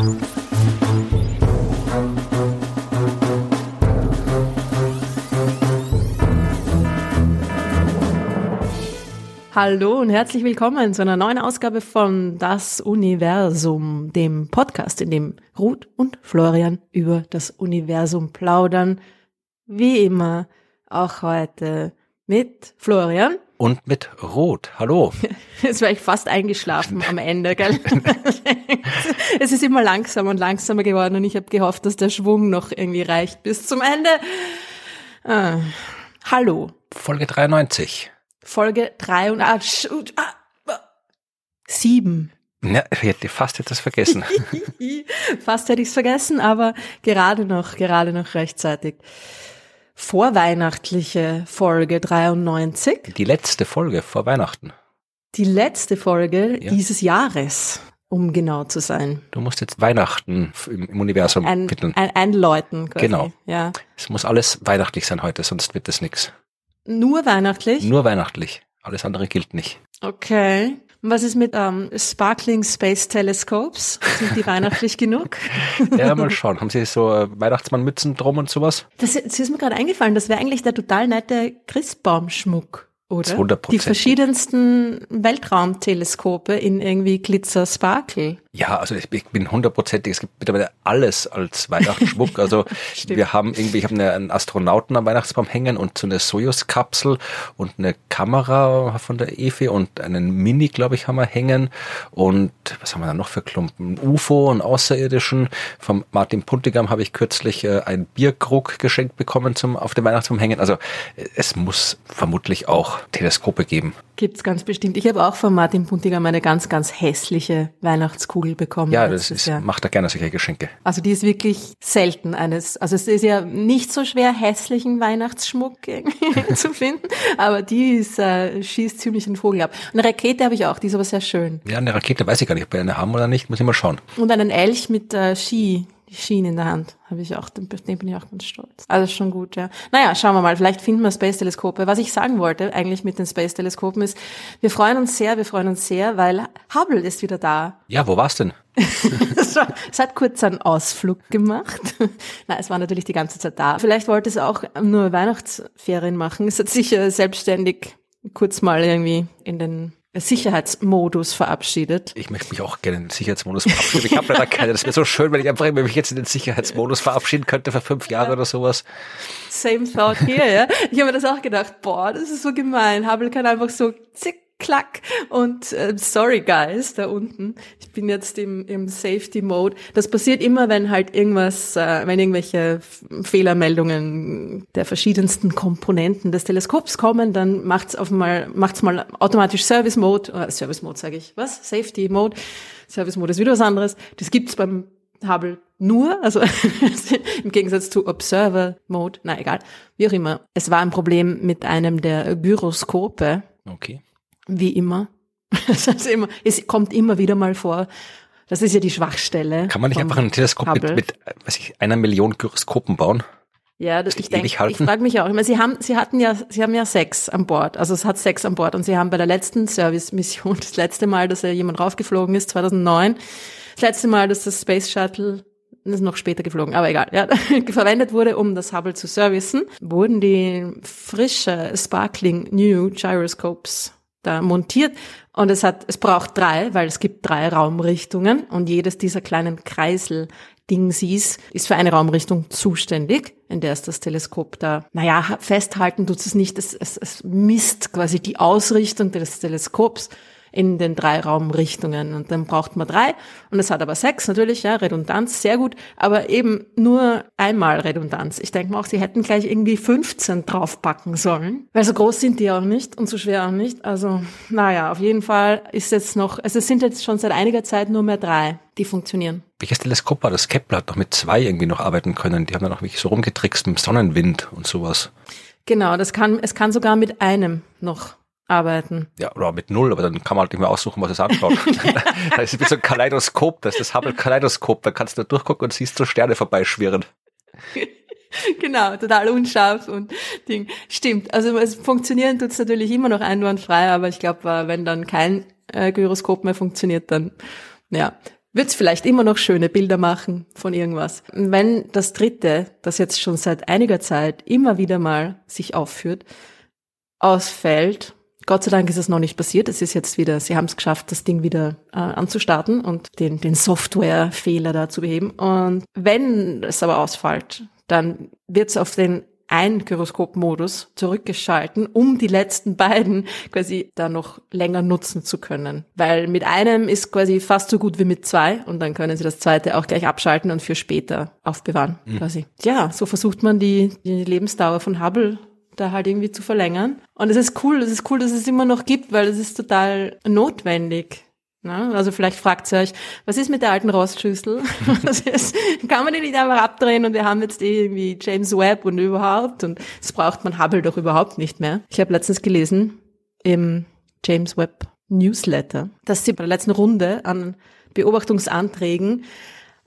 Hallo und herzlich willkommen zu einer neuen Ausgabe von Das Universum, dem Podcast, in dem Ruth und Florian über das Universum plaudern. Wie immer, auch heute mit Florian. Und mit Ruth. Hallo. Jetzt wäre ich fast eingeschlafen am Ende, gell? es ist immer langsamer und langsamer geworden und ich habe gehofft, dass der Schwung noch irgendwie reicht bis zum Ende. Ah. Hallo. Folge 93. Folge 3 und ah, ah, 7. Ja, ich hätte fast etwas vergessen. fast hätte ich es vergessen, aber gerade noch, gerade noch rechtzeitig. Vorweihnachtliche Folge 93. Die letzte Folge vor Weihnachten. Die letzte Folge ja. dieses Jahres, um genau zu sein. Du musst jetzt Weihnachten im Universum ein, ein, einläuten. Quasi. Genau. Ja. Es muss alles weihnachtlich sein heute, sonst wird das nichts. Nur weihnachtlich? Nur weihnachtlich. Alles andere gilt nicht. Okay. Was ist mit ähm, Sparkling Space Telescopes? Sind die weihnachtlich genug? Ja, mal schauen. Haben Sie so äh, Weihnachtsmannmützen drum und sowas? Das, das ist mir gerade eingefallen. Das wäre eigentlich der total nette Christbaumschmuck oder? 100%. Die verschiedensten Weltraumteleskope in irgendwie Glitzer Sparkle. Ja, also ich, ich bin hundertprozentig, es gibt mittlerweile alles als Weihnachtsschmuck. Also wir haben irgendwie, ich habe eine, einen Astronauten am Weihnachtsbaum hängen und so eine Sojus-Kapsel und eine Kamera von der EFE und einen Mini, glaube ich, haben wir hängen. Und was haben wir da noch für Klumpen? Ein UFO, einen Außerirdischen. Vom Martin Puntigam habe ich kürzlich äh, ein Bierkrug geschenkt bekommen zum auf dem Weihnachtsbaum hängen. Also äh, es muss vermutlich auch Teleskope geben. Gibt's ganz bestimmt. Ich habe auch von Martin Puntigam eine ganz, ganz hässliche Weihnachtskugel bekommen. Ja, das ist, Jahr. macht er gerne solche Geschenke. Also die ist wirklich selten eines, also es ist ja nicht so schwer, hässlichen Weihnachtsschmuck zu finden, aber die ist, äh, schießt ziemlich den Vogel ab. eine Rakete habe ich auch, die ist aber sehr schön. Ja, eine Rakete weiß ich gar nicht, ob wir eine haben oder nicht, muss ich mal schauen. Und einen Elch mit äh, Ski die Schiene in der Hand. Habe ich auch, den, bin ich auch ganz stolz. Also schon gut, ja. Naja, schauen wir mal, vielleicht finden wir Space-Teleskope. Was ich sagen wollte eigentlich mit den Space-Teleskopen ist, wir freuen uns sehr, wir freuen uns sehr, weil Hubble ist wieder da. Ja, wo war's denn? es hat kurz einen Ausflug gemacht. Nein, es war natürlich die ganze Zeit da. Vielleicht wollte es auch nur Weihnachtsferien machen. Es hat sicher selbstständig kurz mal irgendwie in den Sicherheitsmodus verabschiedet. Ich möchte mich auch gerne in den Sicherheitsmodus verabschieden. Ich habe leider keine. Das wäre so schön, wenn ich einfach mich jetzt in den Sicherheitsmodus verabschieden könnte für fünf Jahre ja. oder sowas. Same thought here, ja. Ich habe mir das auch gedacht, boah, das ist so gemein. Hubble kann einfach so zick klack und äh, sorry guys da unten. Ich bin jetzt im, im Safety Mode. Das passiert immer, wenn halt irgendwas, äh, wenn irgendwelche Fehlermeldungen der verschiedensten Komponenten des Teleskops kommen, dann macht's auf mal macht's mal automatisch Service Mode, äh, Service Mode sage ich, was? Safety Mode. Service Mode ist wieder was anderes. Das gibt's beim Hubble nur, also im Gegensatz zu Observer Mode, na egal, wie auch immer. Es war ein Problem mit einem der Gyroskope. Okay wie immer. immer. Es kommt immer wieder mal vor. Das ist ja die Schwachstelle. Kann man nicht einfach ein Teleskop mit, mit weiß ich, einer Million Gyroskopen bauen? Ja, das, ich denke, ich frage mich auch immer. Sie haben, sie hatten ja, sie haben ja sechs an Bord. Also es hat sechs an Bord und sie haben bei der letzten Service-Mission, das letzte Mal, dass ja jemand raufgeflogen ist, 2009, das letzte Mal, dass das Space Shuttle das ist noch später geflogen, aber egal, ja, verwendet wurde, um das Hubble zu servicen, wurden die frische Sparkling New Gyroscopes da montiert. Und es hat, es braucht drei, weil es gibt drei Raumrichtungen. Und jedes dieser kleinen Kreisel Dingsies ist für eine Raumrichtung zuständig, in der ist das Teleskop da. Naja, festhalten tut es nicht, es, es, es misst quasi die Ausrichtung des Teleskops in den drei Raumrichtungen. Und dann braucht man drei. Und es hat aber sechs natürlich, ja, Redundanz, sehr gut. Aber eben nur einmal Redundanz. Ich denke mal auch, sie hätten gleich irgendwie 15 draufpacken sollen. Weil so groß sind die auch nicht und so schwer auch nicht. Also, naja, auf jeden Fall ist jetzt noch, also es sind jetzt schon seit einiger Zeit nur mehr drei, die funktionieren. Welches Teleskop war das? Kepler hat doch mit zwei irgendwie noch arbeiten können. Die haben dann auch wirklich so rumgetrickst mit dem Sonnenwind und sowas. Genau, das kann, es kann sogar mit einem noch arbeiten. Ja, oder mit null, aber dann kann man halt nicht mehr aussuchen, was es anschaut. da ist wie so ein Kaleidoskop, das ist das Hubble-Kaleidoskop, da kannst du durchgucken und siehst so Sterne vorbeischwirren. genau, total unscharf und Ding. Stimmt, also es funktionieren tut's natürlich immer noch einwandfrei, aber ich glaube, äh, wenn dann kein äh, Gyroskop mehr funktioniert, dann ja, wird es vielleicht immer noch schöne Bilder machen von irgendwas. Wenn das dritte, das jetzt schon seit einiger Zeit immer wieder mal sich aufführt, ausfällt, Gott sei Dank ist es noch nicht passiert. Es ist jetzt wieder, sie haben es geschafft, das Ding wieder äh, anzustarten und den, den Softwarefehler da zu beheben. Und wenn es aber ausfällt, dann wird es auf den ein Gyroskop-Modus zurückgeschalten, um die letzten beiden quasi da noch länger nutzen zu können. Weil mit einem ist quasi fast so gut wie mit zwei und dann können sie das zweite auch gleich abschalten und für später aufbewahren mhm. quasi. Ja, so versucht man die, die Lebensdauer von Hubble da halt irgendwie zu verlängern. Und es ist cool, es ist cool, dass es immer noch gibt, weil es ist total notwendig. Ne? Also vielleicht fragt ihr euch, was ist mit der alten Rostschüssel? was ist, kann man die nicht einfach abdrehen und wir haben jetzt eh irgendwie James Webb und überhaupt und das braucht man Hubble doch überhaupt nicht mehr. Ich habe letztens gelesen im James Webb Newsletter, dass sie bei der letzten Runde an Beobachtungsanträgen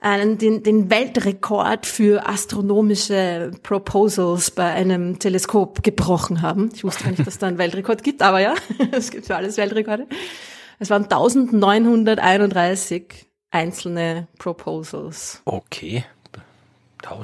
einen, den, den Weltrekord für astronomische Proposals bei einem Teleskop gebrochen haben. Ich wusste gar nicht, dass da einen Weltrekord gibt, aber ja, es gibt für alles Weltrekorde. Es waren 1931 einzelne Proposals. Okay.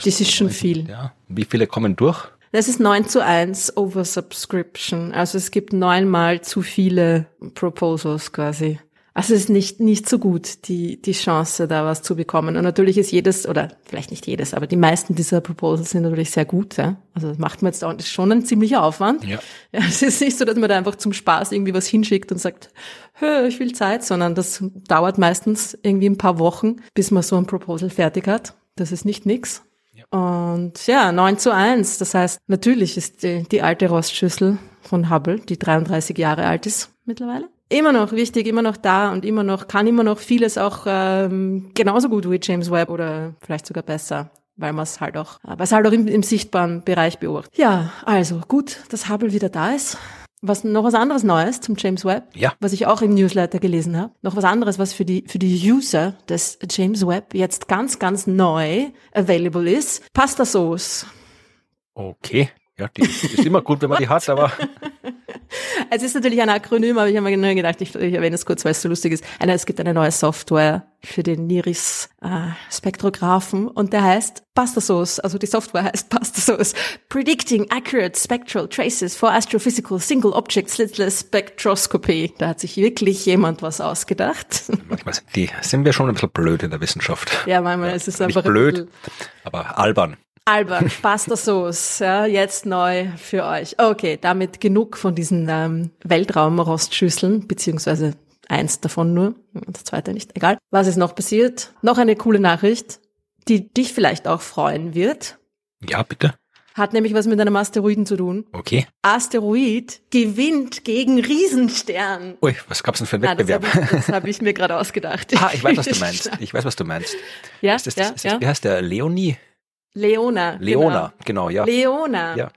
das ist schon viel. Ja. Wie viele kommen durch? Das ist 9 zu 1 Oversubscription. Also es gibt neunmal zu viele Proposals quasi. Also es ist nicht, nicht so gut, die, die Chance, da was zu bekommen. Und natürlich ist jedes, oder vielleicht nicht jedes, aber die meisten dieser Proposals sind natürlich sehr gut. Ja? Also das macht man jetzt auch, das ist schon ein ziemlicher Aufwand. Ja. ja. Es ist nicht so, dass man da einfach zum Spaß irgendwie was hinschickt und sagt, hö, ich will Zeit, sondern das dauert meistens irgendwie ein paar Wochen, bis man so ein Proposal fertig hat. Das ist nicht nix. Ja. Und ja, 9 zu 1. Das heißt, natürlich ist die, die alte Rostschüssel von Hubble, die 33 Jahre alt ist mittlerweile, immer noch wichtig, immer noch da und immer noch, kann immer noch vieles auch ähm, genauso gut wie James Webb oder vielleicht sogar besser, weil man es halt auch, weil es halt auch im, im sichtbaren Bereich beobachtet. Ja, also gut, dass Hubble wieder da ist. Was noch was anderes Neues zum James Webb, ja. was ich auch im Newsletter gelesen habe. Noch was anderes, was für die für die User des James Webb jetzt ganz ganz neu available ist. Pasta Sauce. Okay, ja, die ist immer gut, wenn man die hat, aber Es ist natürlich ein Akronym, aber ich habe mir nur gedacht, ich, ich erwähne es kurz, weil es so lustig ist. Eine, es gibt eine neue Software für den NIRIS-Spektrographen äh, und der heißt PastaSauce, also die Software heißt PastaSauce. Predicting Accurate Spectral Traces for Astrophysical Single Object Slitless Spectroscopy. Da hat sich wirklich jemand was ausgedacht. Manchmal sind, die, sind wir schon ein bisschen blöd in der Wissenschaft. Ja, manchmal ja, ist es einfach blöd, aber albern. Albert, Pasta Sauce, ja, jetzt neu für euch. Okay, damit genug von diesen ähm, Weltraumrostschüsseln, beziehungsweise eins davon nur, das zweite nicht, egal. Was ist noch passiert? Noch eine coole Nachricht, die dich vielleicht auch freuen wird. Ja, bitte. Hat nämlich was mit einem Asteroiden zu tun. Okay. Asteroid gewinnt gegen Riesenstern. Ui, was gab's denn für einen Wettbewerb? Ah, das habe ich, hab ich, mir gerade ausgedacht. ah, ich weiß, was du meinst. Ich weiß, was du meinst. Ja, ist das, ja, ist das, ja. Wie heißt der? Leonie? Leona. Leona, genau, genau ja. Leona. Ja.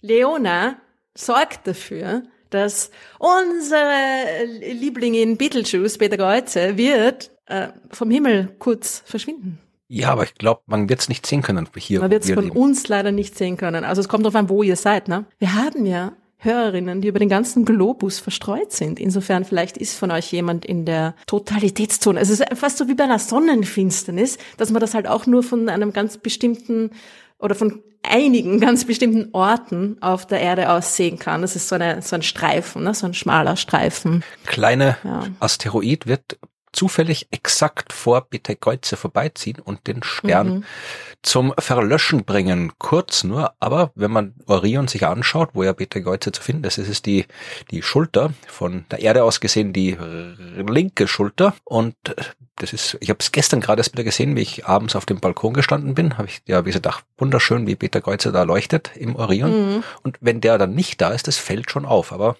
Leona sorgt dafür, dass unsere Lieblingin Beetlejuice, Peter Geuze, wird äh, vom Himmel kurz verschwinden. Ja, aber ich glaube, man wird es nicht sehen können hier. Man wird es von leben. uns leider nicht sehen können. Also es kommt darauf an, wo ihr seid. Ne? Wir haben ja Hörerinnen, die über den ganzen Globus verstreut sind. Insofern vielleicht ist von euch jemand in der Totalitätszone. Es ist fast so wie bei einer Sonnenfinsternis, dass man das halt auch nur von einem ganz bestimmten oder von einigen ganz bestimmten Orten auf der Erde aus sehen kann. Das ist so, eine, so ein Streifen, ne? so ein schmaler Streifen. Kleine ja. Asteroid wird zufällig exakt vor Betelgeuse vorbeiziehen und den Stern mhm. Zum Verlöschen bringen. Kurz nur, aber wenn man Orion sich anschaut, wo ja Betelgeuse zu finden ist, ist es die, die Schulter, von der Erde aus gesehen die linke Schulter und das ist, ich habe es gestern gerade erst wieder gesehen, wie ich abends auf dem Balkon gestanden bin, habe ich ja wie gesagt, wunderschön, wie Betelgeuse da leuchtet im Orion. Mhm. Und wenn der dann nicht da ist, das fällt schon auf. Aber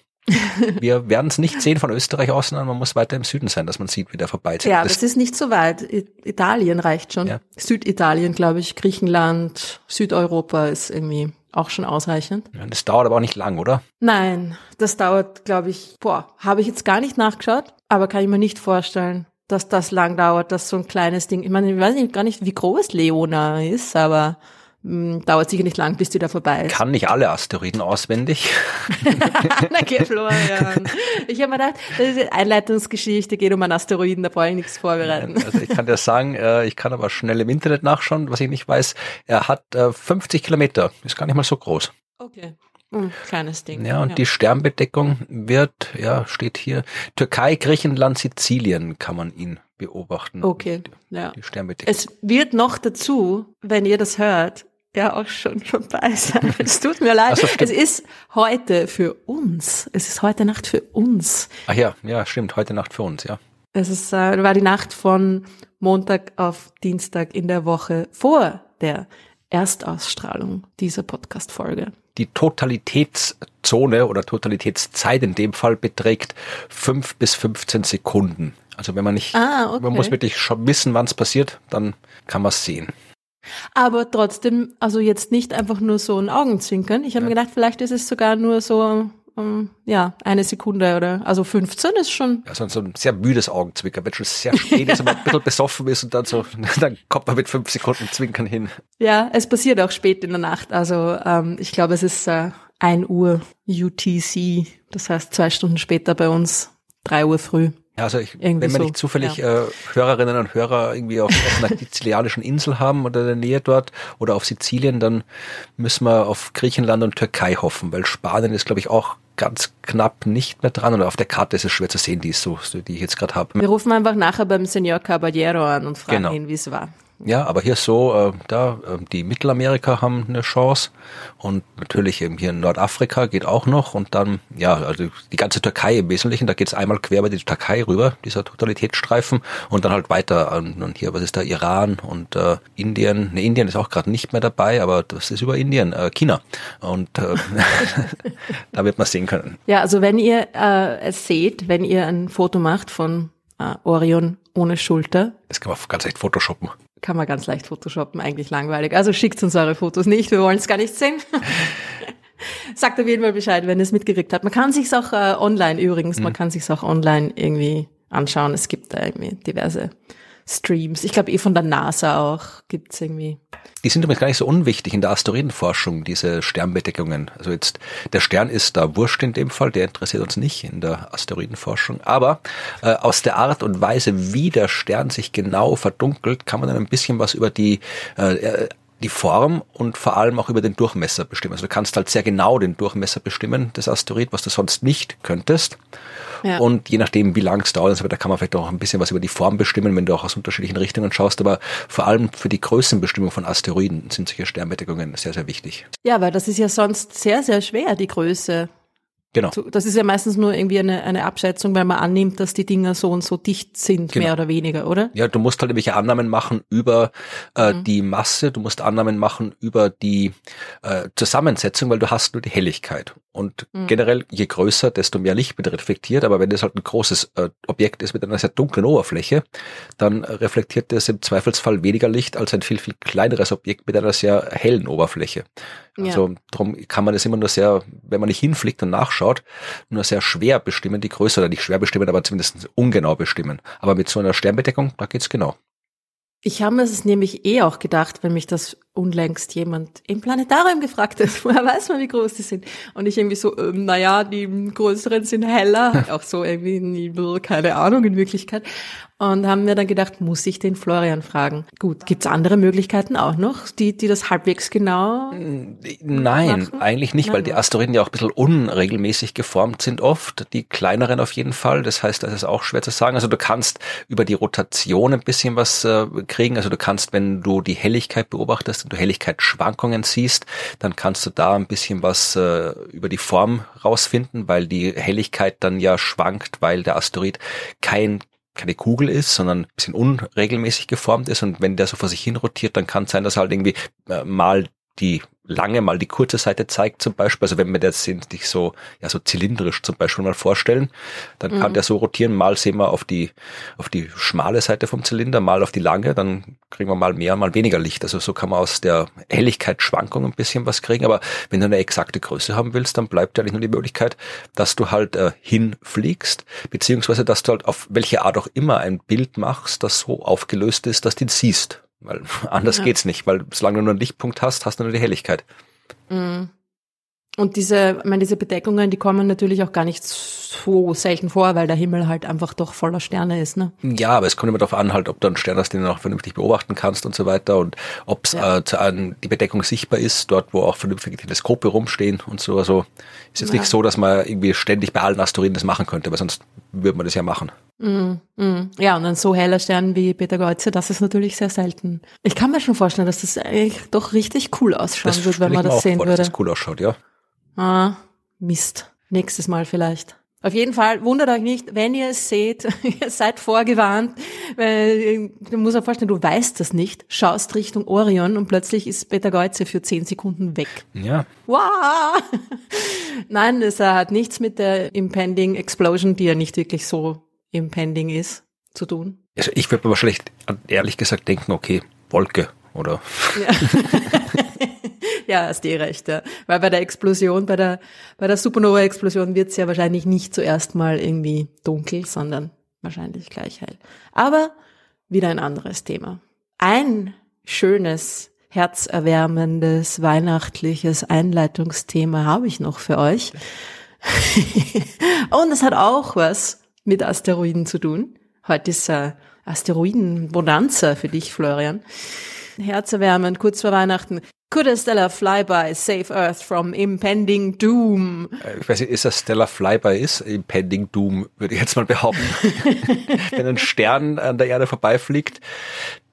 wir werden es nicht sehen von Österreich aus, sondern man muss weiter im Süden sein, dass man sieht, wie der vorbeizieht. Ja, das, das ist nicht so weit. Italien reicht schon. Ja. Süditalien, glaube ich, Griechenland, Südeuropa ist irgendwie auch schon ausreichend. Ja, das dauert aber auch nicht lang, oder? Nein, das dauert, glaube ich, boah, habe ich jetzt gar nicht nachgeschaut, aber kann ich mir nicht vorstellen, dass das lang dauert, dass so ein kleines Ding, ich meine, ich weiß nicht, gar nicht, wie groß Leona ist, aber dauert sicher nicht lang, bis die da vorbei ist. Kann nicht alle Asteroiden auswendig. Na, okay, Florian. Ich habe mir gedacht, das ist eine Einleitungsgeschichte, geht um einen Asteroiden, da brauche ich nichts vorbereiten. Also ich kann dir sagen, äh, ich kann aber schnell im Internet nachschauen, was ich nicht weiß. Er hat 50 äh, Kilometer, ist gar nicht mal so groß. Okay. Hm, kleines Ding. Ja, und ja. die Sternbedeckung wird, ja, steht hier, Türkei, Griechenland, Sizilien kann man ihn beobachten. Okay, ja. Die Sternbedeckung. Es wird noch dazu, wenn ihr das hört, ja auch schon vorbei sein. Es tut mir leid. So, es ist heute für uns. Es ist heute Nacht für uns. Ach ja, ja, stimmt. Heute Nacht für uns, ja. Es ist, äh, war die Nacht von Montag auf Dienstag in der Woche vor der Erstausstrahlung dieser Podcast-Folge. Die Totalitätszone oder Totalitätszeit in dem Fall beträgt fünf bis 15 Sekunden. Also wenn man nicht, ah, okay. man muss wirklich schon wissen, wann es passiert, dann kann man es sehen. Aber trotzdem, also jetzt nicht einfach nur so ein Augenzwinkern. Ich habe ja. mir gedacht, vielleicht ist es sogar nur so, um, ja, eine Sekunde oder, also 15 ist schon. Ja, so ein sehr müdes Augenzwinkern, wenn schon sehr spät ist und man ein bisschen besoffen ist und dann so, dann kommt man mit fünf Sekunden Zwinkern hin. Ja, es passiert auch spät in der Nacht. Also ähm, ich glaube, es ist äh, 1 Uhr UTC, das heißt zwei Stunden später bei uns, drei Uhr früh. Ja, also ich, wenn wir so, nicht zufällig ja. äh, Hörerinnen und Hörer irgendwie auf, auf einer sizilianischen Insel haben oder in der Nähe dort oder auf Sizilien, dann müssen wir auf Griechenland und Türkei hoffen, weil Spanien ist, glaube ich, auch ganz knapp nicht mehr dran und auf der Karte ist es schwer zu sehen, die, ist so, die ich jetzt gerade habe. Wir rufen einfach nachher beim Senor Caballero an und fragen genau. ihn, wie es war. Ja, aber hier so, äh, da, äh, die Mittelamerika haben eine Chance und natürlich eben hier in Nordafrika geht auch noch und dann, ja, also die ganze Türkei im Wesentlichen, da geht's einmal quer über die Türkei rüber, dieser Totalitätsstreifen und dann halt weiter an, und hier, was ist da, Iran und äh, Indien, ne, Indien ist auch gerade nicht mehr dabei, aber das ist über Indien, äh, China und äh, da wird man sehen können. Ja, also wenn ihr äh, es seht, wenn ihr ein Foto macht von äh, Orion ohne Schulter. Das kann man ganz leicht photoshoppen kann man ganz leicht photoshoppen, eigentlich langweilig. Also schickt uns eure Fotos nicht, wir wollen es gar nicht sehen. Sagt auf jeden Fall Bescheid, wenn ihr es mitgekriegt habt. Man kann sich's auch äh, online übrigens, mhm. man kann sich's auch online irgendwie anschauen. Es gibt da irgendwie diverse Streams. Ich glaube eh von der NASA auch gibt's irgendwie. Die sind übrigens gar nicht so unwichtig in der Asteroidenforschung, diese Sternbedeckungen. Also jetzt, der Stern ist da wurscht in dem Fall, der interessiert uns nicht in der Asteroidenforschung. Aber äh, aus der Art und Weise, wie der Stern sich genau verdunkelt, kann man dann ein bisschen was über die äh, die Form und vor allem auch über den Durchmesser bestimmen. Also du kannst halt sehr genau den Durchmesser bestimmen des Asteroid, was du sonst nicht könntest. Ja. Und je nachdem, wie lang es dauert, da kann man vielleicht auch ein bisschen was über die Form bestimmen, wenn du auch aus unterschiedlichen Richtungen schaust. Aber vor allem für die Größenbestimmung von Asteroiden sind solche Sternbedeckungen sehr, sehr wichtig. Ja, weil das ist ja sonst sehr, sehr schwer, die Größe Genau. Das ist ja meistens nur irgendwie eine, eine Abschätzung, weil man annimmt, dass die Dinger so und so dicht sind, genau. mehr oder weniger, oder? Ja, du musst halt irgendwelche Annahmen machen über äh, mhm. die Masse, du musst Annahmen machen über die äh, Zusammensetzung, weil du hast nur die Helligkeit. Und mhm. generell, je größer, desto mehr Licht wird reflektiert, aber wenn das halt ein großes äh, Objekt ist mit einer sehr dunklen Oberfläche, dann reflektiert das im Zweifelsfall weniger Licht als ein viel, viel kleineres Objekt mit einer sehr hellen Oberfläche. Also ja. darum kann man das immer nur sehr, wenn man nicht hinfliegt und nachschaut, nur sehr schwer bestimmen, die Größe oder nicht schwer bestimmen, aber zumindest ungenau bestimmen. Aber mit so einer Sternbedeckung, da geht's genau. Ich habe mir das nämlich eh auch gedacht, wenn mich das unlängst jemand im Planetarium gefragt hat, woher weiß man, wie groß die sind? Und ich irgendwie so, ähm, naja, die größeren sind heller, auch so irgendwie, keine Ahnung in Wirklichkeit. Und haben mir dann gedacht, muss ich den Florian fragen? Gut, gibt's andere Möglichkeiten auch noch, die, die das halbwegs genau Nein, machen? eigentlich nicht, Nein, weil die Asteroiden ja auch ein bisschen unregelmäßig geformt sind oft, die kleineren auf jeden Fall. Das heißt, das ist auch schwer zu sagen. Also du kannst über die Rotation ein bisschen was äh, kriegen. Also du kannst, wenn du die Helligkeit beobachtest, du Helligkeitsschwankungen siehst, dann kannst du da ein bisschen was äh, über die Form rausfinden, weil die Helligkeit dann ja schwankt, weil der Asteroid kein keine Kugel ist, sondern ein bisschen unregelmäßig geformt ist. Und wenn der so vor sich hin rotiert, dann kann es sein, dass halt irgendwie äh, mal die lange mal die kurze Seite zeigt zum Beispiel. Also wenn wir das sich so, ja, so zylindrisch zum Beispiel mal vorstellen, dann mhm. kann der so rotieren. Mal sehen wir auf die, auf die schmale Seite vom Zylinder, mal auf die lange, dann kriegen wir mal mehr, mal weniger Licht. Also so kann man aus der Helligkeitsschwankung ein bisschen was kriegen. Aber wenn du eine exakte Größe haben willst, dann bleibt ja eigentlich nur die Möglichkeit, dass du halt äh, hinfliegst, beziehungsweise dass du halt auf welche Art auch immer ein Bild machst, das so aufgelöst ist, dass du ihn siehst. Weil anders ja. geht's nicht, weil solange du nur einen Lichtpunkt hast, hast du nur die Helligkeit. Mhm. Und diese, ich meine, diese Bedeckungen, die kommen natürlich auch gar nicht so selten vor, weil der Himmel halt einfach doch voller Sterne ist, ne? Ja, aber es kommt immer darauf an, halt, ob du einen Stern hast, den du auch vernünftig beobachten kannst und so weiter und ob ja. äh, die Bedeckung sichtbar ist, dort, wo auch vernünftige Teleskope rumstehen und so. Also ist jetzt ja. nicht so, dass man irgendwie ständig bei allen Asteroiden das machen könnte, weil sonst würde man das ja machen. Mm, mm. Ja, und ein so heller Stern wie Peter Geuze, das ist natürlich sehr selten. Ich kann mir schon vorstellen, dass das eigentlich doch richtig cool ausschauen das wird, wenn man das sehen vor, würde. Dass das cool ausschaut, ja. Ah, Mist. Nächstes Mal vielleicht. Auf jeden Fall, wundert euch nicht, wenn ihr es seht, ihr seid vorgewarnt, weil du musst dir vorstellen, du weißt das nicht, schaust Richtung Orion und plötzlich ist Peter Geuze für zehn Sekunden weg. Ja. Wow! Nein, es hat nichts mit der Impending Explosion, die ja nicht wirklich so impending ist, zu tun. Also ich würde mir wahrscheinlich ehrlich gesagt denken, okay, Wolke oder? Ja. ja, hast eh recht, ja. Weil bei der Explosion, bei der, bei der Supernova-Explosion wird es ja wahrscheinlich nicht zuerst mal irgendwie dunkel, sondern wahrscheinlich gleich hell. Aber wieder ein anderes Thema. Ein schönes, herzerwärmendes, weihnachtliches Einleitungsthema habe ich noch für euch. Und es hat auch was mit Asteroiden zu tun. Heute ist äh, Asteroiden-Bonanza für dich, Florian. Herzerwärmend, kurz vor Weihnachten. Could a stellar flyby save Earth from impending doom? Äh, ich weiß nicht, ist das stellar flyby ist impending doom, würde ich jetzt mal behaupten. Wenn ein Stern an der Erde vorbeifliegt,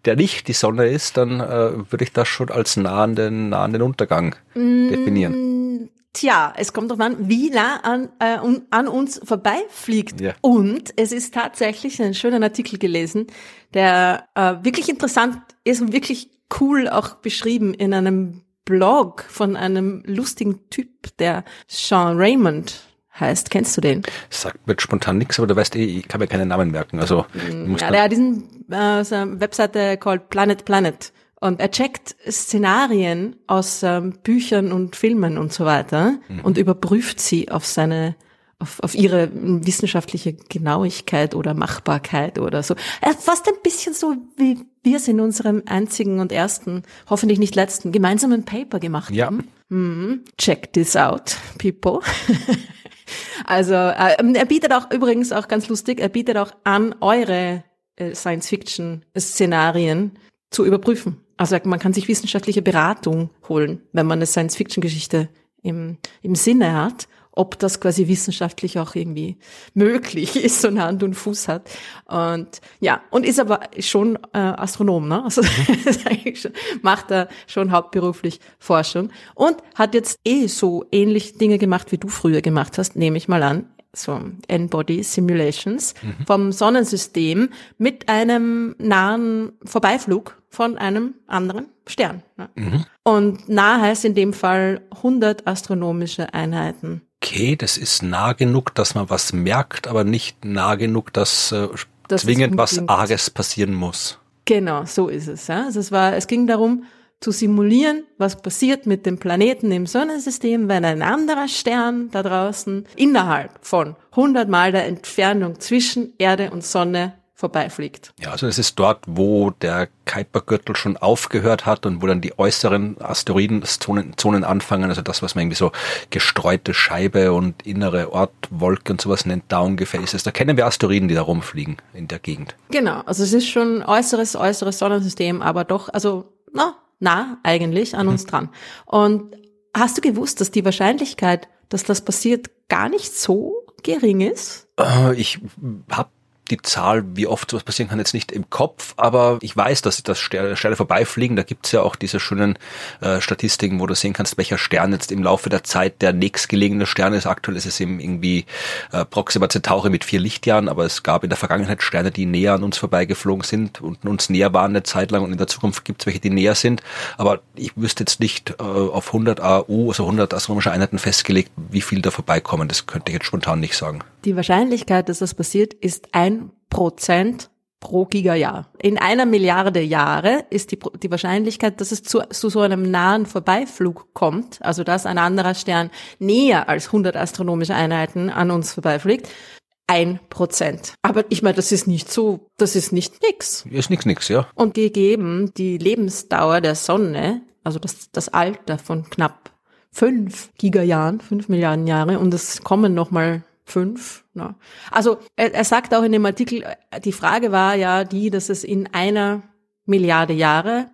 der nicht die Sonne ist, dann äh, würde ich das schon als nahenden, nahenden Untergang mm, definieren. Tja, es kommt darauf an, wie nah an, äh, an uns vorbeifliegt. Ja. Und es ist tatsächlich ein schöner Artikel gelesen, der äh, wirklich interessant ist und wirklich cool auch beschrieben in einem Blog von einem lustigen Typ, der Sean Raymond heißt. Kennst du den? Sagt mir spontan nichts, aber du weißt eh, ich kann mir keinen Namen merken. Also mm, ja, der hat diesen äh, so Webseite called Planet Planet und er checkt Szenarien aus ähm, Büchern und Filmen und so weiter mhm. und überprüft sie auf seine auf, auf ihre wissenschaftliche Genauigkeit oder Machbarkeit oder so. Er fast ein bisschen so wie wir es in unserem einzigen und ersten, hoffentlich nicht letzten, gemeinsamen Paper gemacht ja. haben. Mhm. Check this out, people. also äh, er bietet auch übrigens auch ganz lustig, er bietet auch an, eure äh, Science-Fiction-Szenarien zu überprüfen. Also man kann sich wissenschaftliche Beratung holen, wenn man eine Science-Fiction-Geschichte im, im Sinne hat ob das quasi wissenschaftlich auch irgendwie möglich ist und Hand und Fuß hat. Und ja, und ist aber schon äh, Astronom, ne? Also schon, macht er schon hauptberuflich Forschung und hat jetzt eh so ähnlich Dinge gemacht, wie du früher gemacht hast, nehme ich mal an so N-Body Simulations mhm. vom Sonnensystem mit einem nahen Vorbeiflug von einem anderen Stern. Ne? Mhm. Und nah heißt in dem Fall 100 astronomische Einheiten okay, das ist nah genug, dass man was merkt, aber nicht nah genug, dass äh, das zwingend was Arges passieren muss. Genau, so ist es. Ja. Also es war, es ging darum, zu simulieren, was passiert mit dem Planeten im Sonnensystem, wenn ein anderer Stern da draußen innerhalb von 100 Mal der Entfernung zwischen Erde und Sonne vorbeifliegt. Ja, also es ist dort, wo der Kuipergürtel schon aufgehört hat und wo dann die äußeren Asteroidenzonen Zonen anfangen, also das, was man irgendwie so gestreute Scheibe und innere Ortwolke und sowas nennt, da ungefähr ist es. Da kennen wir Asteroiden, die da rumfliegen in der Gegend. Genau, also es ist schon äußeres, äußeres Sonnensystem, aber doch, also na, nah eigentlich an mhm. uns dran. Und hast du gewusst, dass die Wahrscheinlichkeit, dass das passiert, gar nicht so gering ist? Äh, ich habe die Zahl, wie oft sowas passieren kann, jetzt nicht im Kopf, aber ich weiß, dass das Sterne vorbeifliegen. Da gibt's ja auch diese schönen äh, Statistiken, wo du sehen kannst, welcher Stern jetzt im Laufe der Zeit der nächstgelegene Stern ist. Aktuell ist es eben irgendwie äh, Proxima Centauri mit vier Lichtjahren, aber es gab in der Vergangenheit Sterne, die näher an uns vorbeigeflogen sind und uns näher waren eine Zeit lang und in der Zukunft gibt's welche, die näher sind. Aber ich wüsste jetzt nicht äh, auf 100 AU, also 100 astronomische Einheiten festgelegt, wie viel da vorbeikommen. Das könnte ich jetzt spontan nicht sagen. Die Wahrscheinlichkeit, dass das passiert, ist ein Prozent pro Gigajahr. In einer Milliarde Jahre ist die, die Wahrscheinlichkeit, dass es zu, zu so einem nahen Vorbeiflug kommt, also dass ein anderer Stern näher als 100 astronomische Einheiten an uns vorbeifliegt, ein Prozent. Aber ich meine, das ist nicht so, das ist nicht nix. Ist nix nix, ja. Und gegeben die Lebensdauer der Sonne, also das, das Alter von knapp fünf Gigajahren, fünf Milliarden Jahre, und es kommen nochmal fünf. Ne? Also er, er sagt auch in dem Artikel, die Frage war ja die, dass es in einer Milliarde Jahre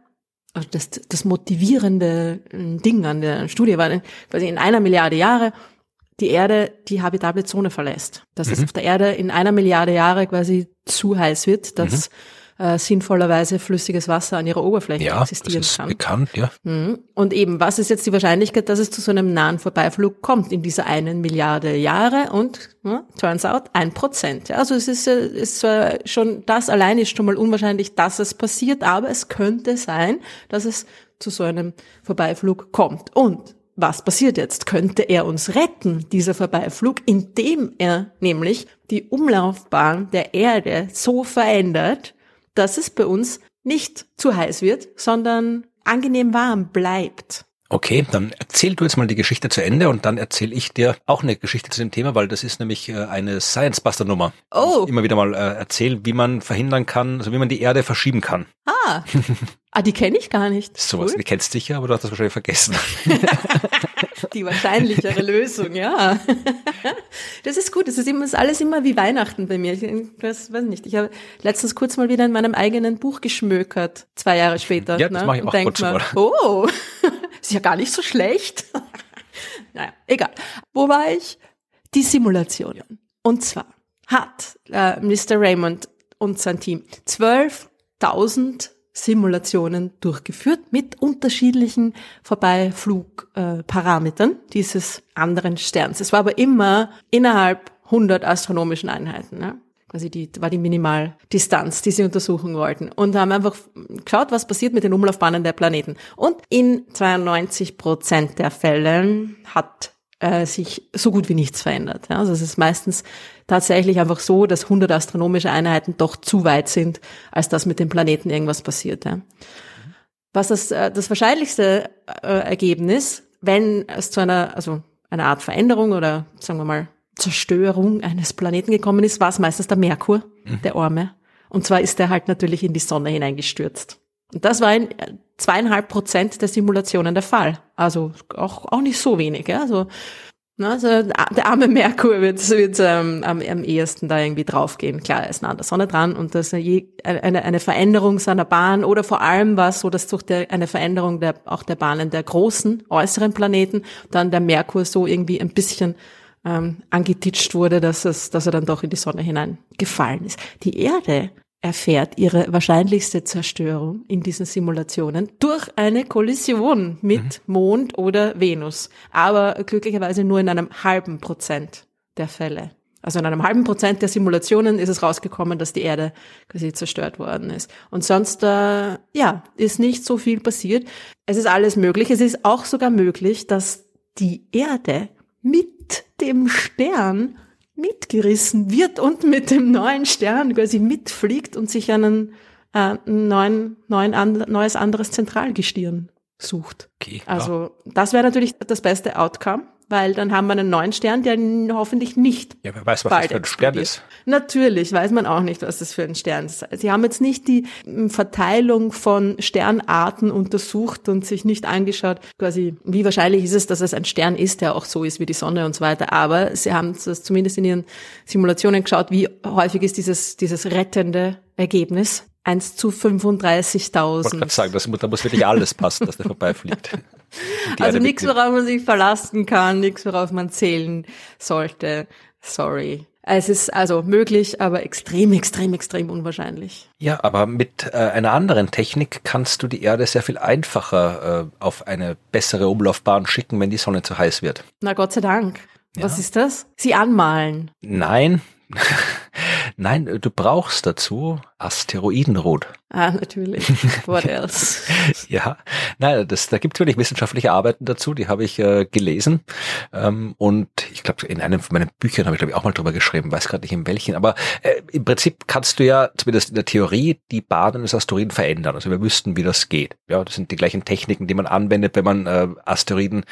also das, das motivierende Ding an der Studie war, quasi in einer Milliarde Jahre die Erde die habitable Zone verlässt. Dass mhm. es auf der Erde in einer Milliarde Jahre quasi zu heiß wird, dass mhm. Äh, sinnvollerweise flüssiges Wasser an ihrer Oberfläche ja, existieren das ist kann. bekannt, ja. Mhm. Und eben, was ist jetzt die Wahrscheinlichkeit, dass es zu so einem nahen Vorbeiflug kommt in dieser einen Milliarde Jahre? Und ja, turns out ein Prozent. Ja, also es ist, äh, ist zwar schon, das allein ist schon mal unwahrscheinlich, dass es passiert, aber es könnte sein, dass es zu so einem Vorbeiflug kommt. Und was passiert jetzt? Könnte er uns retten, dieser Vorbeiflug, indem er nämlich die Umlaufbahn der Erde so verändert, dass es bei uns nicht zu heiß wird, sondern angenehm warm bleibt. Okay, dann erzähl du jetzt mal die Geschichte zu Ende und dann erzähle ich dir auch eine Geschichte zu dem Thema, weil das ist nämlich äh, eine Science Buster Nummer. Oh. Immer wieder mal äh, erzählen, wie man verhindern kann, also wie man die Erde verschieben kann. Ah. Ah, die kenne ich gar nicht. Sowas, cool. die kennst du sicher, aber du hast das wahrscheinlich vergessen. die wahrscheinlichere Lösung, ja. Das ist gut. Das ist, immer, das ist alles immer wie Weihnachten bei mir. Ich weiß, weiß nicht. Ich habe letztens kurz mal wieder in meinem eigenen Buch geschmökert, zwei Jahre später. Ja, das ne? mache ich auch kurz mal. Oh, ist ja gar nicht so schlecht. naja, egal. Wo war ich? Die Simulationen. Und zwar hat äh, Mr. Raymond und sein Team 12.000 Simulationen durchgeführt mit unterschiedlichen Vorbeiflugparametern äh, dieses anderen Sterns. Es war aber immer innerhalb 100 astronomischen Einheiten. Ne? Quasi die war die Minimaldistanz, die sie untersuchen wollten. Und haben einfach geschaut, was passiert mit den Umlaufbahnen der Planeten. Und in 92 Prozent der Fälle hat äh, sich so gut wie nichts verändert. Also es ist meistens tatsächlich einfach so, dass 100 astronomische Einheiten doch zu weit sind, als dass mit dem Planeten irgendwas passiert. Was das, äh, das wahrscheinlichste äh, Ergebnis, wenn es zu einer, also einer Art Veränderung oder sagen wir mal Zerstörung eines Planeten gekommen ist, war es meistens der Merkur, mhm. der Orme. Und zwar ist er halt natürlich in die Sonne hineingestürzt. Und das war in zweieinhalb Prozent der Simulationen der Fall. Also auch, auch nicht so wenig. Ja? Also, na, also der arme Merkur wird, wird ähm, am, am ehesten da irgendwie draufgehen. Klar, er ist nah an der Sonne dran und dass je, eine, eine Veränderung seiner Bahn oder vor allem war es so, dass durch der, eine Veränderung der, auch der Bahnen der großen äußeren Planeten dann der Merkur so irgendwie ein bisschen ähm, angetitscht wurde, dass, es, dass er dann doch in die Sonne hinein gefallen ist. Die Erde erfährt ihre wahrscheinlichste Zerstörung in diesen Simulationen durch eine Kollision mit mhm. Mond oder Venus. Aber glücklicherweise nur in einem halben Prozent der Fälle. Also in einem halben Prozent der Simulationen ist es rausgekommen, dass die Erde quasi zerstört worden ist. Und sonst, äh, ja, ist nicht so viel passiert. Es ist alles möglich. Es ist auch sogar möglich, dass die Erde mit dem Stern mitgerissen wird und mit dem neuen Stern quasi mitfliegt und sich einen äh, neuen, neuen and, neues anderes Zentralgestirn sucht. Okay, also das wäre natürlich das beste Outcome weil dann haben wir einen neuen Stern, der hoffentlich nicht. Ja, wer weiß, was das für ein Stern ist. Natürlich weiß man auch nicht, was das für ein Stern ist. Sie haben jetzt nicht die Verteilung von Sternarten untersucht und sich nicht angeschaut, quasi, wie wahrscheinlich ist es, dass es ein Stern ist, der auch so ist wie die Sonne und so weiter. Aber sie haben das zumindest in ihren Simulationen geschaut, wie häufig ist dieses, dieses rettende Ergebnis. 1 zu 35.000. Ich wollte gerade sagen, das, da muss wirklich alles passen, dass der vorbeifliegt. also nichts, worauf man sich verlassen kann, nichts, worauf man zählen sollte. Sorry. Es ist also möglich, aber extrem, extrem, extrem unwahrscheinlich. Ja, aber mit äh, einer anderen Technik kannst du die Erde sehr viel einfacher äh, auf eine bessere Umlaufbahn schicken, wenn die Sonne zu heiß wird. Na Gott sei Dank. Ja. Was ist das? Sie anmalen. Nein, Nein, du brauchst dazu Asteroidenrot. Ah, natürlich. What else? ja, Nein, das, da gibt es wirklich wissenschaftliche Arbeiten dazu, die habe ich äh, gelesen. Ähm, und ich glaube, in einem von meinen Büchern habe ich, glaube ich, auch mal drüber geschrieben, weiß gerade nicht in welchen. Aber äh, im Prinzip kannst du ja, zumindest in der Theorie, die Bahnen des Asteroiden verändern. Also wir wüssten, wie das geht. Ja, das sind die gleichen Techniken, die man anwendet, wenn man äh, Asteroiden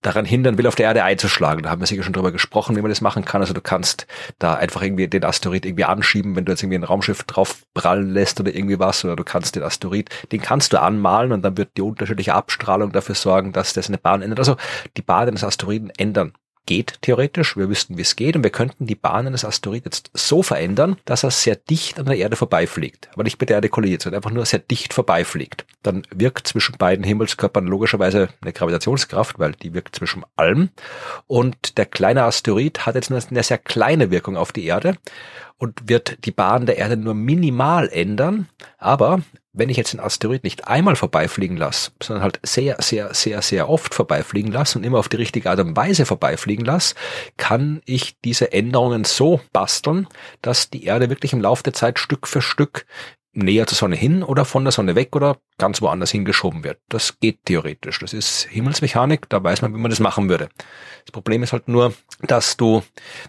daran hindern will, auf der Erde einzuschlagen. Da haben wir sicher schon drüber gesprochen, wie man das machen kann. Also du kannst da einfach irgendwie den Asteroid irgendwie anschieben, wenn du jetzt irgendwie ein Raumschiff drauf prallen lässt oder irgendwie was, oder du kannst den Asteroid, den kannst du anmalen und dann wird die unterschiedliche Abstrahlung dafür sorgen, dass das eine Bahn ändert. Also die Bahn eines Asteroiden ändern geht theoretisch. Wir wüssten, wie es geht und wir könnten die Bahn eines Asteroid jetzt so verändern, dass er sehr dicht an der Erde vorbeifliegt. Aber nicht mit der Erde kollidiert, sondern einfach nur sehr dicht vorbeifliegt. Dann wirkt zwischen beiden Himmelskörpern logischerweise eine Gravitationskraft, weil die wirkt zwischen allem. Und der kleine Asteroid hat jetzt nur eine sehr kleine Wirkung auf die Erde und wird die Bahn der Erde nur minimal ändern. Aber wenn ich jetzt den Asteroid nicht einmal vorbeifliegen lasse, sondern halt sehr, sehr, sehr, sehr oft vorbeifliegen lasse und immer auf die richtige Art und Weise vorbeifliegen lasse, kann ich diese Änderungen so basteln, dass die Erde wirklich im Laufe der Zeit Stück für Stück näher zur Sonne hin oder von der Sonne weg oder ganz woanders hingeschoben wird. Das geht theoretisch. Das ist Himmelsmechanik, da weiß man, wie man das machen würde. Das Problem ist halt nur, dass du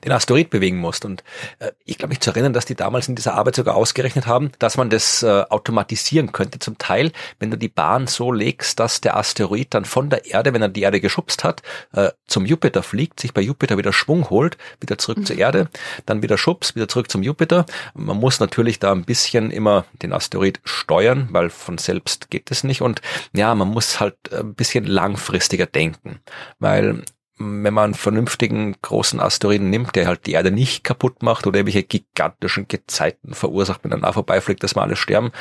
den Asteroid bewegen musst. Und äh, ich glaube mich zu erinnern, dass die damals in dieser Arbeit sogar ausgerechnet haben, dass man das äh, automatisieren könnte zum Teil, wenn du die Bahn so legst, dass der Asteroid dann von der Erde, wenn er die Erde geschubst hat, äh, zum Jupiter fliegt, sich bei Jupiter wieder Schwung holt, wieder zurück mhm. zur Erde, dann wieder schubst, wieder zurück zum Jupiter. Man muss natürlich da ein bisschen immer den Asteroid steuern, weil von selbst geht es nicht. Und ja, man muss halt ein bisschen langfristiger denken, weil wenn man einen vernünftigen großen Asteroiden nimmt, der halt die Erde nicht kaputt macht oder irgendwelche gigantischen Gezeiten verursacht, wenn er nah vorbeifliegt, dass wir alle sterben,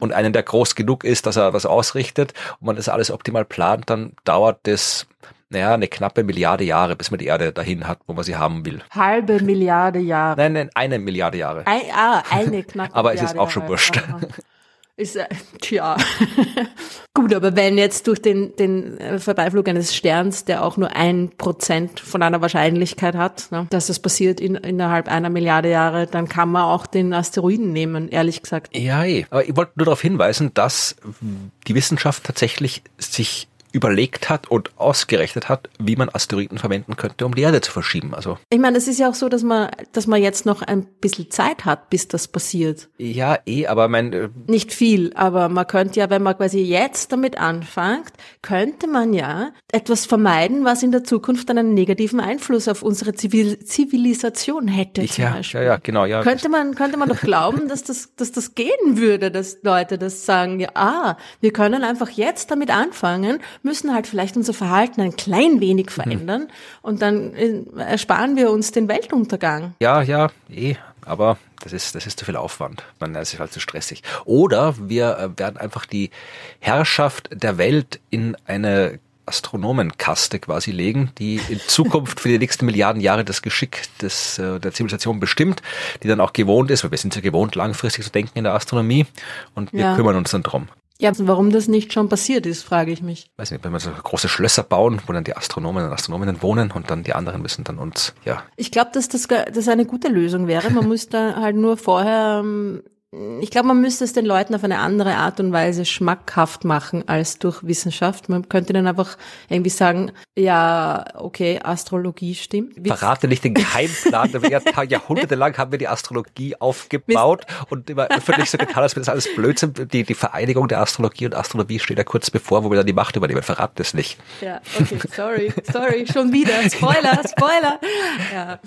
und einen, der groß genug ist, dass er was ausrichtet und man das alles optimal plant, dann dauert das naja, eine knappe Milliarde Jahre, bis man die Erde dahin hat, wo man sie haben will. Halbe Milliarde Jahre. Nein, nein, eine Milliarde Jahre. Ein, ah, eine knappe Aber Milliarde es ist auch schon wurscht. Ist, äh, tja. Gut, aber wenn jetzt durch den, den äh, Vorbeiflug eines Sterns, der auch nur ein Prozent von einer Wahrscheinlichkeit hat, ne, dass das passiert in, innerhalb einer Milliarde Jahre, dann kann man auch den Asteroiden nehmen, ehrlich gesagt. Ja, eh. aber ich wollte nur darauf hinweisen, dass die Wissenschaft tatsächlich sich überlegt hat und ausgerechnet hat, wie man Asteroiden verwenden könnte, um die Erde zu verschieben. Also ich meine, es ist ja auch so, dass man, dass man jetzt noch ein bisschen Zeit hat, bis das passiert. Ja, eh, aber mein äh nicht viel, aber man könnte ja, wenn man quasi jetzt damit anfängt, könnte man ja etwas vermeiden, was in der Zukunft einen negativen Einfluss auf unsere Zivil Zivilisation hätte. Ich, ja, ja, ja, genau, ja. Könnte man, könnte man doch glauben, dass das, dass das gehen würde, dass Leute das sagen, ja, ah, wir können einfach jetzt damit anfangen müssen halt vielleicht unser Verhalten ein klein wenig mhm. verändern mhm. und dann äh, ersparen wir uns den Weltuntergang. Ja, ja, eh, aber das ist, das ist zu viel Aufwand. Man, ist halt zu stressig. Oder wir äh, werden einfach die Herrschaft der Welt in eine Astronomenkaste quasi legen, die in Zukunft für die nächsten Milliarden Jahre das Geschick des, äh, der Zivilisation bestimmt, die dann auch gewohnt ist, weil wir sind ja gewohnt, langfristig zu denken in der Astronomie und wir ja. kümmern uns dann drum. Ja, warum das nicht schon passiert ist, frage ich mich. Weiß nicht, wenn wir so große Schlösser bauen, wo dann die Astronomen und Astronominnen wohnen und dann die anderen müssen dann uns, ja. Ich glaube, dass das, das eine gute Lösung wäre. Man müsste halt nur vorher ähm, ich glaube, man müsste es den Leuten auf eine andere Art und Weise schmackhaft machen als durch Wissenschaft. Man könnte dann einfach irgendwie sagen, ja, okay, Astrologie stimmt. Verrate nicht den Geheimplan. Jahrhundertelang haben wir die Astrologie aufgebaut und immer öffentlich so getan, als wäre das alles Blödsinn. Die, die Vereinigung der Astrologie und Astronomie steht ja kurz bevor, wo wir dann die Macht übernehmen. Verrat das nicht. Ja, okay, sorry, sorry, schon wieder. Spoiler, Spoiler. Ja.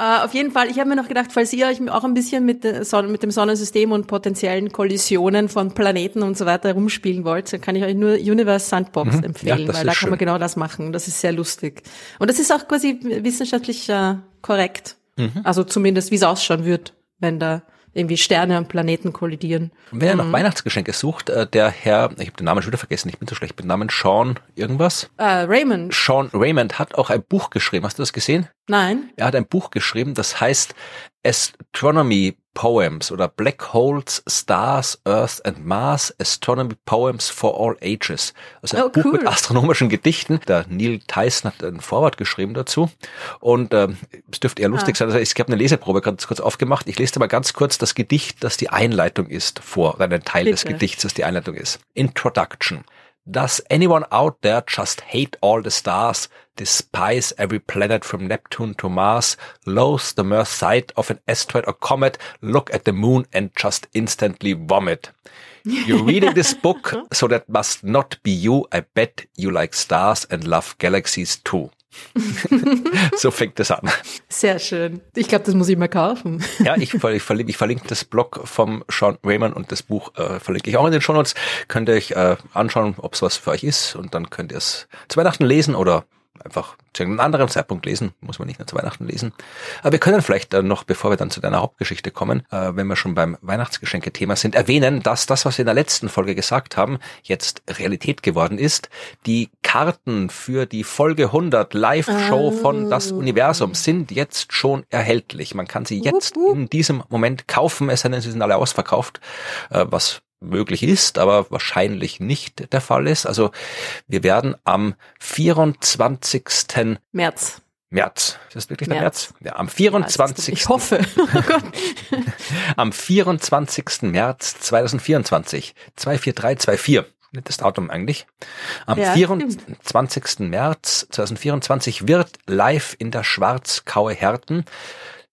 Uh, auf jeden Fall, ich habe mir noch gedacht, falls ihr euch auch ein bisschen mit, mit, dem Sonnensystem und potenziellen Kollisionen von Planeten und so weiter rumspielen wollt, dann kann ich euch nur Universe Sandbox mhm. empfehlen, ja, weil da schön. kann man genau das machen. Das ist sehr lustig. Und das ist auch quasi wissenschaftlich äh, korrekt. Mhm. Also zumindest, wie es ausschauen wird, wenn da irgendwie Sterne und Planeten kollidieren. Und wenn er noch mhm. Weihnachtsgeschenke sucht, äh, der Herr, ich habe den Namen schon wieder vergessen, ich bin so schlecht mit Namen, Sean irgendwas. Äh, Raymond. Sean Raymond hat auch ein Buch geschrieben. Hast du das gesehen? Nein. Er hat ein Buch geschrieben, das heißt Astronomy Poems oder Black Holes, Stars, Earth and Mars, Astronomy Poems for All Ages. Also ein oh, Buch cool. mit astronomischen Gedichten. Der Neil Tyson hat ein Vorwort geschrieben dazu. Und ähm, es dürfte eher lustig ah. sein. Also ich habe eine Leseprobe ganz kurz aufgemacht. Ich lese dir mal ganz kurz das Gedicht, das die Einleitung ist, vor, oder einen Teil Bitte. des Gedichts, das die Einleitung ist. Introduction. Does anyone out there just hate all the stars, despise every planet from Neptune to Mars, loathe the mere sight of an asteroid or comet, look at the moon and just instantly vomit? You're reading this book, so that must not be you. I bet you like stars and love galaxies too. so fängt es an. Sehr schön. Ich glaube, das muss ich mal kaufen. ja, ich, ich, verlinke, ich verlinke das Blog vom Sean Raymond und das Buch äh, verlinke ich auch in den Shownotes. Könnt ihr euch äh, anschauen, ob es was für euch ist und dann könnt ihr es zu Weihnachten lesen oder einfach zu einem anderen Zeitpunkt lesen, muss man nicht nur zu Weihnachten lesen. Aber wir können vielleicht äh, noch, bevor wir dann zu deiner Hauptgeschichte kommen, äh, wenn wir schon beim Weihnachtsgeschenke-Thema sind, erwähnen, dass das, was wir in der letzten Folge gesagt haben, jetzt Realität geworden ist. Die Karten für die Folge 100 Live-Show oh. von Das Universum sind jetzt schon erhältlich. Man kann sie jetzt in diesem Moment kaufen, es sei denn, sie sind alle ausverkauft, äh, was möglich ist, aber wahrscheinlich nicht der Fall ist. Also wir werden am 24. März. März. Ist das wirklich der März? Ja, am 24. Ich hoffe. Oh Gott. am 24. März 2024. 24324. Nettes Datum eigentlich. Am ja, 24. Stimmt. März 2024 wird live in der Schwarzkaue Herten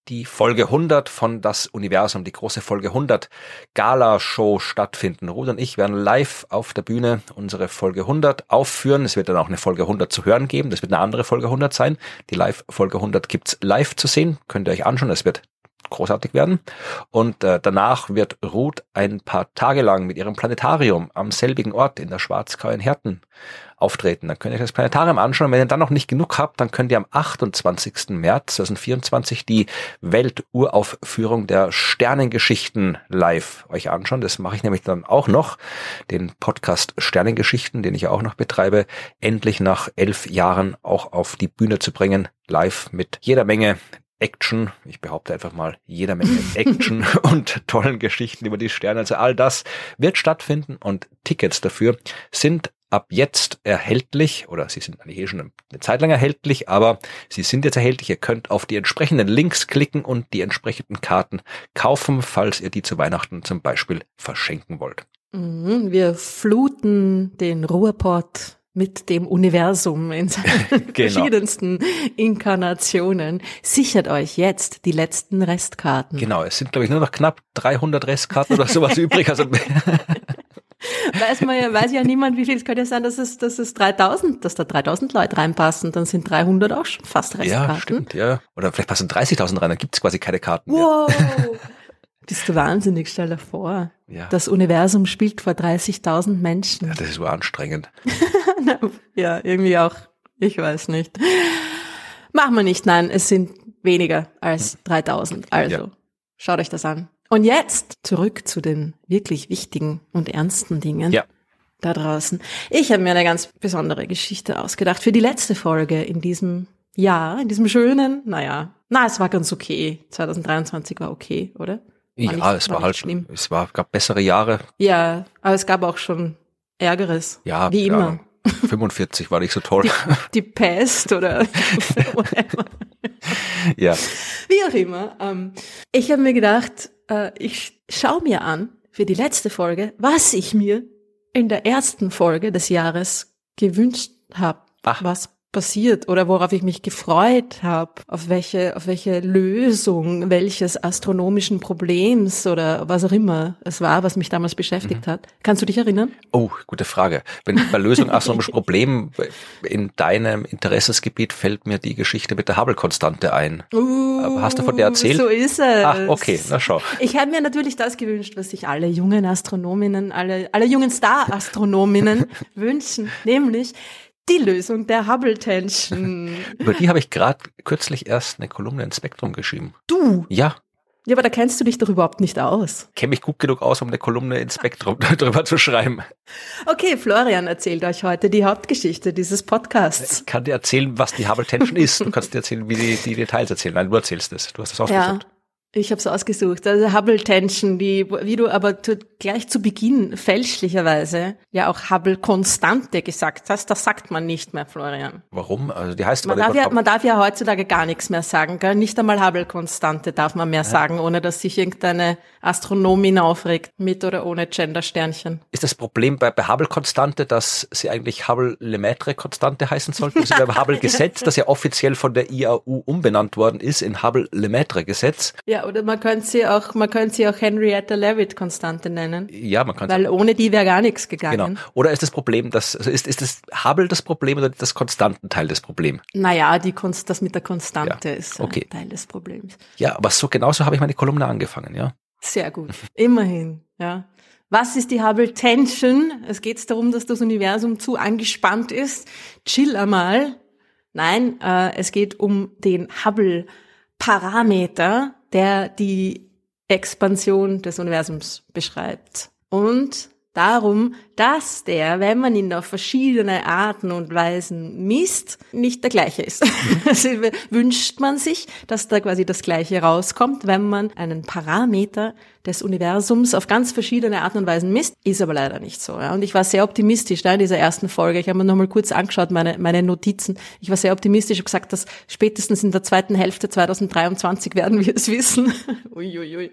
die Folge 100 von Das Universum, die große Folge 100 Gala-Show stattfinden. Ruth und ich werden live auf der Bühne unsere Folge 100 aufführen. Es wird dann auch eine Folge 100 zu hören geben. Das wird eine andere Folge 100 sein. Die Live-Folge 100 gibt's live zu sehen. Könnt ihr euch anschauen. Es wird großartig werden. Und äh, danach wird Ruth ein paar Tage lang mit ihrem Planetarium am selbigen Ort in der Schwarzkau in Herten auftreten. Dann könnt ihr euch das Planetarium anschauen. Wenn ihr dann noch nicht genug habt, dann könnt ihr am 28. März 2024 die Welturaufführung der Sternengeschichten live euch anschauen. Das mache ich nämlich dann auch noch. Den Podcast Sternengeschichten, den ich auch noch betreibe, endlich nach elf Jahren auch auf die Bühne zu bringen. Live mit jeder Menge Action, ich behaupte einfach mal jeder Menge Action und tollen Geschichten über die Sterne. Also all das wird stattfinden und Tickets dafür sind ab jetzt erhältlich oder sie sind eigentlich eh schon eine Zeit lang erhältlich, aber sie sind jetzt erhältlich. Ihr könnt auf die entsprechenden Links klicken und die entsprechenden Karten kaufen, falls ihr die zu Weihnachten zum Beispiel verschenken wollt. Mhm, wir fluten den Ruhrport mit dem Universum in seinen genau. verschiedensten Inkarnationen. Sichert euch jetzt die letzten Restkarten. Genau, es sind glaube ich nur noch knapp 300 Restkarten oder sowas übrig. Also weiß man ja, weiß ja niemand, wie viel. Es könnte ja sein, dass es, dass es 3000, dass da 3000 Leute reinpassen. Dann sind 300 auch schon fast Restkarten. Ja, stimmt, ja. Oder vielleicht passen 30.000 rein, dann gibt es quasi keine Karten wow. mehr. Bist du wahnsinnig, stell dir vor. Ja. Das Universum spielt vor 30.000 Menschen. Ja, das ist so anstrengend. ja, irgendwie auch. Ich weiß nicht. Machen wir nicht, nein, es sind weniger als 3000. Also, ja. schaut euch das an. Und jetzt zurück zu den wirklich wichtigen und ernsten Dingen. Ja. Da draußen. Ich habe mir eine ganz besondere Geschichte ausgedacht für die letzte Folge in diesem Jahr, in diesem schönen, naja, na, es war ganz okay. 2023 war okay, oder? War ja, nicht, es war, war halt, schlimm. es war, gab bessere Jahre. Ja, aber es gab auch schon Ärgeres. Ja, wie immer. 45 war nicht so toll. Die, die Pest oder whatever. ja. Wie auch immer. Ähm, ich habe mir gedacht, äh, ich schaue mir an für die letzte Folge, was ich mir in der ersten Folge des Jahres gewünscht habe, was passiert oder worauf ich mich gefreut habe, auf welche, auf welche Lösung welches astronomischen Problems oder was auch immer es war, was mich damals beschäftigt mhm. hat. Kannst du dich erinnern? Oh, gute Frage. Wenn bei Lösung astronomischer Probleme in deinem Interessensgebiet fällt mir die Geschichte mit der Hubble-Konstante ein. Uh, Hast du von der erzählt? So ist es. Ach, okay, na schau. Ich habe mir natürlich das gewünscht, was sich alle jungen Astronominnen, alle, alle jungen Star-Astronominnen wünschen, nämlich die Lösung der Hubble-Tension. Über die habe ich gerade kürzlich erst eine Kolumne in Spektrum geschrieben. Du? Ja. Ja, aber da kennst du dich doch überhaupt nicht aus. Kenne mich gut genug aus, um eine Kolumne in Spektrum darüber zu schreiben. Okay, Florian erzählt euch heute die Hauptgeschichte dieses Podcasts. Ich kann dir erzählen, was die Hubble Tension ist. Du kannst dir erzählen, wie die, die Details erzählen. Nein, du erzählst es. Du hast es ausgesucht. Ja. Ich habe es ausgesucht. Also Hubble Tension, die, wie du aber gleich zu Beginn fälschlicherweise ja auch Hubble Konstante gesagt hast, das sagt man nicht mehr, Florian. Warum? Also die heißt man darf, ja, man darf ja heutzutage gar nichts mehr sagen, gell? Nicht einmal Hubble Konstante darf man mehr ja. sagen, ohne dass sich irgendeine Astronomin aufregt, mit oder ohne Gender-Sternchen. Ist das Problem bei, bei Hubble Konstante, dass sie eigentlich Hubble Lemaitre Konstante heißen sollte? Also beim Hubble Gesetz, das ja offiziell von der IAU umbenannt worden ist in Hubble Lemaitre Gesetz. Ja, oder man könnte sie auch, man könnte sie auch Henrietta Leavitt Konstante nennen. Ja, man kann. Weil ohne die wäre gar nichts gegangen. Genau. Oder ist das Problem, dass, also ist, ist das Hubble das Problem oder das Konstantenteil des Problems? Naja, die Konst, das mit der Konstante ja. ist okay. Teil des Problems. Ja, aber so genauso habe ich meine Kolumne angefangen, ja. Sehr gut. Immerhin, ja. Was ist die Hubble Tension? Es geht darum, dass das Universum zu angespannt ist. Chill einmal. Nein, äh, es geht um den Hubble Parameter, der die Expansion des Universums beschreibt. Und darum, dass der, wenn man ihn auf verschiedene Arten und Weisen misst, nicht der gleiche ist. also wünscht man sich, dass da quasi das gleiche rauskommt, wenn man einen Parameter des Universums auf ganz verschiedene Arten und Weisen misst, ist aber leider nicht so. Ja. Und ich war sehr optimistisch da in dieser ersten Folge. Ich habe mir nochmal kurz angeschaut, meine, meine Notizen. Ich war sehr optimistisch, habe gesagt, dass spätestens in der zweiten Hälfte 2023 werden wir es wissen. Uiuiui.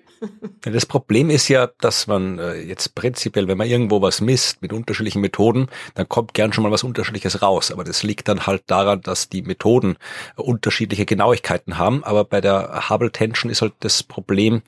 Das Problem ist ja, dass man äh, jetzt prinzipiell, wenn man irgendwo was misst mit unterschiedlichen Methoden, dann kommt gern schon mal was Unterschiedliches raus. Aber das liegt dann halt daran, dass die Methoden unterschiedliche Genauigkeiten haben. Aber bei der Hubble Tension ist halt das Problem,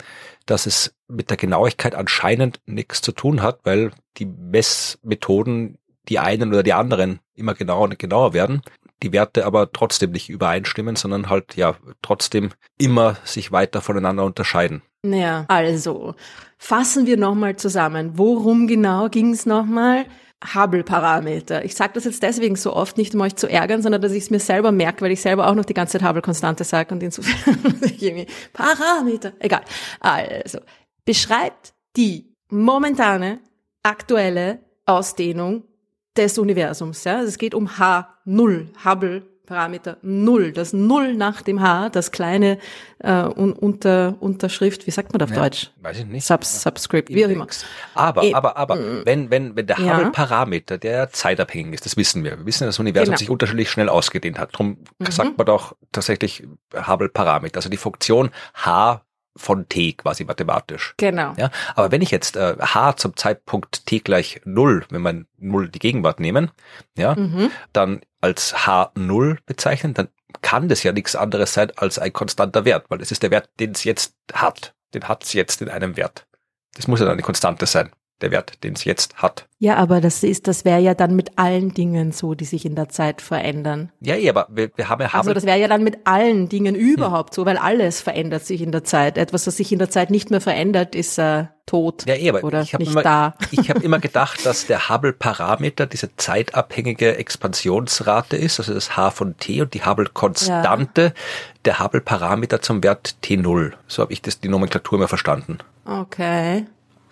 dass es mit der Genauigkeit anscheinend nichts zu tun hat, weil die Messmethoden die einen oder die anderen immer genauer und genauer werden, die Werte aber trotzdem nicht übereinstimmen, sondern halt ja trotzdem immer sich weiter voneinander unterscheiden. Ja, also fassen wir nochmal zusammen. Worum genau ging es nochmal? Hubble-Parameter. Ich sage das jetzt deswegen so oft, nicht um euch zu ärgern, sondern dass ich es mir selber merke, weil ich selber auch noch die ganze Zeit Hubble-Konstante sage und insofern irgendwie Parameter. Egal. Also, beschreibt die momentane, aktuelle Ausdehnung des Universums. Ja? Also es geht um H0, Hubble Parameter Null, das Null nach dem H, das kleine äh, unter, Unterschrift, wie sagt man das auf ja, Deutsch? Weiß ich nicht. Subs, Subscript, wie auch immer. Aber, e aber, aber, mm. wenn, wenn, wenn der ja. Hubble-Parameter, der zeitabhängig ist, das wissen wir. Wir wissen, dass das Universum genau. sich unterschiedlich schnell ausgedehnt hat. Darum mhm. sagt man doch tatsächlich Hubble-Parameter, also die Funktion H von t quasi mathematisch. Genau. Ja, aber wenn ich jetzt äh, h zum Zeitpunkt t gleich null, wenn man null die Gegenwart nehmen, ja, mhm. dann als h0 bezeichnen, dann kann das ja nichts anderes sein als ein konstanter Wert, weil es ist der Wert, den es jetzt hat. Den hat es jetzt in einem Wert. Das muss ja dann eine Konstante sein der Wert, den es jetzt hat. Ja, aber das ist, das wäre ja dann mit allen Dingen so, die sich in der Zeit verändern. Ja, ja, aber wir, wir haben ja Also das wäre ja dann mit allen Dingen überhaupt hm. so, weil alles verändert sich in der Zeit. Etwas, was sich in der Zeit nicht mehr verändert, ist äh, tot ja, eh, aber oder ich nicht immer, da. Ich habe immer gedacht, dass der Hubble-Parameter diese zeitabhängige Expansionsrate ist, also das H von t und die Hubble-Konstante, ja. der Hubble-Parameter zum Wert t0. So habe ich das die Nomenklatur immer verstanden. Okay.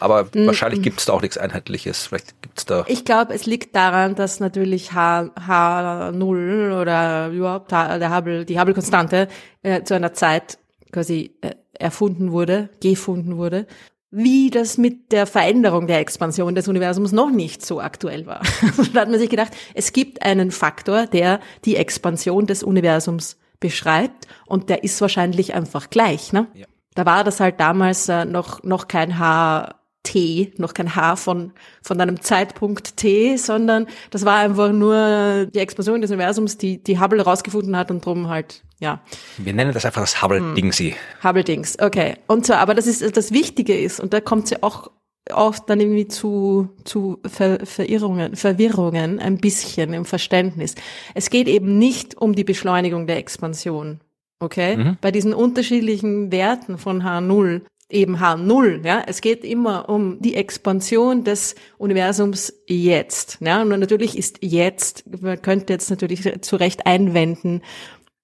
Aber mhm. wahrscheinlich gibt es da auch nichts Einheitliches. Vielleicht gibt's da. Ich glaube, es liegt daran, dass natürlich H, H0 oder überhaupt H, der Hubble, die Hubble-Konstante äh, zu einer Zeit quasi äh, erfunden wurde, gefunden wurde, wie das mit der Veränderung der Expansion des Universums noch nicht so aktuell war. da hat man sich gedacht, es gibt einen Faktor, der die Expansion des Universums beschreibt und der ist wahrscheinlich einfach gleich. Ne? Ja. Da war das halt damals äh, noch, noch kein H T, noch kein H von, von einem Zeitpunkt T, sondern das war einfach nur die Explosion des Universums, die, die Hubble rausgefunden hat und drum halt, ja. Wir nennen das einfach das Hubble-Dingsy. Hm. Hubble-Dings, okay. Und zwar, aber das ist, das Wichtige ist, und da kommt sie auch oft dann irgendwie zu, zu Ver Verirrungen, Verwirrungen ein bisschen im Verständnis. Es geht eben nicht um die Beschleunigung der Expansion. Okay? Mhm. Bei diesen unterschiedlichen Werten von H0 eben H0. Ja, es geht immer um die Expansion des Universums jetzt. Ja, und natürlich ist jetzt, man könnte jetzt natürlich zu Recht einwenden,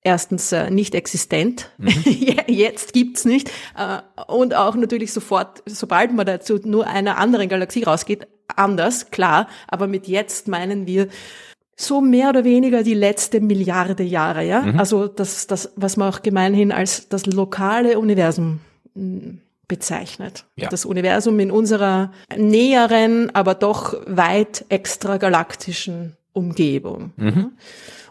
erstens äh, nicht existent, mhm. jetzt gibt's nicht äh, und auch natürlich sofort, sobald man dazu nur einer anderen Galaxie rausgeht, anders, klar, aber mit jetzt meinen wir so mehr oder weniger die letzte Milliarde Jahre, ja, mhm. also das, das, was man auch gemeinhin als das lokale Universum hm, bezeichnet. Ja. Das Universum in unserer näheren, aber doch weit extragalaktischen Umgebung. Mhm.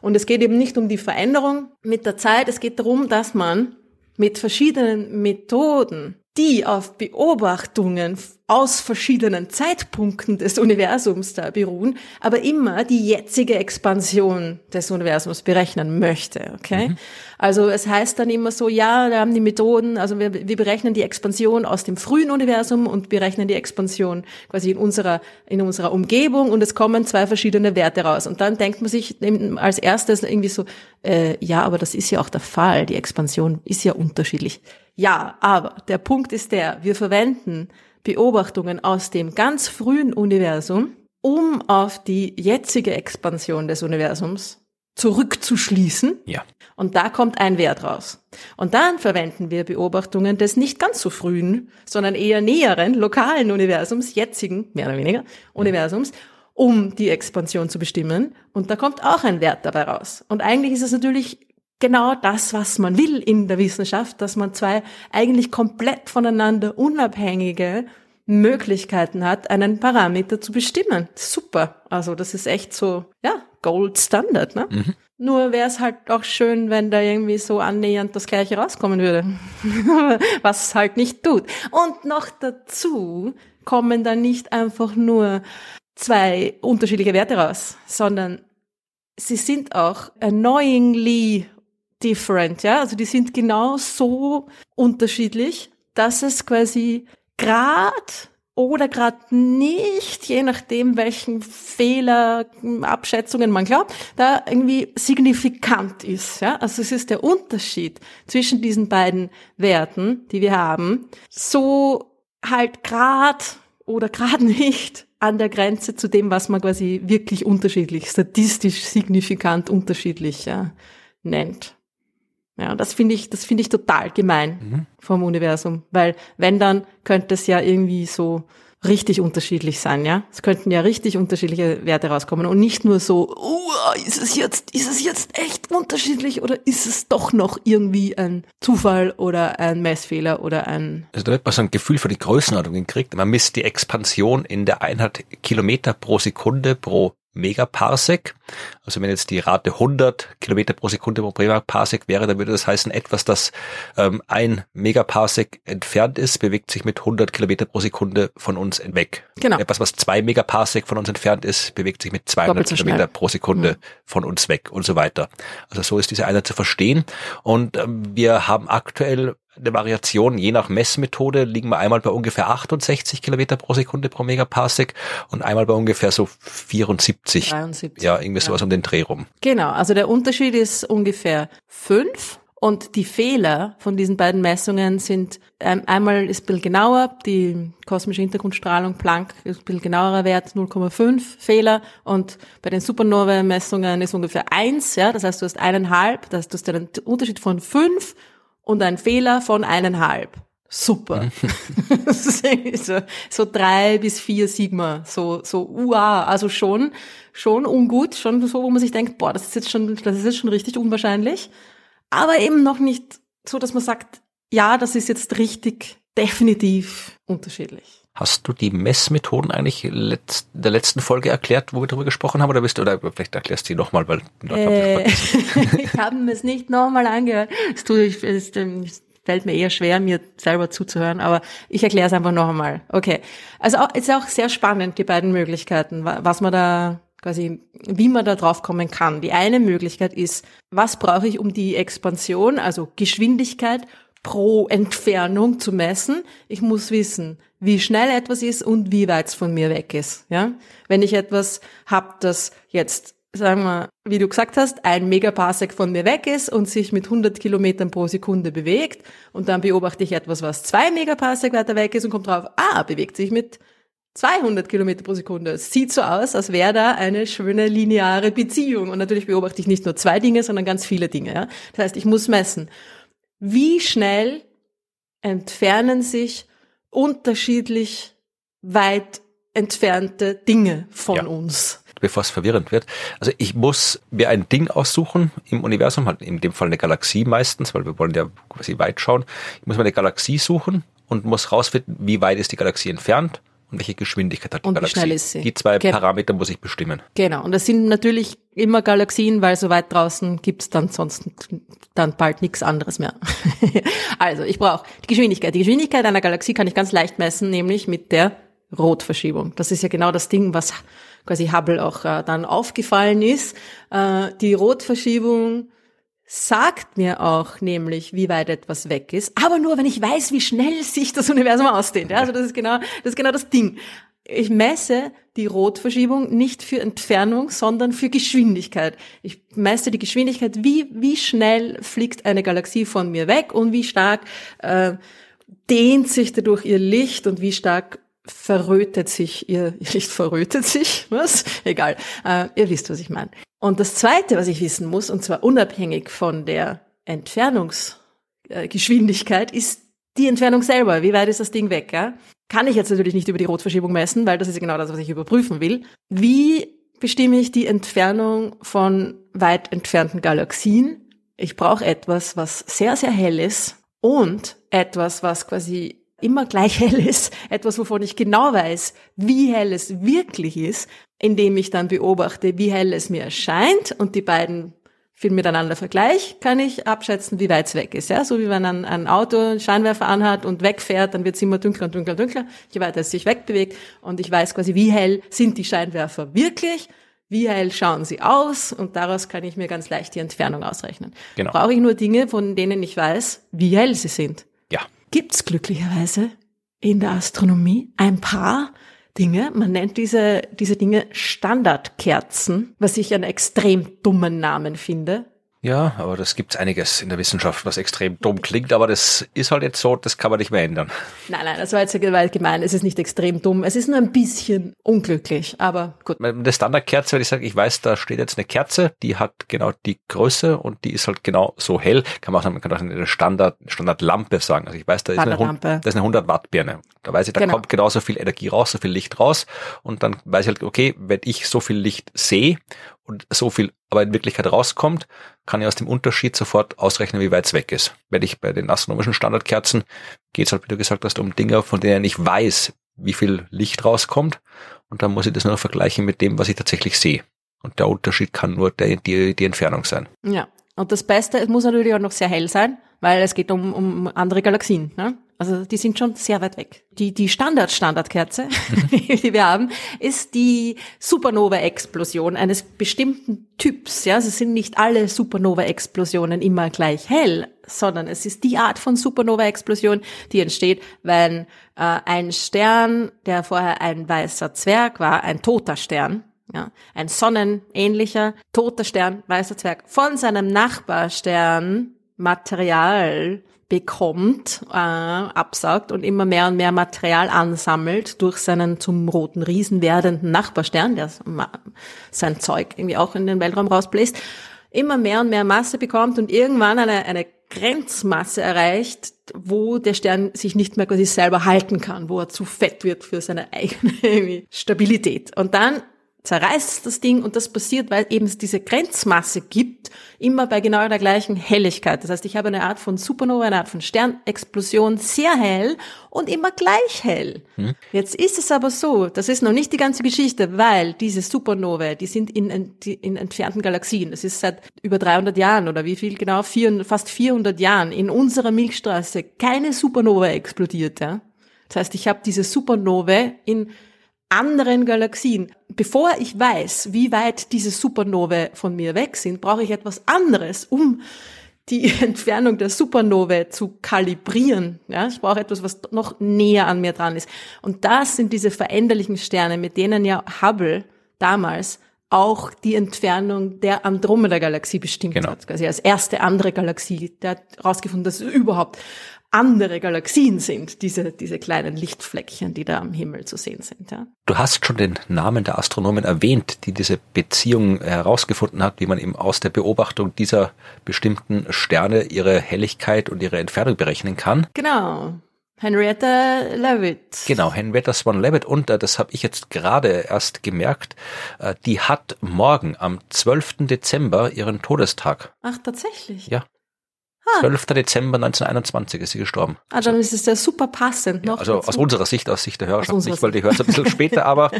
Und es geht eben nicht um die Veränderung mit der Zeit, es geht darum, dass man mit verschiedenen Methoden die auf Beobachtungen aus verschiedenen Zeitpunkten des Universums da beruhen, aber immer die jetzige Expansion des Universums berechnen möchte. Okay? Mhm. Also es heißt dann immer so, ja, wir haben die Methoden, also wir, wir berechnen die Expansion aus dem frühen Universum und berechnen die Expansion quasi in unserer in unserer Umgebung und es kommen zwei verschiedene Werte raus. Und dann denkt man sich als erstes irgendwie so, äh, ja, aber das ist ja auch der Fall. Die Expansion ist ja unterschiedlich. Ja, aber der Punkt ist der, wir verwenden Beobachtungen aus dem ganz frühen Universum, um auf die jetzige Expansion des Universums zurückzuschließen. Ja. Und da kommt ein Wert raus. Und dann verwenden wir Beobachtungen des nicht ganz so frühen, sondern eher näheren, lokalen Universums, jetzigen, mehr oder weniger, Universums, um die Expansion zu bestimmen. Und da kommt auch ein Wert dabei raus. Und eigentlich ist es natürlich genau das, was man will in der Wissenschaft, dass man zwei eigentlich komplett voneinander unabhängige Möglichkeiten hat, einen Parameter zu bestimmen. Super. Also das ist echt so, ja, Gold Standard. Ne? Mhm. Nur wäre es halt auch schön, wenn da irgendwie so annähernd das gleiche rauskommen würde. Was es halt nicht tut. Und noch dazu kommen dann nicht einfach nur zwei unterschiedliche Werte raus, sondern sie sind auch annoyingly different, ja. Also die sind genau so unterschiedlich, dass es quasi grad oder gerade nicht, je nachdem, welchen Fehler, Abschätzungen man glaubt, da irgendwie signifikant ist. Ja? Also es ist der Unterschied zwischen diesen beiden Werten, die wir haben, so halt grad oder gerade nicht an der Grenze zu dem, was man quasi wirklich unterschiedlich, statistisch signifikant unterschiedlich ja, nennt. Ja, das finde ich, das finde ich total gemein mhm. vom Universum, weil wenn dann könnte es ja irgendwie so richtig unterschiedlich sein, ja. Es könnten ja richtig unterschiedliche Werte rauskommen und nicht nur so, uh, ist es jetzt, ist es jetzt echt unterschiedlich oder ist es doch noch irgendwie ein Zufall oder ein Messfehler oder ein. Also da wird man so ein Gefühl für die Größenordnung gekriegt. Man misst die Expansion in der Einheit Kilometer pro Sekunde pro Megaparsec. Also wenn jetzt die Rate 100 Kilometer pro Sekunde pro Megaparsec wäre, dann würde das heißen, etwas, das ähm, ein Megaparsec entfernt ist, bewegt sich mit 100 Kilometer pro Sekunde von uns weg. Genau. Etwas, was zwei Megaparsec von uns entfernt ist, bewegt sich mit 200 so Kilometer pro Sekunde mhm. von uns weg und so weiter. Also so ist diese Einheit zu verstehen. Und ähm, wir haben aktuell eine Variation, je nach Messmethode liegen wir einmal bei ungefähr 68 Kilometer pro Sekunde pro Megaparsec und einmal bei ungefähr so 74. 73. Ja, irgendwie sowas ja. um den Dreh rum. Genau, also der Unterschied ist ungefähr fünf. Und die Fehler von diesen beiden Messungen sind ähm, einmal ist ein bisschen genauer, die kosmische Hintergrundstrahlung Planck ist ein bisschen genauerer Wert, 0,5 Fehler. Und bei den Supernova-Messungen ist ungefähr eins, ja, das heißt, du hast eineinhalb, das heißt, du hast einen Unterschied von fünf und ein Fehler von eineinhalb. Super. so, so drei bis vier Sigma, so, so UA, also schon, schon ungut, schon so, wo man sich denkt, boah, das ist jetzt schon, das ist jetzt schon richtig unwahrscheinlich. Aber eben noch nicht so, dass man sagt, ja, das ist jetzt richtig definitiv unterschiedlich. Hast du die Messmethoden eigentlich in der letzten Folge erklärt, wo wir darüber gesprochen haben, oder bist du, oder vielleicht erklärst du die nochmal, weil äh, ich habe es nicht nochmal angehört. Es tut, es, es fällt mir eher schwer, mir selber zuzuhören, aber ich erkläre es einfach noch einmal. Okay. Also es ist auch sehr spannend, die beiden Möglichkeiten, was man da quasi, wie man da drauf kommen kann. Die eine Möglichkeit ist, was brauche ich, um die Expansion, also Geschwindigkeit pro Entfernung zu messen. Ich muss wissen, wie schnell etwas ist und wie weit es von mir weg ist. Ja, wenn ich etwas habe, das jetzt sagen wir, wie du gesagt hast, ein Megaparsec von mir weg ist und sich mit 100 Kilometern pro Sekunde bewegt und dann beobachte ich etwas, was zwei Megaparsec weiter weg ist und kommt drauf, ah, bewegt sich mit 200 Kilometer pro Sekunde. Es sieht so aus, als wäre da eine schöne lineare Beziehung. Und natürlich beobachte ich nicht nur zwei Dinge, sondern ganz viele Dinge. Ja? Das heißt, ich muss messen wie schnell entfernen sich unterschiedlich weit entfernte Dinge von ja. uns. bevor es verwirrend wird. Also ich muss mir ein Ding aussuchen im Universum, halt in dem Fall eine Galaxie meistens, weil wir wollen ja quasi weit schauen. Ich muss mir eine Galaxie suchen und muss rausfinden, wie weit ist die Galaxie entfernt und welche Geschwindigkeit hat die und Galaxie. Wie schnell ist sie. Die zwei Ge Parameter muss ich bestimmen. Genau. Und das sind natürlich immer Galaxien, weil so weit draußen gibt's dann sonst dann bald nichts anderes mehr. also ich brauche die Geschwindigkeit. Die Geschwindigkeit einer Galaxie kann ich ganz leicht messen, nämlich mit der Rotverschiebung. Das ist ja genau das Ding, was quasi Hubble auch äh, dann aufgefallen ist. Äh, die Rotverschiebung sagt mir auch nämlich, wie weit etwas weg ist, aber nur, wenn ich weiß, wie schnell sich das Universum ausdehnt. Ja, also das ist genau, das ist genau das Ding. Ich messe die Rotverschiebung nicht für Entfernung, sondern für Geschwindigkeit. Ich messe die Geschwindigkeit, wie, wie schnell fliegt eine Galaxie von mir weg und wie stark äh, dehnt sich dadurch ihr Licht und wie stark verrötet sich ihr, ihr Licht verrötet sich, was? Egal. Äh, ihr wisst, was ich meine. Und das Zweite, was ich wissen muss, und zwar unabhängig von der Entfernungsgeschwindigkeit, ist die Entfernung selber. Wie weit ist das Ding weg? Ja? Kann ich jetzt natürlich nicht über die Rotverschiebung messen, weil das ist genau das, was ich überprüfen will. Wie bestimme ich die Entfernung von weit entfernten Galaxien? Ich brauche etwas, was sehr, sehr hell ist und etwas, was quasi immer gleich hell ist, etwas, wovon ich genau weiß, wie hell es wirklich ist, indem ich dann beobachte, wie hell es mir erscheint und die beiden viel miteinander vergleiche, kann ich abschätzen, wie weit es weg ist. Ja, so wie wenn ein, ein Auto einen Scheinwerfer anhat und wegfährt, dann wird es immer dunkler und dunkler und dunkler, je weiter es sich wegbewegt und ich weiß quasi, wie hell sind die Scheinwerfer wirklich, wie hell schauen sie aus und daraus kann ich mir ganz leicht die Entfernung ausrechnen. Genau. Brauche ich nur Dinge, von denen ich weiß, wie hell sie sind. Ja. Gibt's glücklicherweise in der Astronomie ein paar Dinge. Man nennt diese, diese Dinge Standardkerzen, was ich einen extrem dummen Namen finde. Ja, aber das gibt's einiges in der Wissenschaft, was extrem dumm klingt, aber das ist halt jetzt so, das kann man nicht mehr ändern. Nein, nein, das war jetzt gewalt gemein. Es ist nicht extrem dumm. Es ist nur ein bisschen unglücklich, aber gut. Eine Standardkerze, wenn ich sage, ich weiß, da steht jetzt eine Kerze, die hat genau die Größe und die ist halt genau so hell, kann man auch, man kann auch eine Standard, Standardlampe sagen. Also ich weiß, da ist, eine, da ist eine 100 Watt Birne. Da weiß ich, da genau. kommt genauso viel Energie raus, so viel Licht raus und dann weiß ich halt, okay, wenn ich so viel Licht sehe und so viel aber in Wirklichkeit rauskommt, kann ich aus dem Unterschied sofort ausrechnen, wie weit es weg ist. Wenn ich bei den astronomischen Standardkerzen geht es halt, wie du gesagt hast, um Dinge, von denen ich weiß, wie viel Licht rauskommt. Und dann muss ich das nur vergleichen mit dem, was ich tatsächlich sehe. Und der Unterschied kann nur der, die, die Entfernung sein. Ja. Und das Beste, es muss natürlich auch noch sehr hell sein, weil es geht um, um andere Galaxien. Ne? Also die sind schon sehr weit weg. Die, die Standard-Standardkerze, die wir haben, ist die Supernova-Explosion eines bestimmten Typs. Ja, also es sind nicht alle Supernova-Explosionen immer gleich hell, sondern es ist die Art von Supernova-Explosion, die entsteht, wenn äh, ein Stern, der vorher ein weißer Zwerg war, ein toter Stern, ja, ein sonnenähnlicher toter Stern, weißer Zwerg, von seinem Nachbarstern Material bekommt, äh, absaugt und immer mehr und mehr Material ansammelt durch seinen zum roten Riesen werdenden Nachbarstern, der sein Zeug irgendwie auch in den Weltraum rausbläst, immer mehr und mehr Masse bekommt und irgendwann eine, eine Grenzmasse erreicht, wo der Stern sich nicht mehr quasi selber halten kann, wo er zu fett wird für seine eigene Stabilität. Und dann zerreißt das Ding und das passiert, weil eben es diese Grenzmasse gibt, immer bei genau der gleichen Helligkeit. Das heißt, ich habe eine Art von Supernova, eine Art von Sternexplosion, sehr hell und immer gleich hell. Hm. Jetzt ist es aber so, das ist noch nicht die ganze Geschichte, weil diese Supernovae, die sind in, in entfernten Galaxien. Das ist seit über 300 Jahren oder wie viel genau, vier, fast 400 Jahren in unserer Milchstraße keine Supernova explodiert. Ja? Das heißt, ich habe diese Supernovae in anderen Galaxien. Bevor ich weiß, wie weit diese Supernovae von mir weg sind, brauche ich etwas anderes, um die Entfernung der Supernovae zu kalibrieren. Ja, ich brauche etwas, was noch näher an mir dran ist. Und das sind diese veränderlichen Sterne, mit denen ja Hubble damals auch die Entfernung der Andromeda-Galaxie bestimmt genau. hat. Also als erste andere Galaxie, der hat herausgefunden, dass es überhaupt andere Galaxien sind, diese, diese kleinen Lichtfleckchen, die da am Himmel zu sehen sind. Ja. Du hast schon den Namen der Astronomen erwähnt, die diese Beziehung herausgefunden hat, wie man eben aus der Beobachtung dieser bestimmten Sterne ihre Helligkeit und ihre Entfernung berechnen kann. Genau. Henrietta Leavitt. Genau, Henrietta Swan Leavitt. Und äh, das habe ich jetzt gerade erst gemerkt, äh, die hat morgen am 12. Dezember ihren Todestag. Ach, tatsächlich? Ja. 12. Dezember 1921 ist sie gestorben. Ah, dann ist es ja super passend noch. Ja, also dazu. aus unserer Sicht, aus Sicht der Hörerschaft nicht, weil die hört es ein bisschen später, aber.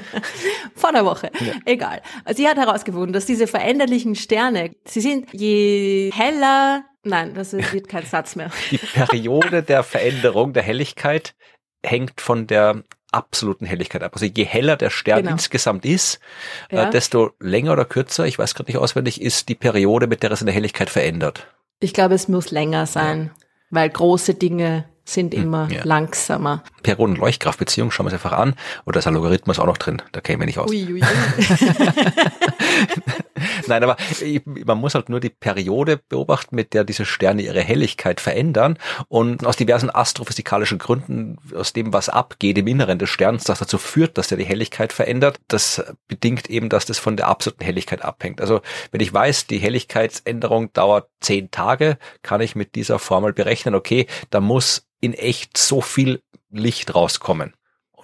Vor der Woche. Ja. Egal. Sie hat herausgefunden, dass diese veränderlichen Sterne, sie sind je heller, nein, das wird kein Satz mehr. Die Periode der Veränderung der Helligkeit hängt von der absoluten Helligkeit ab. Also je heller der Stern genau. insgesamt ist, äh, ja. äh, desto länger oder kürzer, ich weiß gerade nicht auswendig, ist die Periode, mit der er seine Helligkeit verändert. Ich glaube, es muss länger sein, ja. weil große Dinge sind hm, immer ja. langsamer. Perioden-Leuchtkraftbeziehung, schauen wir uns einfach an. Oder ist ein Logarithmus auch noch drin? Da käme ich nicht aus. Ui, ui, ui. Nein, aber man muss halt nur die Periode beobachten, mit der diese Sterne ihre Helligkeit verändern. Und aus diversen astrophysikalischen Gründen, aus dem, was abgeht im Inneren des Sterns, das dazu führt, dass der die Helligkeit verändert, das bedingt eben, dass das von der absoluten Helligkeit abhängt. Also wenn ich weiß, die Helligkeitsänderung dauert zehn Tage, kann ich mit dieser Formel berechnen, okay, da muss in echt so viel Licht rauskommen.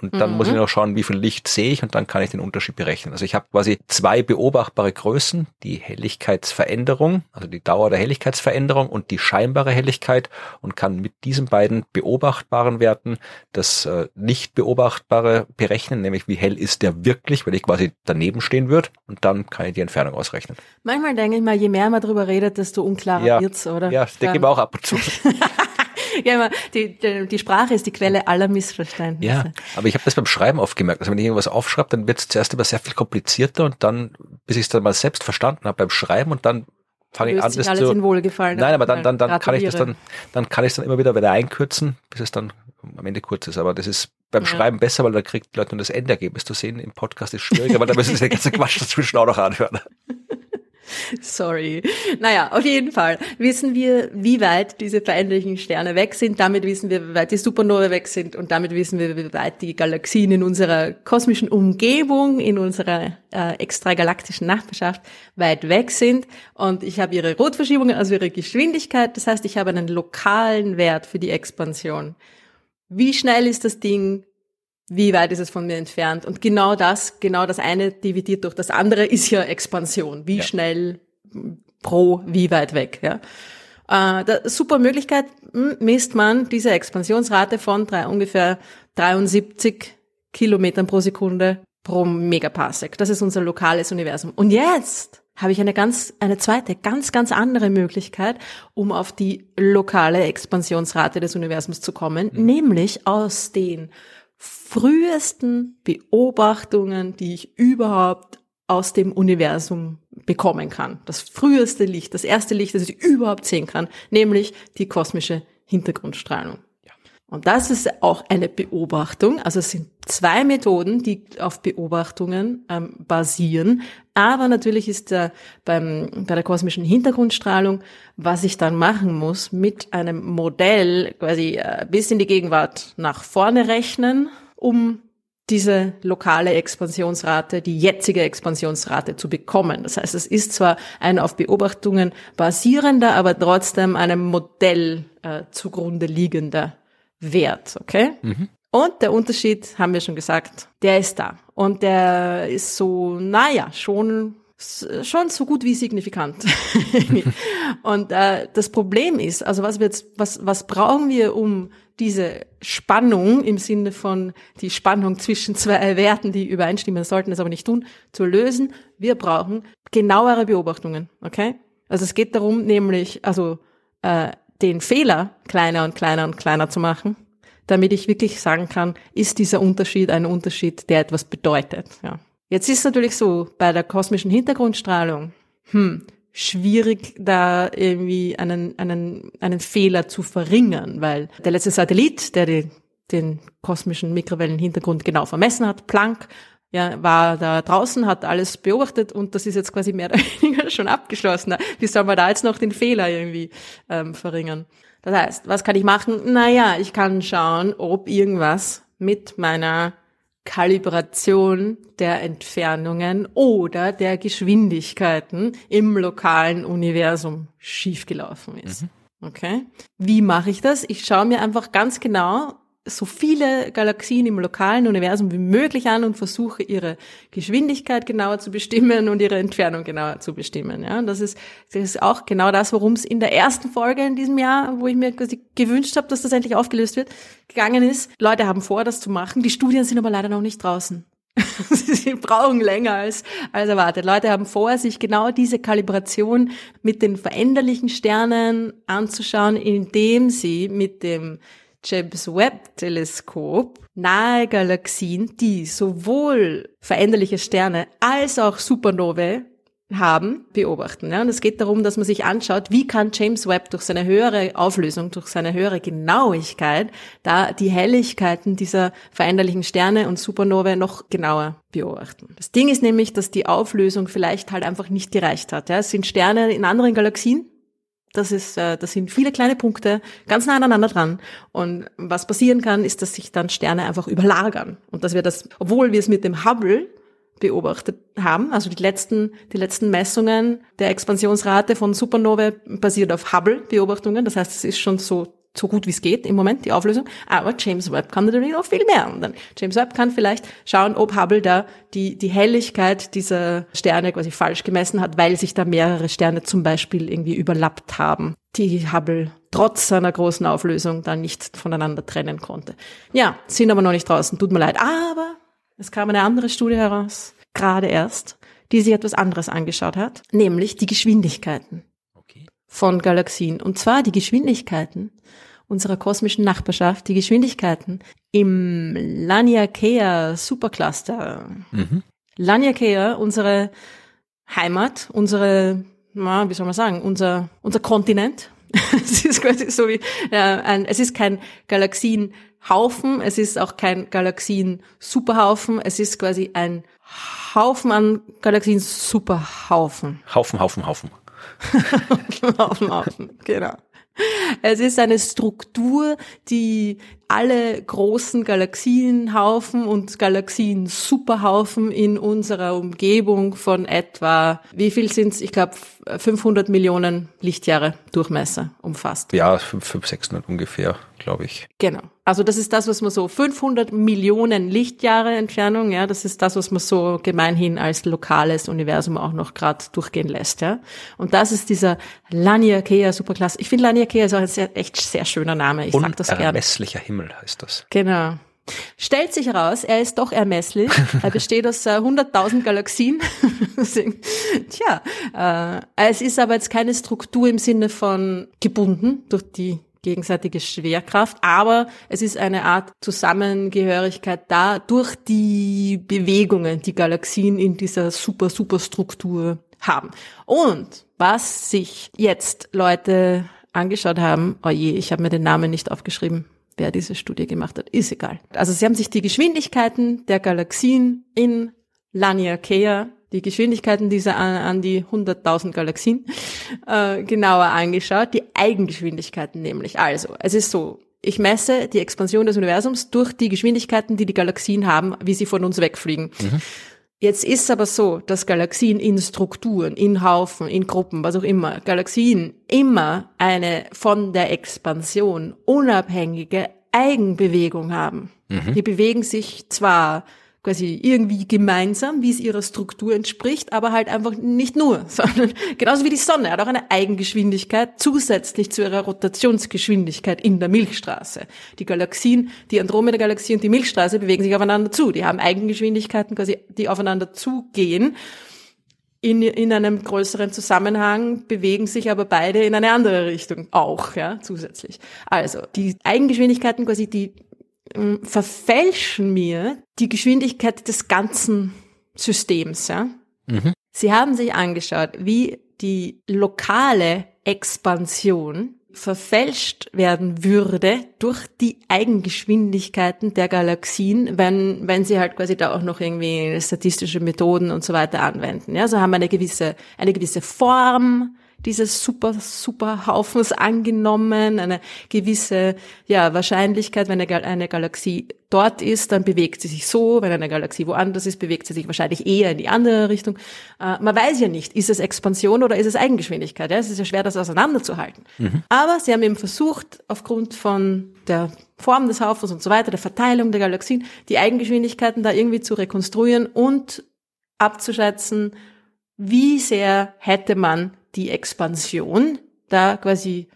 Und dann mhm. muss ich mhm. noch schauen, wie viel Licht sehe ich und dann kann ich den Unterschied berechnen. Also ich habe quasi zwei beobachtbare Größen, die Helligkeitsveränderung, also die Dauer der Helligkeitsveränderung und die scheinbare Helligkeit und kann mit diesen beiden beobachtbaren Werten das äh, nicht beobachtbare berechnen, nämlich wie hell ist der wirklich, weil ich quasi daneben stehen würde und dann kann ich die Entfernung ausrechnen. Manchmal denke ich mal, je mehr man darüber redet, desto unklarer ja, wird's, oder? Ja, das denke ich auch ab und zu. ja, die, die, die Sprache ist die Quelle aller Missverständnisse. Ja, aber ich habe das beim Schreiben oft gemerkt. Also wenn ich irgendwas aufschreibe, dann wird es zuerst immer sehr viel komplizierter und dann, bis ich es dann mal selbst verstanden habe beim Schreiben und dann fange ich an, das alles zu. In Wohlgefallen, nein, aber dann, dann, dann kann ich das dann, dann kann ich es dann immer wieder wieder einkürzen, bis es dann am Ende kurz ist. Aber das ist beim ja. Schreiben besser, weil da kriegt die Leute nur das Endergebnis zu sehen. Im Podcast ist schwieriger, weil da müssen sie den ganzen Quatsch dazwischen auch noch anhören. Sorry. Naja, auf jeden Fall wissen wir, wie weit diese veränderlichen Sterne weg sind. Damit wissen wir, wie weit die Supernovae weg sind. Und damit wissen wir, wie weit die Galaxien in unserer kosmischen Umgebung, in unserer äh, extragalaktischen Nachbarschaft weit weg sind. Und ich habe ihre Rotverschiebungen, also ihre Geschwindigkeit. Das heißt, ich habe einen lokalen Wert für die Expansion. Wie schnell ist das Ding? Wie weit ist es von mir entfernt? Und genau das, genau das eine dividiert durch das andere ist ja Expansion. Wie ja. schnell pro, wie weit weg, ja. Äh, da, super Möglichkeit, hm, misst man diese Expansionsrate von drei, ungefähr 73 Kilometern pro Sekunde pro Megaparsec. Das ist unser lokales Universum. Und jetzt habe ich eine ganz, eine zweite, ganz, ganz andere Möglichkeit, um auf die lokale Expansionsrate des Universums zu kommen, mhm. nämlich aus den frühesten Beobachtungen, die ich überhaupt aus dem Universum bekommen kann. Das früheste Licht, das erste Licht, das ich überhaupt sehen kann, nämlich die kosmische Hintergrundstrahlung. Und das ist auch eine Beobachtung. Also es sind zwei Methoden, die auf Beobachtungen ähm, basieren. Aber natürlich ist da beim, bei der kosmischen Hintergrundstrahlung, was ich dann machen muss, mit einem Modell quasi äh, bis in die Gegenwart nach vorne rechnen, um diese lokale Expansionsrate, die jetzige Expansionsrate zu bekommen. Das heißt, es ist zwar ein auf Beobachtungen basierender, aber trotzdem einem Modell äh, zugrunde liegender Wert, okay? Mhm. Und der Unterschied, haben wir schon gesagt, der ist da. Und der ist so, naja, schon schon so gut wie signifikant. und äh, das Problem ist, also was wir jetzt, was was brauchen wir, um diese Spannung im Sinne von die Spannung zwischen zwei Werten, die übereinstimmen, sollten es aber nicht tun, zu lösen? Wir brauchen genauere Beobachtungen, okay? Also es geht darum, nämlich also äh, den Fehler kleiner und kleiner und kleiner zu machen, damit ich wirklich sagen kann, ist dieser Unterschied ein Unterschied, der etwas bedeutet. Ja. Jetzt ist natürlich so, bei der kosmischen Hintergrundstrahlung, hm, schwierig, da irgendwie einen, einen, einen Fehler zu verringern, weil der letzte Satellit, der die, den kosmischen Mikrowellenhintergrund genau vermessen hat, Planck, ja, war da draußen, hat alles beobachtet und das ist jetzt quasi mehr oder weniger schon abgeschlossen. Wie soll man da jetzt noch den Fehler irgendwie ähm, verringern? Das heißt, was kann ich machen? Naja, ich kann schauen, ob irgendwas mit meiner Kalibration der Entfernungen oder der Geschwindigkeiten im lokalen Universum schiefgelaufen ist. Mhm. Okay? Wie mache ich das? Ich schaue mir einfach ganz genau so viele Galaxien im lokalen Universum wie möglich an und versuche ihre Geschwindigkeit genauer zu bestimmen und ihre Entfernung genauer zu bestimmen. Ja, das ist, das ist auch genau das, worum es in der ersten Folge in diesem Jahr, wo ich mir quasi gewünscht habe, dass das endlich aufgelöst wird, gegangen ist. Leute haben vor, das zu machen. Die Studien sind aber leider noch nicht draußen. Sie brauchen länger als, als erwartet. Leute haben vor, sich genau diese Kalibration mit den veränderlichen Sternen anzuschauen, indem sie mit dem James Webb Teleskop nahe Galaxien, die sowohl veränderliche Sterne als auch Supernovae haben, beobachten. Ja, und es geht darum, dass man sich anschaut, wie kann James Webb durch seine höhere Auflösung, durch seine höhere Genauigkeit da die Helligkeiten dieser veränderlichen Sterne und Supernovae noch genauer beobachten. Das Ding ist nämlich, dass die Auflösung vielleicht halt einfach nicht gereicht hat. Ja, es sind Sterne in anderen Galaxien, das ist, äh, das sind viele kleine Punkte ganz nah aneinander dran. Und was passieren kann, ist, dass sich dann Sterne einfach überlagern. Und dass wir das, obwohl wir es mit dem Hubble beobachtet haben, also die letzten, die letzten Messungen der Expansionsrate von Supernovae basiert auf Hubble-Beobachtungen. Das heißt, es ist schon so so gut wie es geht im Moment, die Auflösung. Aber James Webb kann natürlich noch viel mehr. Dann James Webb kann vielleicht schauen, ob Hubble da die, die Helligkeit dieser Sterne quasi falsch gemessen hat, weil sich da mehrere Sterne zum Beispiel irgendwie überlappt haben, die Hubble trotz seiner großen Auflösung dann nicht voneinander trennen konnte. Ja, sind aber noch nicht draußen, tut mir leid. Aber es kam eine andere Studie heraus, gerade erst, die sich etwas anderes angeschaut hat, nämlich die Geschwindigkeiten von Galaxien. Und zwar die Geschwindigkeiten unserer kosmischen Nachbarschaft, die Geschwindigkeiten im Laniakea Supercluster. Mhm. Laniakea, unsere Heimat, unsere, na, wie soll man sagen, unser, unser Kontinent. es ist quasi so wie, äh, ein, es ist kein Galaxienhaufen, es ist auch kein Galaxien-Superhaufen, es ist quasi ein Haufen an Galaxien-Superhaufen. Haufen, Haufen, Haufen. Haufen, Haufen, genau. Es ist eine Struktur, die alle großen Galaxienhaufen und Galaxien-Superhaufen in unserer Umgebung von etwa, wie viel sind's? Ich glaube 500 Millionen Lichtjahre Durchmesser umfasst. Ja, 500, 600 ungefähr, glaube ich. Genau. Also das ist das, was man so 500 Millionen Lichtjahre Entfernung, ja, das ist das, was man so gemeinhin als lokales Universum auch noch gerade durchgehen lässt, ja. Und das ist dieser Laniakea Superklasse. Ich finde Laniakea ist auch ein sehr, echt sehr schöner Name. Ich sag das gerne. Unermesslicher Himmel heißt das. Genau. Stellt sich heraus, er ist doch ermesslich. Er besteht aus äh, 100.000 Galaxien. Tja, äh, es ist aber jetzt keine Struktur im Sinne von gebunden durch die gegenseitige Schwerkraft, aber es ist eine Art Zusammengehörigkeit da durch die Bewegungen, die Galaxien in dieser super, super Struktur haben. Und was sich jetzt Leute angeschaut haben, oh je, ich habe mir den Namen nicht aufgeschrieben, wer diese Studie gemacht hat, ist egal. Also sie haben sich die Geschwindigkeiten der Galaxien in Laniakea, die Geschwindigkeiten dieser an, an die 100.000 Galaxien, äh, genauer angeschaut, die Eigengeschwindigkeiten nämlich. Also, es ist so, ich messe die Expansion des Universums durch die Geschwindigkeiten, die die Galaxien haben, wie sie von uns wegfliegen. Mhm. Jetzt ist aber so, dass Galaxien in Strukturen, in Haufen, in Gruppen, was auch immer, Galaxien immer eine von der Expansion unabhängige Eigenbewegung haben. Mhm. Die bewegen sich zwar quasi irgendwie gemeinsam, wie es ihrer Struktur entspricht, aber halt einfach nicht nur, sondern genauso wie die Sonne hat auch eine Eigengeschwindigkeit zusätzlich zu ihrer Rotationsgeschwindigkeit in der Milchstraße. Die Galaxien, die Andromeda-Galaxie und die Milchstraße bewegen sich aufeinander zu. Die haben Eigengeschwindigkeiten quasi, die aufeinander zugehen. In, in einem größeren Zusammenhang bewegen sich aber beide in eine andere Richtung auch, ja, zusätzlich. Also, die Eigengeschwindigkeiten quasi, die ähm, verfälschen mir die Geschwindigkeit des ganzen Systems. Ja? Mhm. Sie haben sich angeschaut, wie die lokale Expansion verfälscht werden würde durch die Eigengeschwindigkeiten der Galaxien, wenn, wenn sie halt quasi da auch noch irgendwie statistische Methoden und so weiter anwenden. Ja, so haben wir eine gewisse, eine gewisse Form, dieses super, super Haufens angenommen, eine gewisse, ja, Wahrscheinlichkeit, wenn eine, eine Galaxie dort ist, dann bewegt sie sich so, wenn eine Galaxie woanders ist, bewegt sie sich wahrscheinlich eher in die andere Richtung. Äh, man weiß ja nicht, ist es Expansion oder ist es Eigengeschwindigkeit? Ja? Es ist ja schwer, das auseinanderzuhalten. Mhm. Aber sie haben eben versucht, aufgrund von der Form des Haufens und so weiter, der Verteilung der Galaxien, die Eigengeschwindigkeiten da irgendwie zu rekonstruieren und abzuschätzen, wie sehr hätte man die Expansion da quasi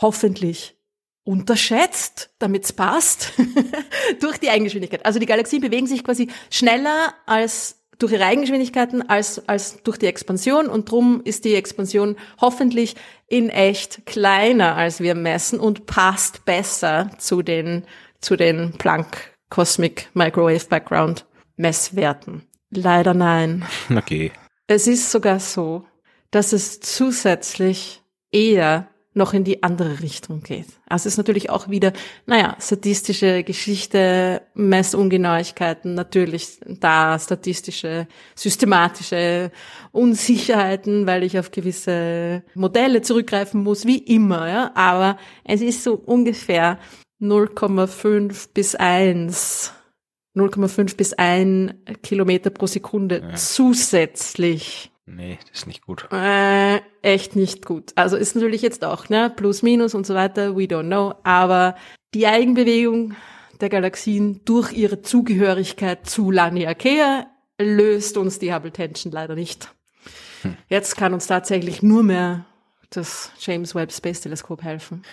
hoffentlich unterschätzt, damit's passt, durch die Eigengeschwindigkeit. Also die Galaxien bewegen sich quasi schneller als durch ihre Eigengeschwindigkeiten als, als durch die Expansion und drum ist die Expansion hoffentlich in echt kleiner, als wir messen und passt besser zu den, zu den Planck Cosmic Microwave Background Messwerten. Leider nein. Okay. Es ist sogar so, dass es zusätzlich eher noch in die andere Richtung geht. Also es ist natürlich auch wieder, naja, statistische Geschichte, Messungenauigkeiten, natürlich da statistische, systematische Unsicherheiten, weil ich auf gewisse Modelle zurückgreifen muss, wie immer, ja. Aber es ist so ungefähr 0,5 bis 1 0,5 bis 1 Kilometer pro Sekunde ja. zusätzlich. Nee, das ist nicht gut. Äh, echt nicht gut. Also ist natürlich jetzt auch, ne, plus, minus und so weiter, we don't know, aber die Eigenbewegung der Galaxien durch ihre Zugehörigkeit zu Laniakea löst uns die Hubble Tension leider nicht. Hm. Jetzt kann uns tatsächlich nur mehr das James Webb Space Teleskop helfen.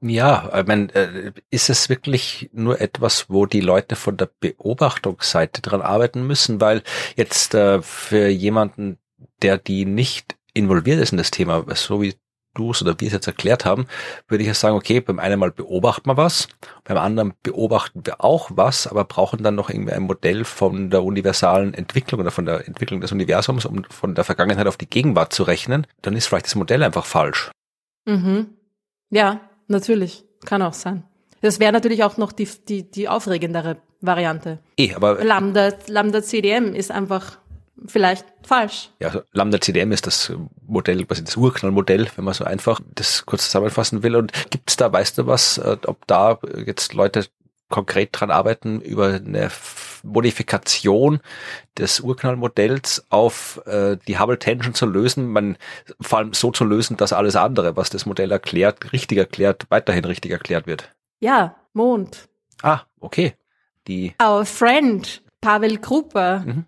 Ja, ich meine, äh, ist es wirklich nur etwas, wo die Leute von der Beobachtungsseite dran arbeiten müssen? Weil jetzt äh, für jemanden, der die nicht involviert ist in das Thema, so wie du es oder wir es jetzt erklärt haben, würde ich ja sagen, okay, beim einen Mal beobachten wir was, beim anderen beobachten wir auch was, aber brauchen dann noch irgendwie ein Modell von der universalen Entwicklung oder von der Entwicklung des Universums, um von der Vergangenheit auf die Gegenwart zu rechnen, dann ist vielleicht das Modell einfach falsch. Mhm. Ja, natürlich. Kann auch sein. Das wäre natürlich auch noch die, die, die aufregendere Variante. Eh, aber Lambda, Lambda CDM ist einfach vielleicht falsch. Ja, Lambda CDM ist das Modell, quasi das Urknallmodell, wenn man so einfach das kurz zusammenfassen will. Und gibt's da, weißt du was, äh, ob da jetzt Leute konkret dran arbeiten, über eine Modifikation des Urknallmodells auf äh, die Hubble Tension zu lösen, man vor allem so zu lösen, dass alles andere, was das Modell erklärt, richtig erklärt, weiterhin richtig erklärt wird. Ja, Mond. Ah, okay. Die Our friend Pavel Krupa mhm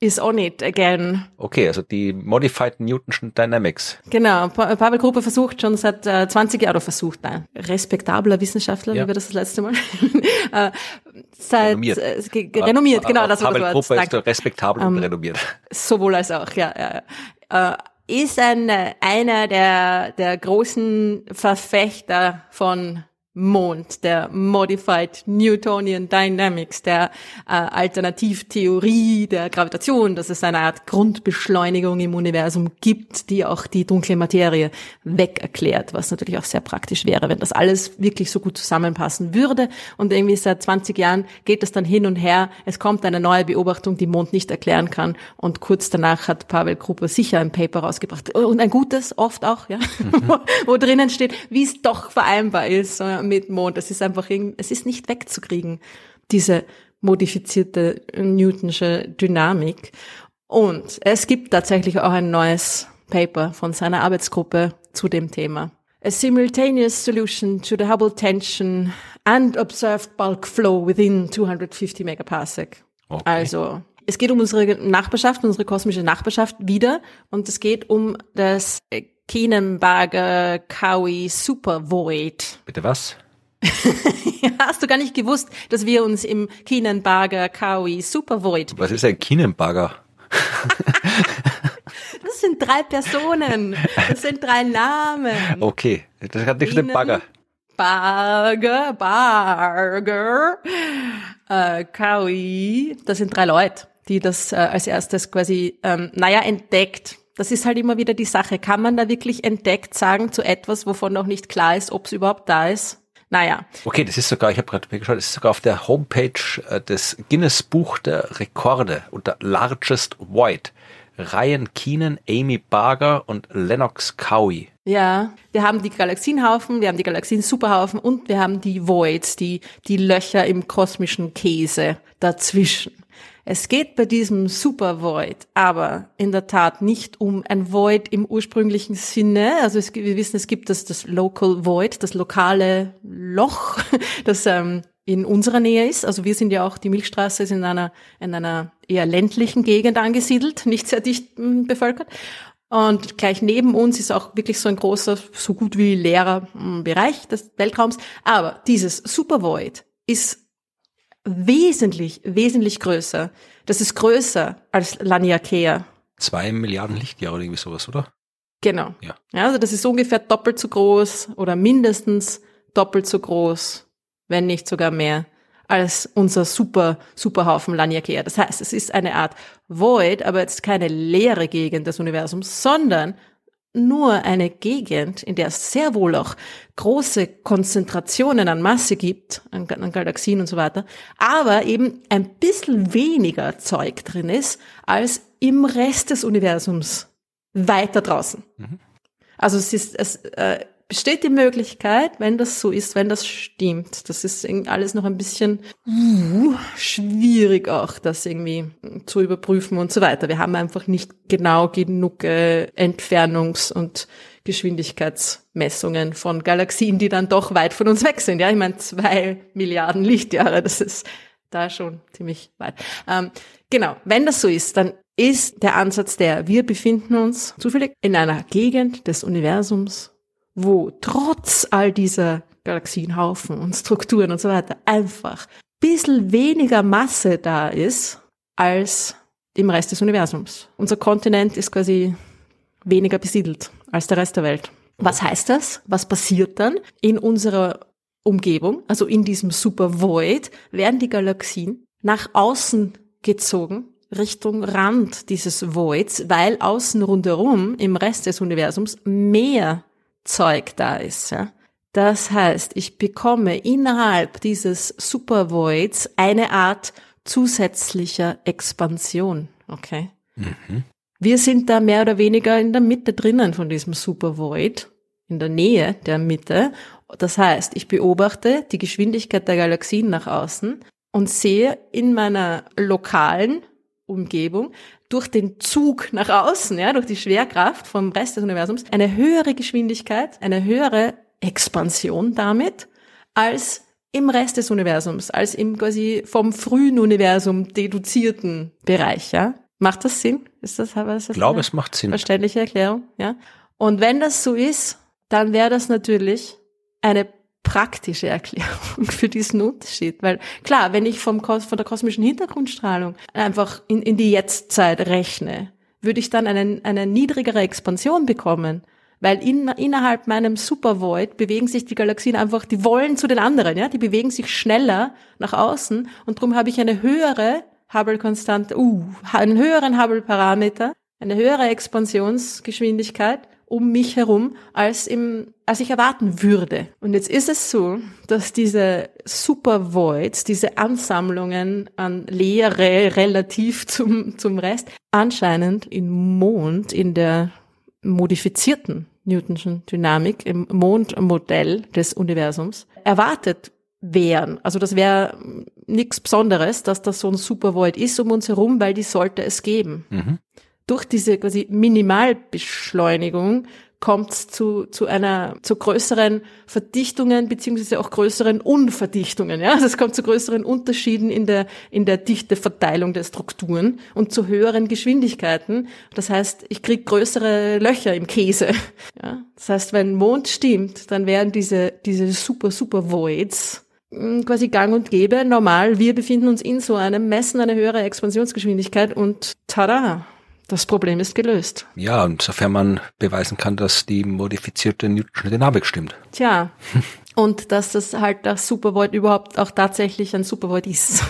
is on it again. Okay, also die Modified Newton'schen Dynamics. Genau, pa Pavel Gruppe versucht schon seit äh, 20 Jahren, versucht, nein, respektabler Wissenschaftler, ja. wie wir das das letzte Mal, äh, seit, renommiert, äh, renommiert genau, das war das Wort. Gruppe ist respektabel um, und ähm, renommiert. Sowohl als auch, ja, ja, ja. Äh, ist ein, einer der, der großen Verfechter von Mond, der Modified Newtonian Dynamics, der äh, Alternativtheorie der Gravitation, dass es eine Art Grundbeschleunigung im Universum gibt, die auch die dunkle Materie wegerklärt, was natürlich auch sehr praktisch wäre, wenn das alles wirklich so gut zusammenpassen würde. Und irgendwie seit 20 Jahren geht es dann hin und her. Es kommt eine neue Beobachtung, die Mond nicht erklären kann. Und kurz danach hat Pavel Gruppe sicher ein Paper rausgebracht und ein gutes, oft auch, ja, wo, wo drinnen steht, wie es doch vereinbar ist mit Mond. Es ist einfach, es ist nicht wegzukriegen, diese modifizierte Newtonsche Dynamik. Und es gibt tatsächlich auch ein neues Paper von seiner Arbeitsgruppe zu dem Thema. A simultaneous solution to the Hubble tension and observed bulk flow within 250 megaparsec. Okay. Also, es geht um unsere Nachbarschaft, unsere kosmische Nachbarschaft wieder und es geht um das Kienenberger Cowie Supervoid. Bitte was? Hast du gar nicht gewusst, dass wir uns im Kienenberger Cowie Supervoid. Was ist ein Kienenberger? das sind drei Personen. Das sind drei Namen. Okay, das hat nichts mit Bagger. Barger, Barger, äh, Cowie. Das sind drei Leute, die das äh, als erstes quasi, ähm, naja, entdeckt das ist halt immer wieder die Sache. Kann man da wirklich entdeckt sagen zu etwas, wovon noch nicht klar ist, ob es überhaupt da ist? Naja. Okay, das ist sogar, ich habe gerade geschaut, das ist sogar auf der Homepage äh, des Guinness Buch der Rekorde unter Largest Void Ryan Keenan, Amy Barger und Lennox Cowie. Ja, wir haben die Galaxienhaufen, wir haben die Galaxien-Superhaufen und wir haben die Voids, die, die Löcher im kosmischen Käse dazwischen. Es geht bei diesem Super Void aber in der Tat nicht um ein Void im ursprünglichen Sinne. Also es, wir wissen, es gibt das, das Local Void, das lokale Loch, das ähm, in unserer Nähe ist. Also wir sind ja auch, die Milchstraße ist in einer, in einer eher ländlichen Gegend angesiedelt, nicht sehr dicht hm, bevölkert. Und gleich neben uns ist auch wirklich so ein großer, so gut wie leerer hm, Bereich des Weltraums. Aber dieses Super Void ist wesentlich, wesentlich größer. Das ist größer als Laniakea. Zwei Milliarden Lichtjahre oder irgendwie sowas, oder? Genau. Ja. ja. Also das ist ungefähr doppelt so groß oder mindestens doppelt so groß, wenn nicht sogar mehr, als unser super, Superhaufen Laniakea. Das heißt, es ist eine Art Void, aber jetzt keine leere Gegend des Universums, sondern nur eine Gegend, in der es sehr wohl auch große Konzentrationen an Masse gibt, an, an, Galaxien und so weiter, aber eben ein bisschen weniger Zeug drin ist als im Rest des Universums weiter draußen. Mhm. Also es ist, es, äh, besteht die Möglichkeit, wenn das so ist, wenn das stimmt. Das ist alles noch ein bisschen uh, schwierig auch, das irgendwie zu überprüfen und so weiter. Wir haben einfach nicht genau genug äh, Entfernungs- und Geschwindigkeitsmessungen von Galaxien, die dann doch weit von uns weg sind. Ja, ich meine zwei Milliarden Lichtjahre, das ist da schon ziemlich weit. Ähm, genau, wenn das so ist, dann ist der Ansatz der, wir befinden uns zufällig in einer Gegend des Universums, wo trotz all dieser Galaxienhaufen und Strukturen und so weiter einfach bisschen weniger Masse da ist als im Rest des Universums. Unser Kontinent ist quasi weniger besiedelt als der Rest der Welt. Was heißt das? Was passiert dann in unserer Umgebung, also in diesem Super Void, werden die Galaxien nach außen gezogen, Richtung Rand dieses Voids, weil außen rundherum im Rest des Universums mehr Zeug da ist. Ja? Das heißt, ich bekomme innerhalb dieses Supervoids eine Art zusätzlicher Expansion. Okay. Mhm. Wir sind da mehr oder weniger in der Mitte drinnen von diesem Supervoid, in der Nähe der Mitte. Das heißt, ich beobachte die Geschwindigkeit der Galaxien nach außen und sehe in meiner lokalen Umgebung durch den Zug nach außen, ja, durch die Schwerkraft vom Rest des Universums, eine höhere Geschwindigkeit, eine höhere Expansion damit als im Rest des Universums, als im quasi vom frühen Universum deduzierten Bereich, ja. Macht das Sinn? Ist das, aber ist das ich glaube, es macht Sinn. Verständliche Erklärung, ja. Und wenn das so ist, dann wäre das natürlich eine praktische Erklärung für diesen Unterschied. Weil klar, wenn ich vom, von der kosmischen Hintergrundstrahlung einfach in, in die Jetztzeit rechne, würde ich dann einen, eine niedrigere Expansion bekommen. Weil in, innerhalb meinem Supervoid bewegen sich die Galaxien einfach, die wollen zu den anderen, ja, die bewegen sich schneller nach außen und darum habe ich eine höhere Hubble-Konstante, uh, einen höheren Hubble-Parameter, eine höhere Expansionsgeschwindigkeit um mich herum, als im, als ich erwarten würde. Und jetzt ist es so, dass diese Super Voids, diese Ansammlungen an Leere relativ zum, zum Rest, anscheinend im Mond, in der modifizierten Newtonschen Dynamik, im Mondmodell des Universums, erwartet wären. Also das wäre nichts Besonderes, dass das so ein Super Void ist um uns herum, weil die sollte es geben. Mhm durch diese quasi Minimalbeschleunigung kommt es zu, zu einer, zu größeren Verdichtungen beziehungsweise auch größeren Unverdichtungen. Ja? Also es kommt zu größeren Unterschieden in der, in der Dichteverteilung der Strukturen und zu höheren Geschwindigkeiten. Das heißt, ich kriege größere Löcher im Käse. Ja? Das heißt, wenn Mond stimmt, dann wären diese, diese super, super Voids hm, quasi gang und gäbe, normal. Wir befinden uns in so einem, messen eine höhere Expansionsgeschwindigkeit und tada! Das Problem ist gelöst. Ja, und sofern man beweisen kann, dass die modifizierte Newtonsche Dynamik stimmt. Tja, und dass das halt das Supervoid überhaupt auch tatsächlich ein Supervoid ist.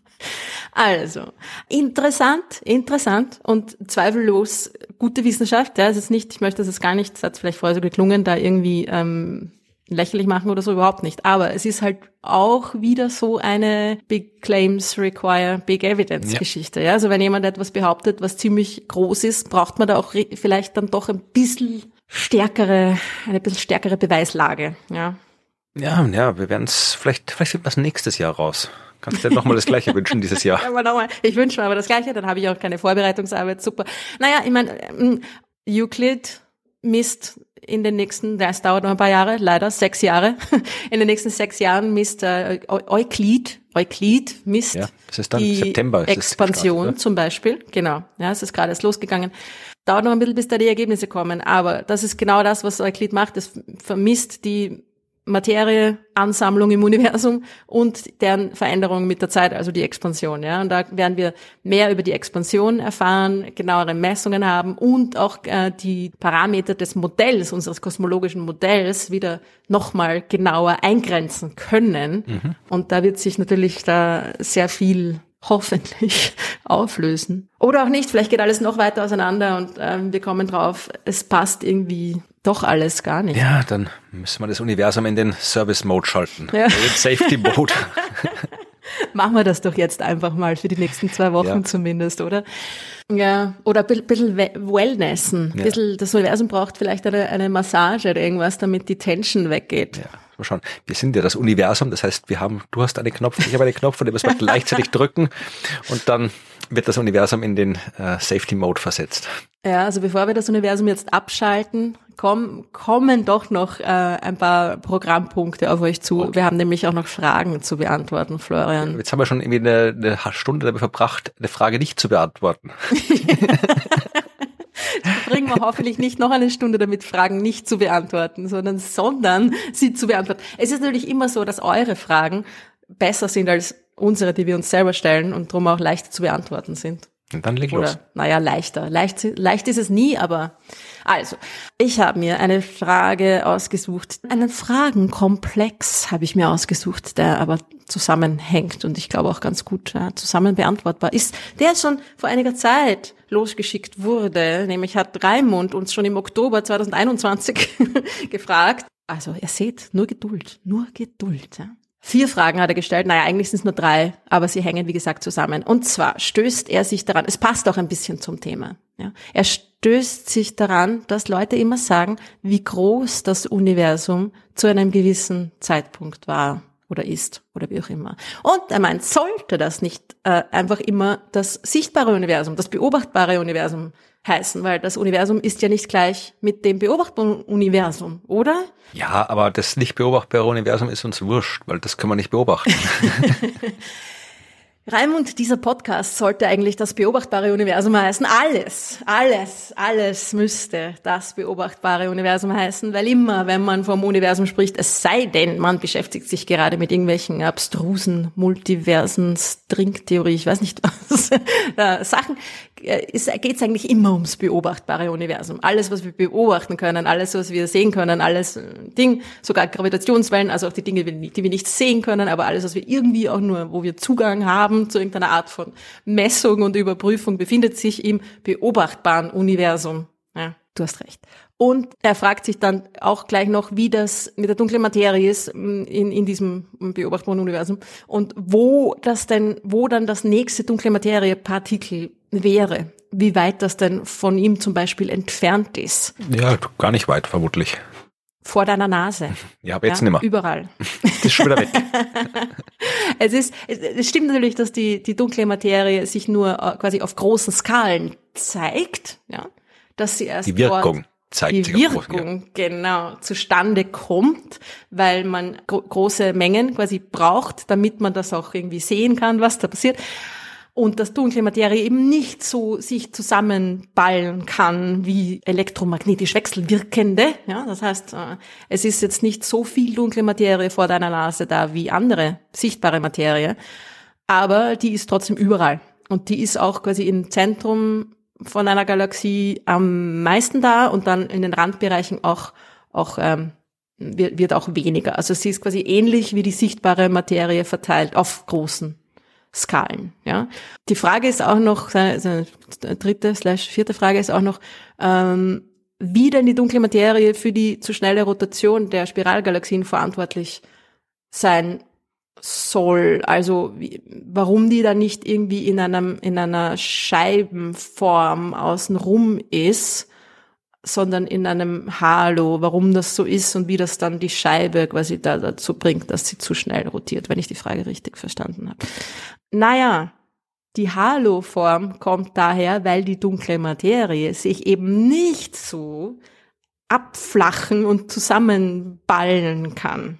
also, interessant, interessant und zweifellos gute Wissenschaft. Ja, es ist nicht, ich möchte das gar nicht, das hat vielleicht vorher so geklungen, da irgendwie ähm, lächerlich machen oder so überhaupt nicht. Aber es ist halt auch wieder so eine Big Claims Require Big Evidence ja. Geschichte. Ja? Also wenn jemand etwas behauptet, was ziemlich groß ist, braucht man da auch vielleicht dann doch ein bisschen stärkere, eine bisschen stärkere Beweislage. Ja, ja, ja wir werden es, vielleicht, vielleicht finden wir es nächstes Jahr raus. Kannst du dir nochmal das Gleiche wünschen dieses Jahr? Ja, nochmal. Ich wünsche mir aber das Gleiche, dann habe ich auch keine Vorbereitungsarbeit. Super. Naja, ich meine, ähm, Euclid misst in den nächsten, das dauert noch ein paar Jahre, leider sechs Jahre. In den nächsten sechs Jahren misst äh, Euklid, Euklid misst ja, das ist dann die September, Expansion gestartet, zum Beispiel. Genau, ja, es ist gerade erst losgegangen. Dauert noch ein bisschen, bis da die Ergebnisse kommen, aber das ist genau das, was Euklid macht. Es vermisst die Materieansammlung im Universum und deren Veränderung mit der Zeit, also die Expansion. Ja, und da werden wir mehr über die Expansion erfahren, genauere Messungen haben und auch äh, die Parameter des Modells, unseres kosmologischen Modells, wieder nochmal genauer eingrenzen können. Mhm. Und da wird sich natürlich da sehr viel hoffentlich auflösen. Oder auch nicht, vielleicht geht alles noch weiter auseinander und ähm, wir kommen drauf, es passt irgendwie doch alles gar nicht. Ja, dann müssen wir das Universum in den Service Mode schalten. Ja. Safety Mode. Machen wir das doch jetzt einfach mal für die nächsten zwei Wochen ja. zumindest, oder? Ja, oder ein bisschen Wellnessen. Ja. Bisschen, das Universum braucht vielleicht eine, eine Massage oder irgendwas, damit die Tension weggeht. Ja. Mal schauen. Wir sind ja das Universum, das heißt, wir haben, du hast einen Knopf, ich habe einen Knopf, und den müssen wir gleichzeitig drücken und dann wird das Universum in den äh, Safety Mode versetzt. Ja, also bevor wir das Universum jetzt abschalten, komm, kommen doch noch äh, ein paar Programmpunkte auf euch zu. Okay. Wir haben nämlich auch noch Fragen zu beantworten, Florian. Jetzt haben wir schon irgendwie eine, eine Stunde damit verbracht, eine Frage nicht zu beantworten. bringen wir hoffentlich nicht noch eine Stunde damit, Fragen nicht zu beantworten, sondern, sondern sie zu beantworten. Es ist natürlich immer so, dass eure Fragen besser sind als unsere, die wir uns selber stellen und darum auch leichter zu beantworten sind. Und dann leg Oder, los. Naja, leichter. Leicht, leicht ist es nie, aber also, ich habe mir eine Frage ausgesucht. Einen Fragenkomplex habe ich mir ausgesucht, der aber zusammenhängt und ich glaube auch ganz gut ja, zusammen beantwortbar ist, der schon vor einiger Zeit losgeschickt wurde. Nämlich hat Raimund uns schon im Oktober 2021 gefragt. Also, ihr seht, nur Geduld, nur Geduld. Ja. Vier Fragen hat er gestellt. Naja, eigentlich sind es nur drei, aber sie hängen, wie gesagt, zusammen. Und zwar stößt er sich daran, es passt auch ein bisschen zum Thema. Ja. Er stößt sich daran, dass Leute immer sagen, wie groß das Universum zu einem gewissen Zeitpunkt war oder ist oder wie auch immer. Und er meint, sollte das nicht äh, einfach immer das sichtbare Universum, das beobachtbare Universum heißen, weil das Universum ist ja nicht gleich mit dem beobachtbaren Universum, oder? Ja, aber das nicht beobachtbare Universum ist uns wurscht, weil das können wir nicht beobachten. Raimund, dieser Podcast sollte eigentlich das beobachtbare Universum heißen. Alles, alles, alles müsste das beobachtbare Universum heißen, weil immer, wenn man vom Universum spricht, es sei denn, man beschäftigt sich gerade mit irgendwelchen abstrusen Multiversen, Stringtheorie, ich weiß nicht was, äh, Sachen, äh, geht es eigentlich immer ums beobachtbare Universum. Alles, was wir beobachten können, alles, was wir sehen können, alles äh, Ding, sogar Gravitationswellen, also auch die Dinge, die wir nicht sehen können, aber alles, was wir irgendwie auch nur, wo wir Zugang haben zu irgendeiner Art von Messung und Überprüfung, befindet sich im beobachtbaren Universum. Ja, du hast recht. Und er fragt sich dann auch gleich noch, wie das mit der dunklen Materie ist mm, in, in diesem beobachtbaren Universum und wo das denn, wo dann das nächste dunkle Materie-Partikel wäre. Wie weit das denn von ihm zum Beispiel entfernt ist. Ja, gar nicht weit, vermutlich. Vor deiner Nase. Ja, aber jetzt ja, nimmer. Überall. Das ist schon wieder weg. es ist, es stimmt natürlich, dass die, die dunkle Materie sich nur äh, quasi auf großen Skalen zeigt, ja. Dass sie erst die Wirkung. Zeigt die sich Wirkung ja. genau zustande kommt, weil man gro große Mengen quasi braucht, damit man das auch irgendwie sehen kann, was da passiert. Und dass dunkle Materie eben nicht so sich zusammenballen kann wie elektromagnetisch wechselwirkende. Ja, das heißt, äh, es ist jetzt nicht so viel dunkle Materie vor deiner Nase da wie andere sichtbare Materie, aber die ist trotzdem überall. Und die ist auch quasi im Zentrum von einer Galaxie am meisten da und dann in den Randbereichen auch, auch ähm, wird, wird auch weniger. Also sie ist quasi ähnlich wie die sichtbare Materie verteilt auf großen Skalen. Ja, die Frage ist auch noch, seine, dritte slash vierte Frage ist auch noch, ähm, wie denn die dunkle Materie für die zu schnelle Rotation der Spiralgalaxien verantwortlich sein soll. Also wie, warum die da nicht irgendwie in einem in einer Scheibenform außenrum ist, sondern in einem Halo. Warum das so ist und wie das dann die Scheibe quasi da dazu bringt, dass sie zu schnell rotiert, wenn ich die Frage richtig verstanden habe. Naja, die Halo-Form kommt daher, weil die dunkle Materie sich eben nicht so abflachen und zusammenballen kann.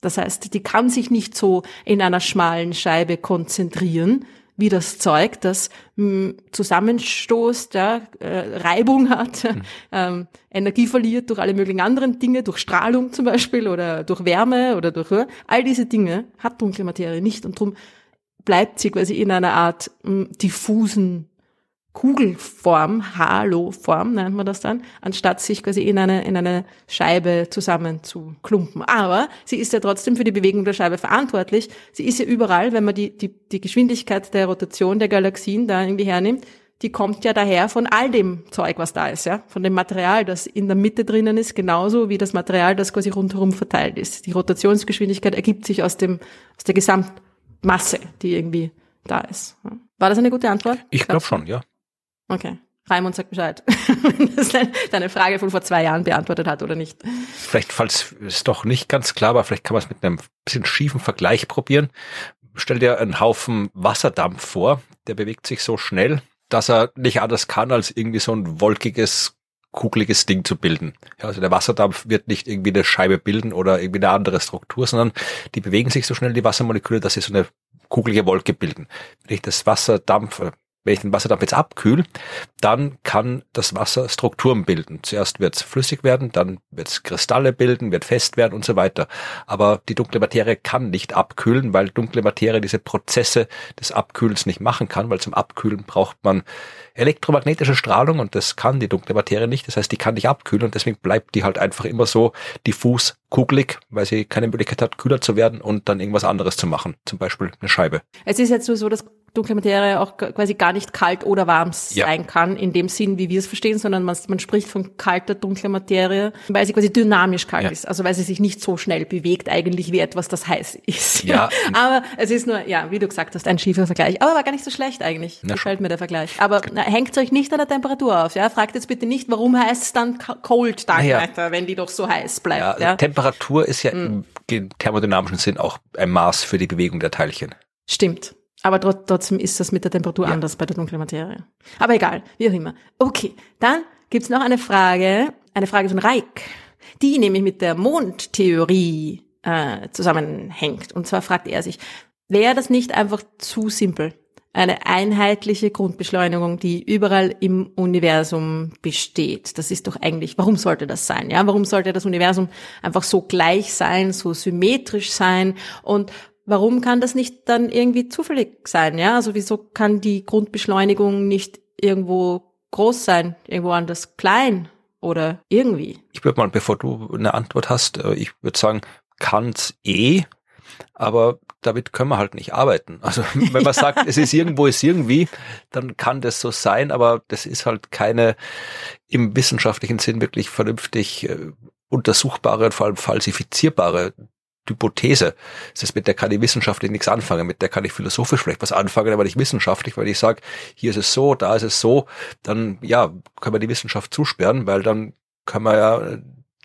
Das heißt, die kann sich nicht so in einer schmalen Scheibe konzentrieren, wie das Zeug, das mh, hm, zusammenstoßt, ja, äh, Reibung hat, mhm. ähm, Energie verliert durch alle möglichen anderen Dinge, durch Strahlung zum Beispiel oder durch Wärme oder durch all diese Dinge hat dunkle Materie nicht und darum bleibt sie quasi in einer Art mh, hm, diffusen Kugelform, Halo-Form nennt man das dann, anstatt sich quasi in eine, in eine Scheibe zusammen zu klumpen. Aber sie ist ja trotzdem für die Bewegung der Scheibe verantwortlich. Sie ist ja überall, wenn man die, die, die Geschwindigkeit der Rotation der Galaxien da irgendwie hernimmt, die kommt ja daher von all dem Zeug, was da ist, ja, von dem Material, das in der Mitte drinnen ist, genauso wie das Material, das quasi rundherum verteilt ist. Die Rotationsgeschwindigkeit ergibt sich aus dem, aus der Gesamtmasse, die irgendwie da ist. War das eine gute Antwort? Ich glaube schon, ja. Okay. Raimund sagt Bescheid, wenn das deine Frage von vor zwei Jahren beantwortet hat oder nicht. Vielleicht, falls es doch nicht ganz klar war, vielleicht kann man es mit einem bisschen schiefen Vergleich probieren. Stell dir einen Haufen Wasserdampf vor, der bewegt sich so schnell, dass er nicht anders kann, als irgendwie so ein wolkiges, kugeliges Ding zu bilden. Ja, also der Wasserdampf wird nicht irgendwie eine Scheibe bilden oder irgendwie eine andere Struktur, sondern die bewegen sich so schnell, die Wassermoleküle, dass sie so eine kugelige Wolke bilden. Wenn ich das Wasserdampf, wenn ich den Wasserdampf jetzt abkühle, dann kann das Wasser Strukturen bilden. Zuerst wird es flüssig werden, dann wird es Kristalle bilden, wird fest werden und so weiter. Aber die dunkle Materie kann nicht abkühlen, weil dunkle Materie diese Prozesse des Abkühlens nicht machen kann, weil zum Abkühlen braucht man elektromagnetische Strahlung und das kann die dunkle Materie nicht. Das heißt, die kann nicht abkühlen und deswegen bleibt die halt einfach immer so diffus kugelig, weil sie keine Möglichkeit hat, kühler zu werden und dann irgendwas anderes zu machen. Zum Beispiel eine Scheibe. Es ist jetzt so, dass dunkle Materie auch quasi gar nicht kalt oder warm sein ja. kann, in dem Sinn, wie wir es verstehen, sondern man, man spricht von kalter dunkler Materie, weil sie quasi dynamisch kalt ja. ist, also weil sie sich nicht so schnell bewegt, eigentlich wie etwas, das heiß ist. Ja. Aber es ist nur, ja, wie du gesagt hast, ein schiefer Vergleich. Aber war gar nicht so schlecht eigentlich. Na, Gefällt mir der Vergleich. Aber na, hängt euch nicht an der Temperatur auf, ja? Fragt jetzt bitte nicht, warum heißt es dann cold dann ja. weiter, wenn die doch so heiß bleibt. Ja, ja? Temperatur ist ja mhm. im thermodynamischen Sinn auch ein Maß für die Bewegung der Teilchen. Stimmt. Aber trotzdem ist das mit der Temperatur ja. anders bei der dunklen Materie. Aber egal, wie auch immer. Okay, dann gibt's noch eine Frage, eine Frage von Reik, die nämlich mit der Mondtheorie äh, zusammenhängt. Und zwar fragt er sich, wäre das nicht einfach zu simpel? Eine einheitliche Grundbeschleunigung, die überall im Universum besteht. Das ist doch eigentlich, warum sollte das sein? Ja, warum sollte das Universum einfach so gleich sein, so symmetrisch sein? Und warum kann das nicht dann irgendwie zufällig sein? Ja, also wieso kann die Grundbeschleunigung nicht irgendwo groß sein, irgendwo anders klein oder irgendwie? Ich würde mal, bevor du eine Antwort hast, äh, ich würde sagen, kann's eh, aber damit können wir halt nicht arbeiten. Also wenn man ja. sagt, es ist irgendwo, ist irgendwie, dann kann das so sein, aber das ist halt keine im wissenschaftlichen Sinn wirklich vernünftig äh, untersuchbare und vor allem falsifizierbare Hypothese. Das ist, mit der kann ich wissenschaftlich nichts anfangen, mit der kann ich philosophisch vielleicht was anfangen, aber nicht wissenschaftlich, weil ich sage, hier ist es so, da ist es so, dann ja, können wir die Wissenschaft zusperren, weil dann können wir ja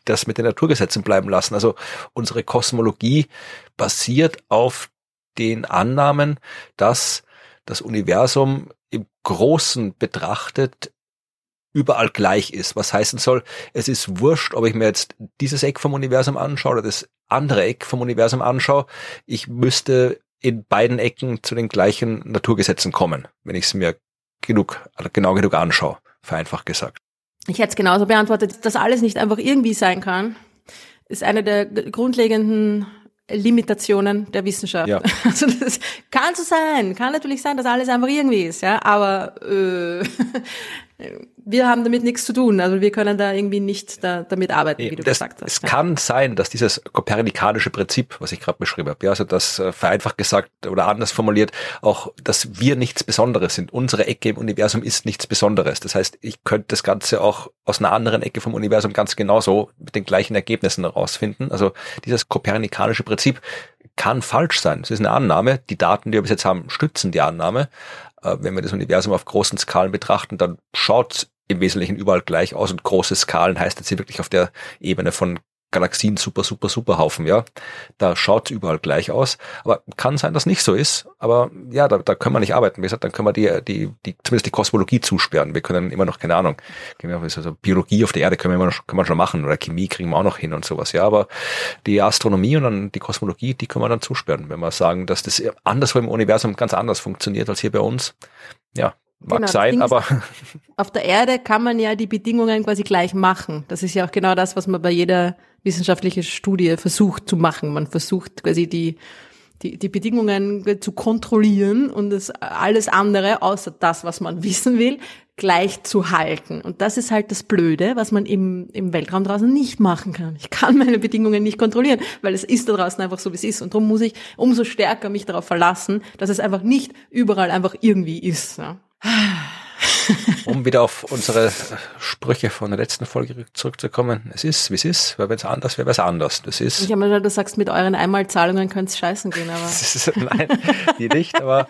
das mit den Naturgesetzen bleiben lassen. Also unsere Kosmologie basiert auf den Annahmen, dass das Universum im Großen betrachtet überall gleich ist. Was heißen soll, es ist wurscht, ob ich mir jetzt dieses Eck vom Universum anschaue oder das andere Eck vom Universum anschaue, ich müsste in beiden Ecken zu den gleichen Naturgesetzen kommen, wenn ich es mir genug, genau genug anschaue, vereinfacht gesagt. Ich hätte es genauso beantwortet, dass alles nicht einfach irgendwie sein kann, ist eine der grundlegenden Limitationen der Wissenschaft. Ja. Also das kann so sein, kann natürlich sein, dass alles einfach irgendwie ist, ja, aber äh, wir haben damit nichts zu tun. Also wir können da irgendwie nicht da, damit arbeiten, wie du das, gesagt hast. Es ja. kann sein, dass dieses kopernikanische Prinzip, was ich gerade beschrieben habe, ja, also das äh, vereinfacht gesagt oder anders formuliert, auch, dass wir nichts Besonderes sind. Unsere Ecke im Universum ist nichts Besonderes. Das heißt, ich könnte das Ganze auch aus einer anderen Ecke vom Universum ganz genauso mit den gleichen Ergebnissen herausfinden. Also dieses kopernikanische Prinzip kann falsch sein. Es ist eine Annahme. Die Daten, die wir bis jetzt haben, stützen die Annahme. Äh, wenn wir das Universum auf großen Skalen betrachten, dann schaut im Wesentlichen überall gleich aus und große Skalen heißt jetzt hier wirklich auf der Ebene von Galaxien super, super, super Haufen, ja. Da schaut überall gleich aus. Aber kann sein, dass nicht so ist. Aber ja, da, da können wir nicht arbeiten. Wie gesagt, dann können wir die, die, die, zumindest die Kosmologie zusperren. Wir können immer noch, keine Ahnung, also Biologie auf der Erde können wir immer noch, können wir schon machen. Oder Chemie kriegen wir auch noch hin und sowas, ja. Aber die Astronomie und dann die Kosmologie, die können wir dann zusperren. Wenn wir sagen, dass das anderswo im Universum ganz anders funktioniert als hier bei uns. Ja, Mag genau, sein, aber. Auf der Erde kann man ja die Bedingungen quasi gleich machen. Das ist ja auch genau das, was man bei jeder wissenschaftlichen Studie versucht zu machen. Man versucht quasi die, die, die Bedingungen zu kontrollieren und das alles andere, außer das, was man wissen will, gleich zu halten. Und das ist halt das Blöde, was man im, im Weltraum draußen nicht machen kann. Ich kann meine Bedingungen nicht kontrollieren, weil es ist da draußen einfach so, wie es ist. Und darum muss ich umso stärker mich darauf verlassen, dass es einfach nicht überall einfach irgendwie ist. Ja. Um wieder auf unsere Sprüche von der letzten Folge zurückzukommen. Es ist, wie es ist, weil wenn es anders wäre, wäre es anders. Das ist. Ich habe mir gedacht, du sagst, mit euren Einmalzahlungen könnte es scheißen gehen, aber. ist, nein, die nicht, aber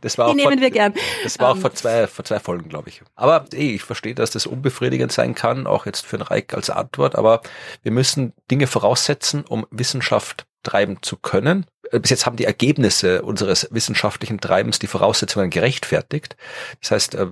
das war die auch. nehmen vor, wir gern. Das war um. auch vor zwei, vor zwei Folgen, glaube ich. Aber ey, ich verstehe, dass das unbefriedigend sein kann, auch jetzt für den Reik als Antwort, aber wir müssen Dinge voraussetzen, um Wissenschaft treiben zu können. Äh, bis jetzt haben die Ergebnisse unseres wissenschaftlichen Treibens die Voraussetzungen gerechtfertigt. Das heißt, äh,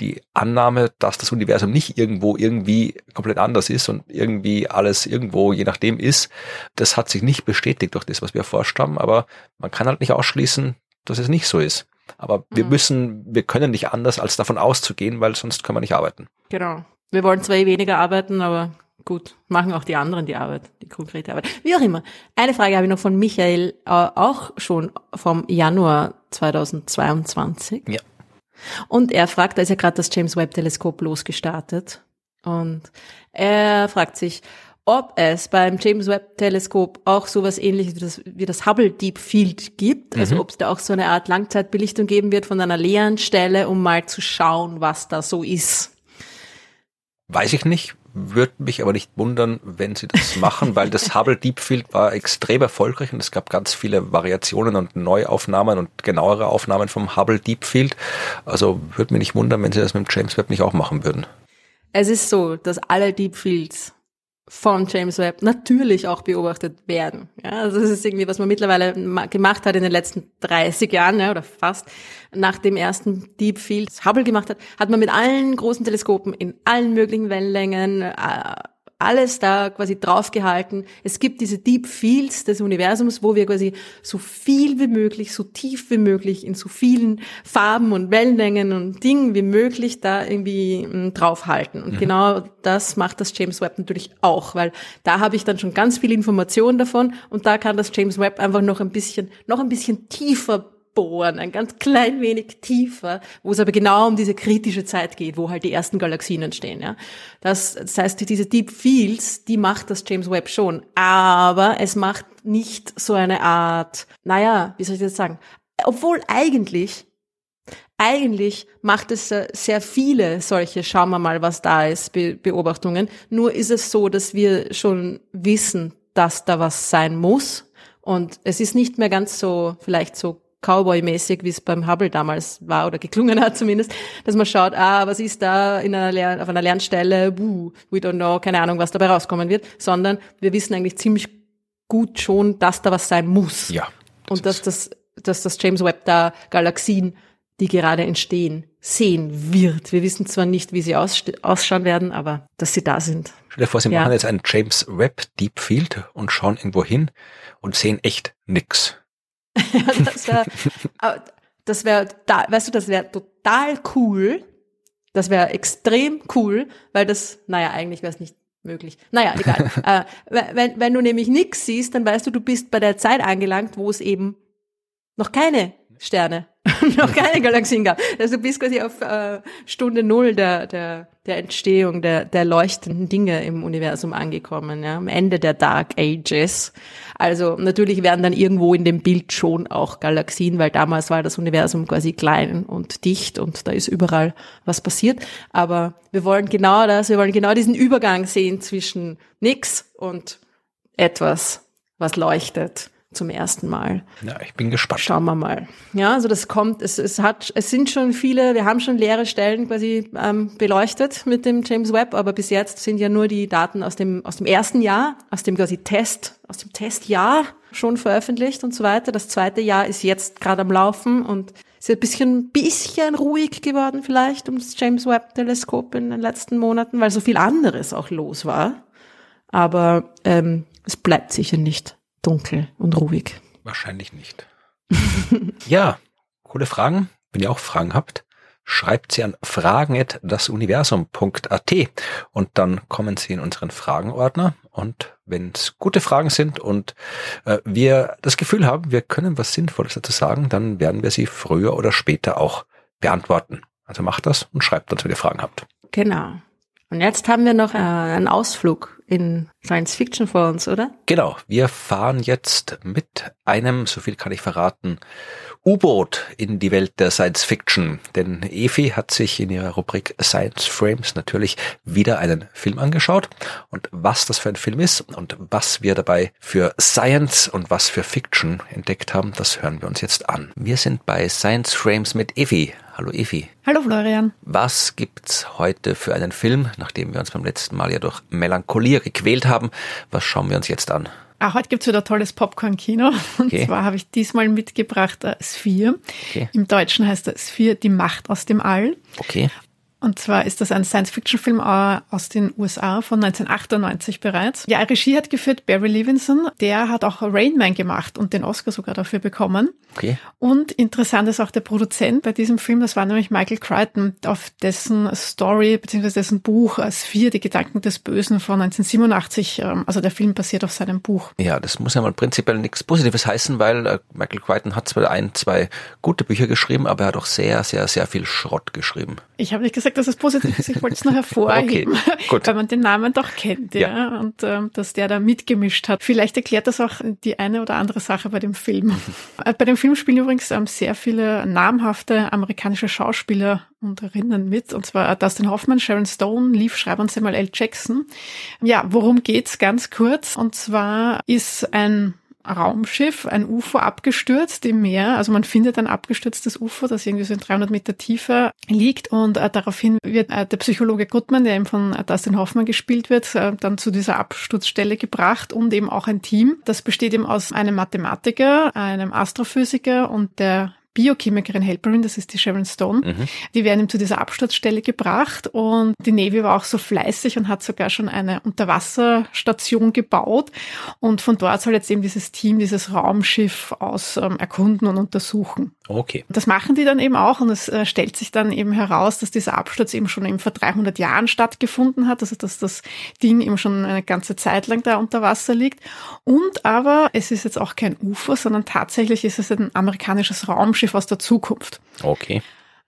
die Annahme, dass das Universum nicht irgendwo irgendwie komplett anders ist und irgendwie alles irgendwo je nachdem ist, das hat sich nicht bestätigt durch das, was wir erforscht haben, aber man kann halt nicht ausschließen, dass es nicht so ist. Aber wir mhm. müssen, wir können nicht anders, als davon auszugehen, weil sonst können wir nicht arbeiten. Genau. Wir wollen zwar eh weniger arbeiten, aber gut, machen auch die anderen die Arbeit, die konkrete Arbeit. Wie auch immer. Eine Frage habe ich noch von Michael, äh, auch schon vom Januar 2022. Ja. Und er fragt, da ist ja gerade das James Webb Teleskop losgestartet. Und er fragt sich, ob es beim James Webb Teleskop auch sowas ähnliches wie das, wie das Hubble Deep Field gibt. Also mhm. ob es da auch so eine Art Langzeitbelichtung geben wird von einer leeren Stelle, um mal zu schauen, was da so ist. Weiß ich nicht würde mich aber nicht wundern, wenn sie das machen, weil das Hubble Deep Field war extrem erfolgreich und es gab ganz viele Variationen und Neuaufnahmen und genauere Aufnahmen vom Hubble Deep Field. Also würde mich nicht wundern, wenn sie das mit dem James Webb nicht auch machen würden. Es ist so, dass alle Deep Fields von James Webb natürlich auch beobachtet werden. Ja, also das ist irgendwie, was man mittlerweile gemacht hat in den letzten 30 Jahren ja, oder fast nach dem ersten Deep Field Hubble gemacht hat, hat man mit allen großen Teleskopen in allen möglichen Wellenlängen äh, alles da quasi draufgehalten. Es gibt diese Deep Fields des Universums, wo wir quasi so viel wie möglich, so tief wie möglich, in so vielen Farben und Wellenlängen und Dingen wie möglich da irgendwie hm, draufhalten. Und mhm. genau das macht das James Webb natürlich auch, weil da habe ich dann schon ganz viel Informationen davon und da kann das James Webb einfach noch ein bisschen, noch ein bisschen tiefer bohren, ein ganz klein wenig tiefer, wo es aber genau um diese kritische Zeit geht, wo halt die ersten Galaxien entstehen. Ja, das, das heißt, diese Deep Fields, die macht das James Webb schon, aber es macht nicht so eine Art, naja, wie soll ich das sagen? Obwohl eigentlich eigentlich macht es sehr viele solche, schauen wir mal, was da ist, Beobachtungen. Nur ist es so, dass wir schon wissen, dass da was sein muss. Und es ist nicht mehr ganz so, vielleicht so Cowboy-mäßig, wie es beim Hubble damals war oder geklungen hat zumindest, dass man schaut, ah, was ist da in einer Lern auf einer Lernstelle, buh, we don't know, keine Ahnung, was dabei rauskommen wird, sondern wir wissen eigentlich ziemlich gut schon, dass da was sein muss. Ja. Und dass das, dass das James Webb da Galaxien, die gerade entstehen, sehen wird. Wir wissen zwar nicht, wie sie ausschauen werden, aber dass sie da sind. Stell dir vor, Sie ja. machen jetzt einen James Webb Deep Field und schauen irgendwo hin und sehen echt nix das wäre, das wäre, weißt du, das wäre total cool. Das wäre extrem cool, weil das, naja, eigentlich wäre es nicht möglich. Naja, egal. äh, wenn, wenn du nämlich nichts siehst, dann weißt du, du bist bei der Zeit angelangt, wo es eben noch keine Sterne. noch keine Galaxien gab. Also bis quasi auf äh, Stunde Null der, der, der Entstehung der, der leuchtenden Dinge im Universum angekommen, ja, am Ende der Dark Ages. Also natürlich werden dann irgendwo in dem Bild schon auch Galaxien, weil damals war das Universum quasi klein und dicht und da ist überall was passiert. Aber wir wollen genau das, wir wollen genau diesen Übergang sehen zwischen nix und etwas, was leuchtet zum ersten Mal. Ja, ich bin gespannt. Schauen wir mal. Ja, also das kommt, es, es hat, es sind schon viele, wir haben schon leere Stellen quasi ähm, beleuchtet mit dem James Webb, aber bis jetzt sind ja nur die Daten aus dem, aus dem ersten Jahr, aus dem quasi Test, aus dem Testjahr schon veröffentlicht und so weiter. Das zweite Jahr ist jetzt gerade am Laufen und ist ein bisschen, bisschen ruhig geworden vielleicht um das James Webb Teleskop in den letzten Monaten, weil so viel anderes auch los war. Aber ähm, es bleibt sicher nicht dunkel und ruhig. Wahrscheinlich nicht. ja, coole Fragen. Wenn ihr auch Fragen habt, schreibt sie an fragen.dasuniversum.at und dann kommen sie in unseren Fragenordner. Und wenn es gute Fragen sind und äh, wir das Gefühl haben, wir können was Sinnvolles dazu sagen, dann werden wir sie früher oder später auch beantworten. Also macht das und schreibt uns, wenn ihr Fragen habt. Genau. Und jetzt haben wir noch äh, einen Ausflug in Science Fiction vor uns, oder? Genau. Wir fahren jetzt mit einem, so viel kann ich verraten, U-Boot in die Welt der Science Fiction. Denn Efi hat sich in ihrer Rubrik Science Frames natürlich wieder einen Film angeschaut. Und was das für ein Film ist und was wir dabei für Science und was für Fiction entdeckt haben, das hören wir uns jetzt an. Wir sind bei Science Frames mit Efi. Hallo Efi. Hallo Florian. Was gibt's heute für einen Film, nachdem wir uns beim letzten Mal ja durch Melancholie gequält haben? Was schauen wir uns jetzt an? Ah, heute gibt's wieder tolles Popcorn-Kino. Und okay. zwar habe ich diesmal mitgebracht äh, Sphere. Okay. Im Deutschen heißt er Sphere, die Macht aus dem All. Okay. Und zwar ist das ein Science-Fiction-Film äh, aus den USA von 1998 bereits. Ja, Regie hat geführt Barry Levinson. Der hat auch Rain Man gemacht und den Oscar sogar dafür bekommen. Okay. Und interessant ist auch der Produzent bei diesem Film, das war nämlich Michael Crichton, auf dessen Story bzw. dessen Buch Sphere, die Gedanken des Bösen von 1987, ähm, also der Film basiert auf seinem Buch. Ja, das muss ja mal prinzipiell nichts Positives heißen, weil äh, Michael Crichton hat zwar ein, zwei gute Bücher geschrieben, aber er hat auch sehr, sehr, sehr viel Schrott geschrieben. Ich habe nicht gesagt, dass es positiv ist. Ich wollte es nur hervorheben, okay, weil man den Namen doch kennt, ja, ja. und ähm, dass der da mitgemischt hat. Vielleicht erklärt das auch die eine oder andere Sache bei dem Film. Äh, bei dem Film spielen übrigens ähm, sehr viele namhafte amerikanische Schauspieler und Erinnern mit, und zwar Dustin Hoffman, Sharon Stone, Leaf Schreiber und Samuel L. Jackson. Ja, worum geht's ganz kurz? Und zwar ist ein Raumschiff, ein UFO abgestürzt im Meer. Also man findet ein abgestürztes UFO, das irgendwie so in 300 Meter Tiefe liegt und äh, daraufhin wird äh, der Psychologe Goodman, der eben von äh, Dustin Hoffman gespielt wird, äh, dann zu dieser Absturzstelle gebracht und eben auch ein Team. Das besteht eben aus einem Mathematiker, einem Astrophysiker und der Biochemikerin Helperin, das ist die Sharon Stone. Mhm. Die werden ihm zu dieser Absturzstelle gebracht und die Navy war auch so fleißig und hat sogar schon eine Unterwasserstation gebaut und von dort soll jetzt eben dieses Team dieses Raumschiff aus ähm, erkunden und untersuchen. Okay. Das machen die dann eben auch und es äh, stellt sich dann eben heraus, dass dieser Absturz eben schon eben vor 300 Jahren stattgefunden hat, also dass das Ding eben schon eine ganze Zeit lang da unter Wasser liegt und aber es ist jetzt auch kein UFO, sondern tatsächlich ist es ein amerikanisches Raumschiff Raumschiff aus der Zukunft. Okay.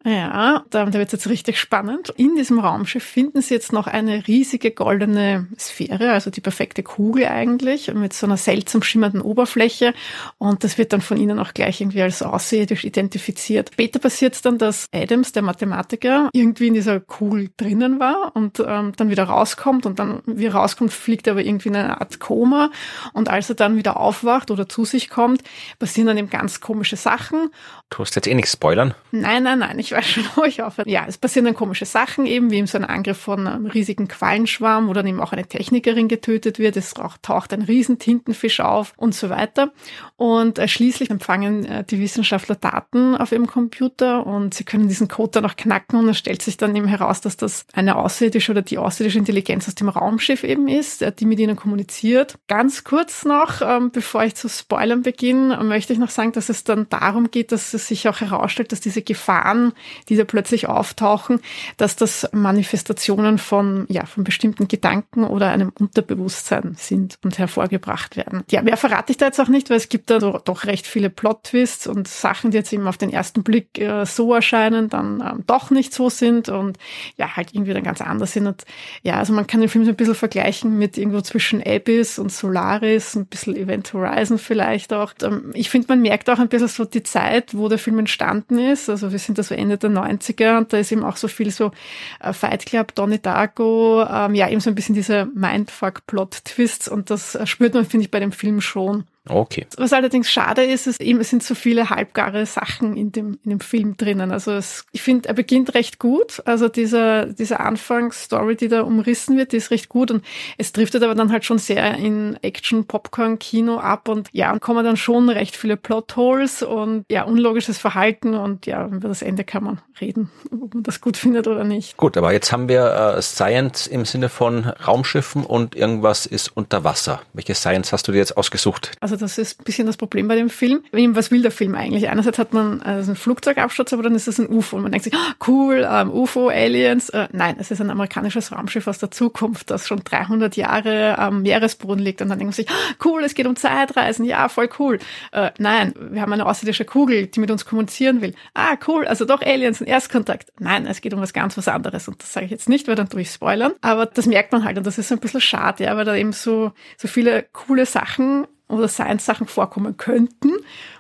Ja, da, wird es jetzt richtig spannend. In diesem Raumschiff finden Sie jetzt noch eine riesige goldene Sphäre, also die perfekte Kugel eigentlich, mit so einer seltsam schimmernden Oberfläche. Und das wird dann von Ihnen auch gleich irgendwie als außerirdisch identifiziert. Später passiert es dann, dass Adams, der Mathematiker, irgendwie in dieser Kugel drinnen war und ähm, dann wieder rauskommt und dann, wie er rauskommt, fliegt er aber irgendwie in eine Art Koma. Und als er dann wieder aufwacht oder zu sich kommt, passieren dann eben ganz komische Sachen. Du hast jetzt eh nicht spoilern. Nein, nein, nein, ich wo ich aufhöre. Ja, es passieren dann komische Sachen, eben wie so ein Angriff von einem riesigen Quallenschwarm, wo dann eben auch eine Technikerin getötet wird. Es taucht ein Riesentintenfisch auf und so weiter. Und äh, schließlich empfangen äh, die Wissenschaftler Daten auf ihrem Computer und sie können diesen Code dann auch knacken und es stellt sich dann eben heraus, dass das eine außerirdische oder die außerirdische Intelligenz aus dem Raumschiff eben ist, äh, die mit ihnen kommuniziert. Ganz kurz noch, ähm, bevor ich zu spoilern beginne, möchte ich noch sagen, dass es dann darum geht, dass es sich auch herausstellt, dass diese Gefahren die da plötzlich auftauchen, dass das Manifestationen von, ja, von bestimmten Gedanken oder einem Unterbewusstsein sind und hervorgebracht werden. Ja, mehr verrate ich da jetzt auch nicht, weil es gibt da doch recht viele Plot-Twists und Sachen, die jetzt eben auf den ersten Blick äh, so erscheinen, dann ähm, doch nicht so sind und ja, halt irgendwie dann ganz anders sind. Und ja, also man kann den Film so ein bisschen vergleichen mit irgendwo zwischen Abyss und Solaris, ein bisschen Event Horizon vielleicht auch. Und, ähm, ich finde, man merkt auch ein bisschen so die Zeit, wo der Film entstanden ist. Also wir sind da so Ende der 90er und da ist eben auch so viel so äh, Fight Club, Donnie Darko, ähm, ja, eben so ein bisschen diese Mindfuck-Plot-Twists und das äh, spürt man, finde ich, bei dem Film schon. Okay. Was allerdings schade ist, ist eben, es sind so viele halbgare Sachen in dem, in dem Film drinnen. Also es, ich finde, er beginnt recht gut. Also dieser, diese Anfangsstory, die da umrissen wird, die ist recht gut und es driftet aber dann halt schon sehr in Action, Popcorn, Kino ab und ja, kommen dann schon recht viele Plotholes und ja, unlogisches Verhalten und ja, über das Ende kann man reden, ob man das gut findet oder nicht. Gut, aber jetzt haben wir äh, Science im Sinne von Raumschiffen und irgendwas ist unter Wasser. Welche Science hast du dir jetzt ausgesucht? Also also das ist ein bisschen das Problem bei dem Film. Was will der Film eigentlich? Einerseits hat man also einen Flugzeugabsturz, aber dann ist es ein UFO und man denkt sich, oh, cool, ähm, UFO, Aliens. Äh, nein, es ist ein amerikanisches Raumschiff aus der Zukunft, das schon 300 Jahre am Meeresboden liegt und dann denkt man sich, oh, cool, es geht um Zeitreisen, ja, voll cool. Äh, nein, wir haben eine außerirdische Kugel, die mit uns kommunizieren will. Ah, cool, also doch Aliens, ein Erstkontakt. Nein, es geht um was ganz was anderes und das sage ich jetzt nicht, weil dann tue ich spoilern, aber das merkt man halt und das ist ein bisschen schade, ja, weil da eben so, so viele coole Sachen oder Science-Sachen vorkommen könnten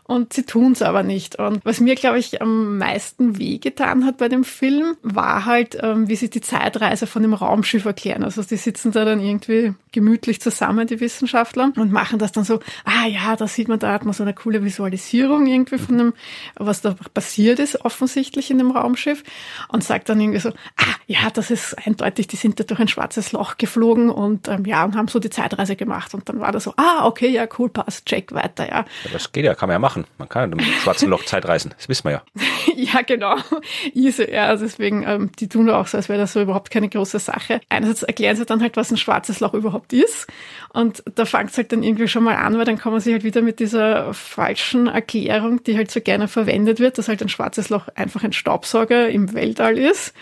und sie tun es aber nicht. Und was mir, glaube ich, am meisten wehgetan hat bei dem Film, war halt, ähm, wie sie die Zeitreise von dem Raumschiff erklären. Also die sitzen da dann irgendwie gemütlich zusammen, die Wissenschaftler, und machen das dann so, ah ja, da sieht man, da hat man so eine coole Visualisierung irgendwie von dem, was da passiert ist, offensichtlich in dem Raumschiff, und sagt dann irgendwie so, ah ja, das ist eindeutig, die sind da durch ein schwarzes Loch geflogen und ähm, ja, und haben so die Zeitreise gemacht. Und dann war das so, ah, okay, ja, cool, passt, check weiter, ja. ja das geht ja, kann man ja machen machen. Man kann ja im schwarzen Loch Zeit reisen. Das wissen wir ja. ja, genau. Easy, ja. Also deswegen, ähm, die tun auch so, als wäre das so überhaupt keine große Sache. Einerseits erklären sie dann halt, was ein schwarzes Loch überhaupt ist. Und da fängt es halt dann irgendwie schon mal an, weil dann kommen sie halt wieder mit dieser falschen Erklärung, die halt so gerne verwendet wird, dass halt ein schwarzes Loch einfach ein Staubsauger im Weltall ist.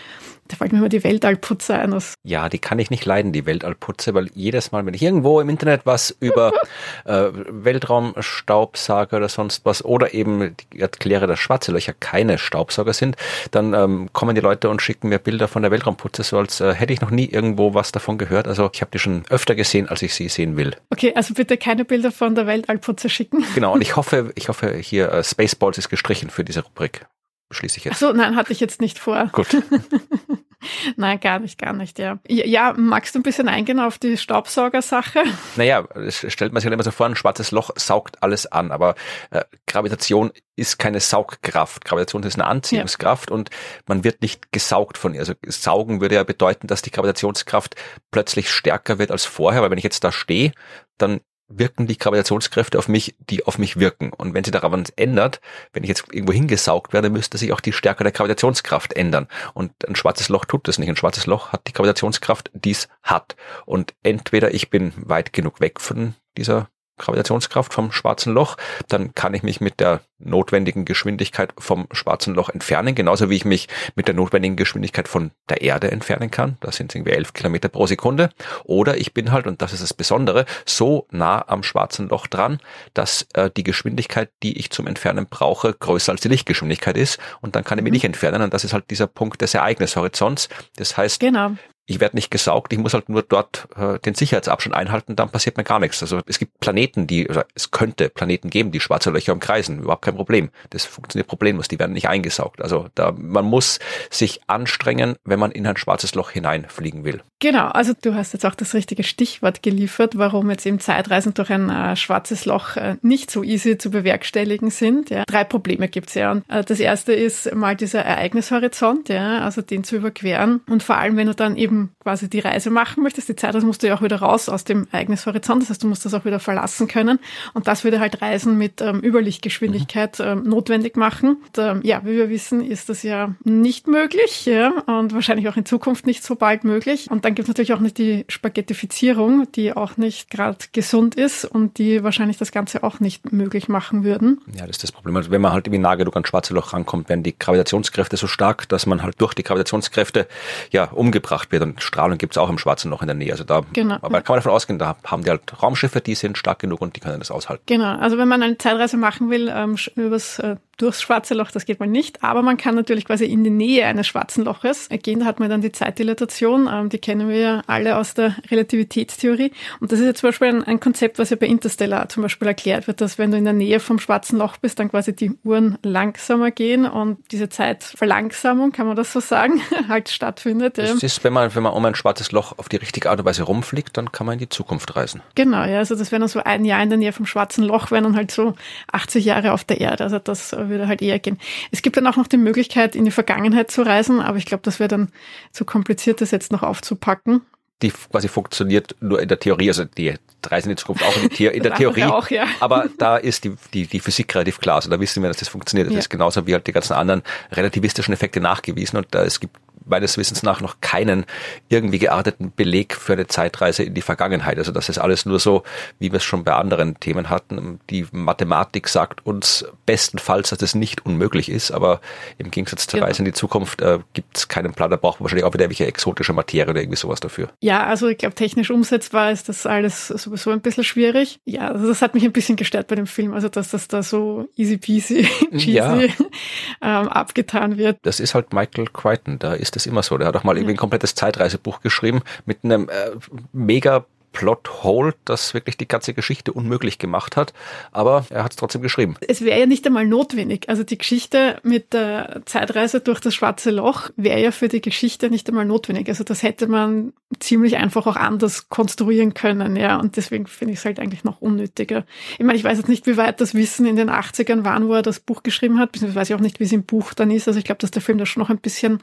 Da fällt mir immer die Weltallputze ein. Ja, die kann ich nicht leiden, die Weltallputze, weil jedes Mal, wenn ich irgendwo im Internet was über äh, Weltraumstaubsauger oder sonst was oder eben erkläre, dass schwarze Löcher keine Staubsauger sind, dann ähm, kommen die Leute und schicken mir Bilder von der Weltraumputze, so als äh, hätte ich noch nie irgendwo was davon gehört. Also ich habe die schon öfter gesehen, als ich sie sehen will. Okay, also bitte keine Bilder von der Weltallputze schicken. Genau, und ich hoffe, ich hoffe hier äh, Spaceballs ist gestrichen für diese Rubrik beschließe ich jetzt. Ach so, nein, hatte ich jetzt nicht vor. Gut. Nein, gar nicht, gar nicht, ja. Ja, magst du ein bisschen eingehen auf die Staubsaugersache? Naja, es stellt man sich halt immer so vor, ein schwarzes Loch saugt alles an, aber äh, Gravitation ist keine Saugkraft. Gravitation ist eine Anziehungskraft ja. und man wird nicht gesaugt von ihr. Also saugen würde ja bedeuten, dass die Gravitationskraft plötzlich stärker wird als vorher, weil wenn ich jetzt da stehe, dann wirken die Gravitationskräfte auf mich, die auf mich wirken. Und wenn sich daran ändert, wenn ich jetzt irgendwo hingesaugt werde, müsste sich auch die Stärke der Gravitationskraft ändern. Und ein schwarzes Loch tut das nicht. Ein schwarzes Loch hat die Gravitationskraft, die es hat. Und entweder ich bin weit genug weg von dieser Gravitationskraft vom schwarzen Loch, dann kann ich mich mit der notwendigen Geschwindigkeit vom schwarzen Loch entfernen, genauso wie ich mich mit der notwendigen Geschwindigkeit von der Erde entfernen kann. Das sind irgendwie elf Kilometer pro Sekunde. Oder ich bin halt, und das ist das Besondere, so nah am schwarzen Loch dran, dass äh, die Geschwindigkeit, die ich zum Entfernen brauche, größer als die Lichtgeschwindigkeit ist. Und dann kann ich mich mhm. nicht entfernen. Und das ist halt dieser Punkt des Ereignishorizonts. Das heißt, genau ich werde nicht gesaugt, ich muss halt nur dort äh, den Sicherheitsabstand einhalten, dann passiert mir gar nichts. Also es gibt Planeten, die, oder es könnte Planeten geben, die schwarze Löcher umkreisen, überhaupt kein Problem. Das funktioniert problemlos, die werden nicht eingesaugt. Also da, man muss sich anstrengen, wenn man in ein schwarzes Loch hineinfliegen will. Genau, also du hast jetzt auch das richtige Stichwort geliefert, warum jetzt eben Zeitreisen durch ein äh, schwarzes Loch äh, nicht so easy zu bewerkstelligen sind. Ja. Drei Probleme gibt's ja. Und, äh, das erste ist mal dieser Ereignishorizont, ja, also den zu überqueren. Und vor allem, wenn du dann eben eben quasi die Reise machen möchtest. Die Zeitreise musst du ja auch wieder raus aus dem Ereignishorizont. Das heißt, du musst das auch wieder verlassen können. Und das würde halt Reisen mit ähm, Überlichtgeschwindigkeit mhm. ähm, notwendig machen. Und, ähm, ja, wie wir wissen, ist das ja nicht möglich ja, und wahrscheinlich auch in Zukunft nicht so bald möglich. Und dann gibt es natürlich auch nicht die Spaghettifizierung, die auch nicht gerade gesund ist und die wahrscheinlich das Ganze auch nicht möglich machen würden. Ja, das ist das Problem. Also wenn man halt irgendwie nah genug an schwarze Loch rankommt, werden die Gravitationskräfte so stark, dass man halt durch die Gravitationskräfte ja umgebracht wird. Und Strahlung gibt es auch im schwarzen Loch in der Nähe. Also da genau. aber kann man davon ausgehen, da haben die halt Raumschiffe, die sind stark genug und die können das aushalten. Genau, also wenn man eine Zeitreise machen will, ähm, übers äh, durchs schwarze Loch, das geht mal nicht, aber man kann natürlich quasi in die Nähe eines schwarzen Loches gehen. Da hat man dann die Zeitdilatation, ähm, die kennen wir ja alle aus der Relativitätstheorie. Und das ist ja zum Beispiel ein, ein, Konzept, was ja bei Interstellar zum Beispiel erklärt wird, dass wenn du in der Nähe vom schwarzen Loch bist, dann quasi die Uhren langsamer gehen und diese Zeitverlangsamung, kann man das so sagen, halt stattfindet. Das ist, wenn man, wenn man um ein schwarzes Loch auf die richtige Art und Weise rumfliegt, dann kann man in die Zukunft reisen. Genau, ja, also das wäre dann so ein Jahr in der Nähe vom schwarzen Loch, wären dann halt so 80 Jahre auf der Erde. Also das würde halt eher gehen. Es gibt dann auch noch die Möglichkeit, in die Vergangenheit zu reisen, aber ich glaube, das wäre dann zu kompliziert, das jetzt noch aufzupacken. Die quasi funktioniert nur in der Theorie, also die Reise in die Zukunft auch in, die, in der Theorie. Auch, ja. Aber da ist die, die, die Physik relativ klar. Also da wissen wir, dass das funktioniert. Das ja. ist genauso wie halt die ganzen anderen relativistischen Effekte nachgewiesen. Und da es gibt meines Wissens nach noch keinen irgendwie gearteten Beleg für eine Zeitreise in die Vergangenheit. Also das ist alles nur so, wie wir es schon bei anderen Themen hatten. Die Mathematik sagt uns bestenfalls, dass es nicht unmöglich ist, aber im Gegensatz zur ja. Reise in die Zukunft äh, gibt es keinen Plan. Da braucht man wahrscheinlich auch wieder irgendwelche exotische Materie oder irgendwie sowas dafür. Ja, also ich glaube, technisch umsetzbar ist das alles sowieso ein bisschen schwierig. Ja, also das hat mich ein bisschen gestört bei dem Film, also dass das da so easy peasy, cheesy ja. ähm, abgetan wird. Das ist halt Michael Crichton, da ist das immer so. Der hat auch mal irgendwie ein komplettes Zeitreisebuch geschrieben mit einem äh, mega Plothole, das wirklich die ganze Geschichte unmöglich gemacht hat. Aber er hat es trotzdem geschrieben. Es wäre ja nicht einmal notwendig. Also die Geschichte mit der Zeitreise durch das Schwarze Loch wäre ja für die Geschichte nicht einmal notwendig. Also das hätte man ziemlich einfach auch anders konstruieren können. Ja, und deswegen finde ich es halt eigentlich noch unnötiger. Ich meine, ich weiß jetzt nicht, wie weit das Wissen in den 80ern war, wo er das Buch geschrieben hat. Beziehungsweise weiß ich auch nicht, wie es im Buch dann ist. Also ich glaube, dass der Film da schon noch ein bisschen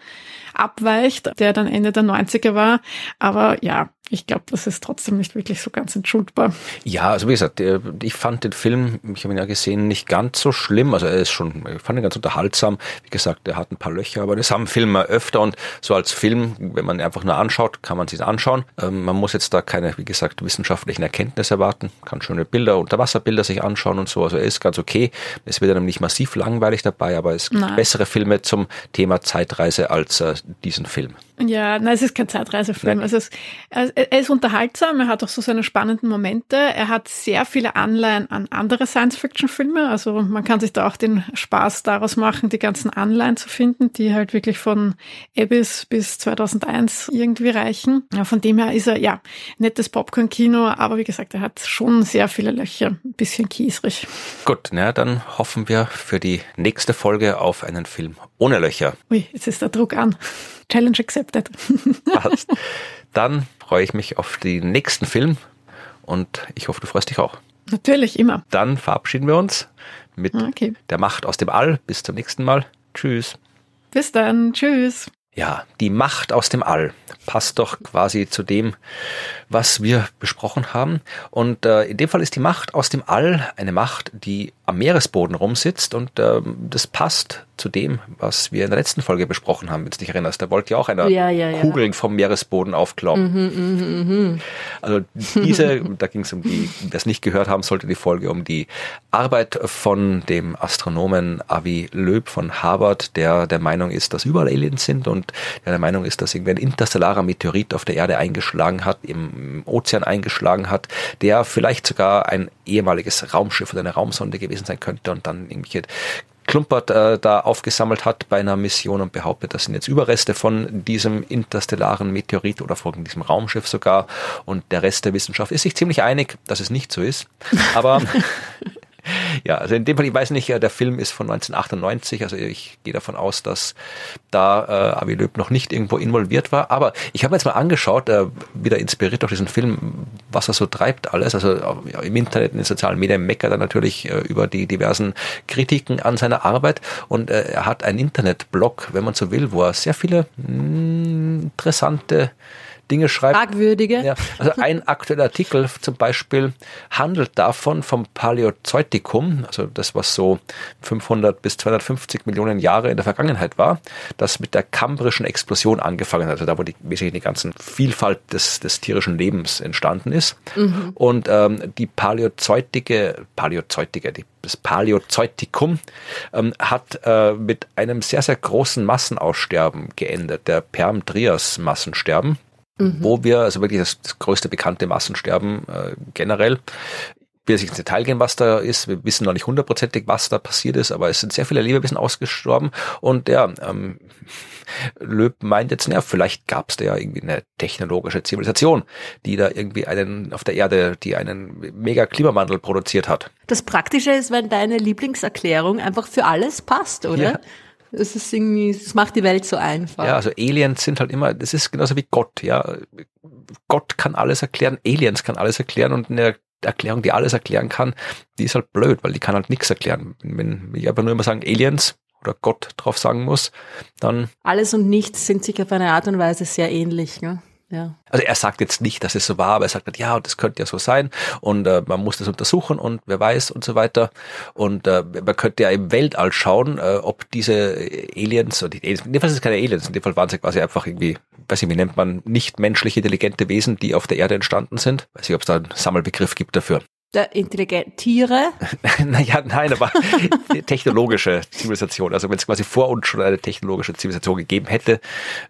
abweicht, der dann Ende der 90er war. Aber ja, ich glaube, das ist trotzdem nicht wirklich so ganz entschuldbar. Ja, also wie gesagt, ich fand den Film, ich habe ihn ja gesehen, nicht ganz so schlimm. Also er ist schon, ich fand ihn ganz unterhaltsam. Wie gesagt, er hat ein paar Löcher, aber das haben Filme öfter und so als Film, wenn man einfach nur anschaut, kann man sich anschauen. Ähm, man muss jetzt da keine, wie gesagt, wissenschaftlichen Erkenntnisse erwarten, kann schöne Bilder, Unterwasserbilder sich anschauen und so. Also er ist ganz okay. Es wird dann nicht massiv langweilig dabei, aber es gibt Nein. bessere Filme zum Thema Zeitreise als äh, diesen Film. Ja, nein, es ist kein Zeitreisefilm. Also es, er ist unterhaltsam, er hat auch so seine spannenden Momente. Er hat sehr viele Anleihen an andere Science-Fiction-Filme. Also man kann sich da auch den Spaß daraus machen, die ganzen Anleihen zu finden, die halt wirklich von Abyss bis 2001 irgendwie reichen. Ja, von dem her ist er, ja, nettes Popcorn-Kino, aber wie gesagt, er hat schon sehr viele Löcher. Ein bisschen kiesrig. Gut, na, dann hoffen wir für die nächste Folge auf einen Film ohne Löcher. Ui, jetzt ist der Druck an. Challenge accepted. Passt. Dann freue ich mich auf den nächsten Film und ich hoffe, du freust dich auch. Natürlich, immer. Dann verabschieden wir uns mit okay. der Macht aus dem All. Bis zum nächsten Mal. Tschüss. Bis dann. Tschüss. Ja, die Macht aus dem All passt doch quasi zu dem, was wir besprochen haben. Und äh, in dem Fall ist die Macht aus dem All eine Macht, die am Meeresboden rumsitzt und äh, das passt zu dem, was wir in der letzten Folge besprochen haben, wenn du dich erinnerst. Da wollte ja auch einer ja, ja, ja. Kugeln vom Meeresboden aufkloppen. Mhm, mh, mh. Also diese, da ging es um die, wer es nicht gehört haben sollte, die Folge um die Arbeit von dem Astronomen Avi Loeb von Harvard, der der Meinung ist, dass überall Aliens sind und der der Meinung ist, dass irgendwie ein interstellarer Meteorit auf der Erde eingeschlagen hat, im Ozean eingeschlagen hat, der vielleicht sogar ein ehemaliges Raumschiff oder eine Raumsonde gewesen sein könnte und dann irgendwelche Klumpert äh, da aufgesammelt hat bei einer Mission und behauptet, das sind jetzt Überreste von diesem interstellaren Meteorit oder von diesem Raumschiff sogar. Und der Rest der Wissenschaft ist sich ziemlich einig, dass es nicht so ist. Aber ja, also in dem Fall, ich weiß nicht, der Film ist von 1998, also ich gehe davon aus, dass da äh, Avi Löb noch nicht irgendwo involviert war. Aber ich habe jetzt mal angeschaut, äh, wieder inspiriert durch diesen Film, was er so treibt alles. Also ja, im Internet, in den sozialen Medien meckert er natürlich äh, über die diversen Kritiken an seiner Arbeit. Und äh, er hat einen Internetblog, wenn man so will, wo er sehr viele mh, hm, interessante Dinge schreibt. Fragwürdige. Ja, also ein aktueller Artikel zum Beispiel handelt davon vom Paläozeutikum, also das, was so 500 bis 250 Millionen Jahre in der Vergangenheit war, das mit der kambrischen Explosion angefangen hat, also da, wo die, wesentlich die ganze Vielfalt des, des tierischen Lebens entstanden ist. Mhm. Und ähm, die Paläozeutige, Paläozeutige, die das Paläozeutikum ähm, hat äh, mit einem sehr, sehr großen Massenaussterben geendet, der Perm-Trias-Massensterben mhm. wo wir, also wirklich das, das größte bekannte Massensterben äh, generell, will sich ins Detail gehen, was da ist. Wir wissen noch nicht hundertprozentig, was da passiert ist, aber es sind sehr viele Lebewesen ausgestorben. Und ja, ähm, Löb meint jetzt, naja, vielleicht gab es da ja irgendwie eine technologische Zivilisation, die da irgendwie einen auf der Erde, die einen mega Klimawandel produziert hat. Das Praktische ist, wenn deine Lieblingserklärung einfach für alles passt, oder? Ja. Es ist irgendwie, es macht die Welt so einfach. Ja, also Aliens sind halt immer, das ist genauso wie Gott, ja. Gott kann alles erklären, Aliens kann alles erklären und eine Erklärung, die alles erklären kann, die ist halt blöd, weil die kann halt nichts erklären. Wenn ich aber nur immer sagen Aliens oder Gott drauf sagen muss, dann. Alles und nichts sind sich auf eine Art und Weise sehr ähnlich, ne? Ja. Also er sagt jetzt nicht, dass es so war, aber er sagt halt, ja, das könnte ja so sein und äh, man muss das untersuchen und wer weiß und so weiter. Und äh, man könnte ja im Weltall schauen, äh, ob diese Aliens, oder die Aliens, in dem Fall sind es keine Aliens, in dem Fall waren sie quasi einfach irgendwie, weiß ich, wie nennt man, nicht menschliche intelligente Wesen, die auf der Erde entstanden sind. Weiß ich, ob es da einen Sammelbegriff gibt dafür der intelligent Tiere? naja, nein, aber technologische Zivilisation. Also wenn es quasi vor uns schon eine technologische Zivilisation gegeben hätte,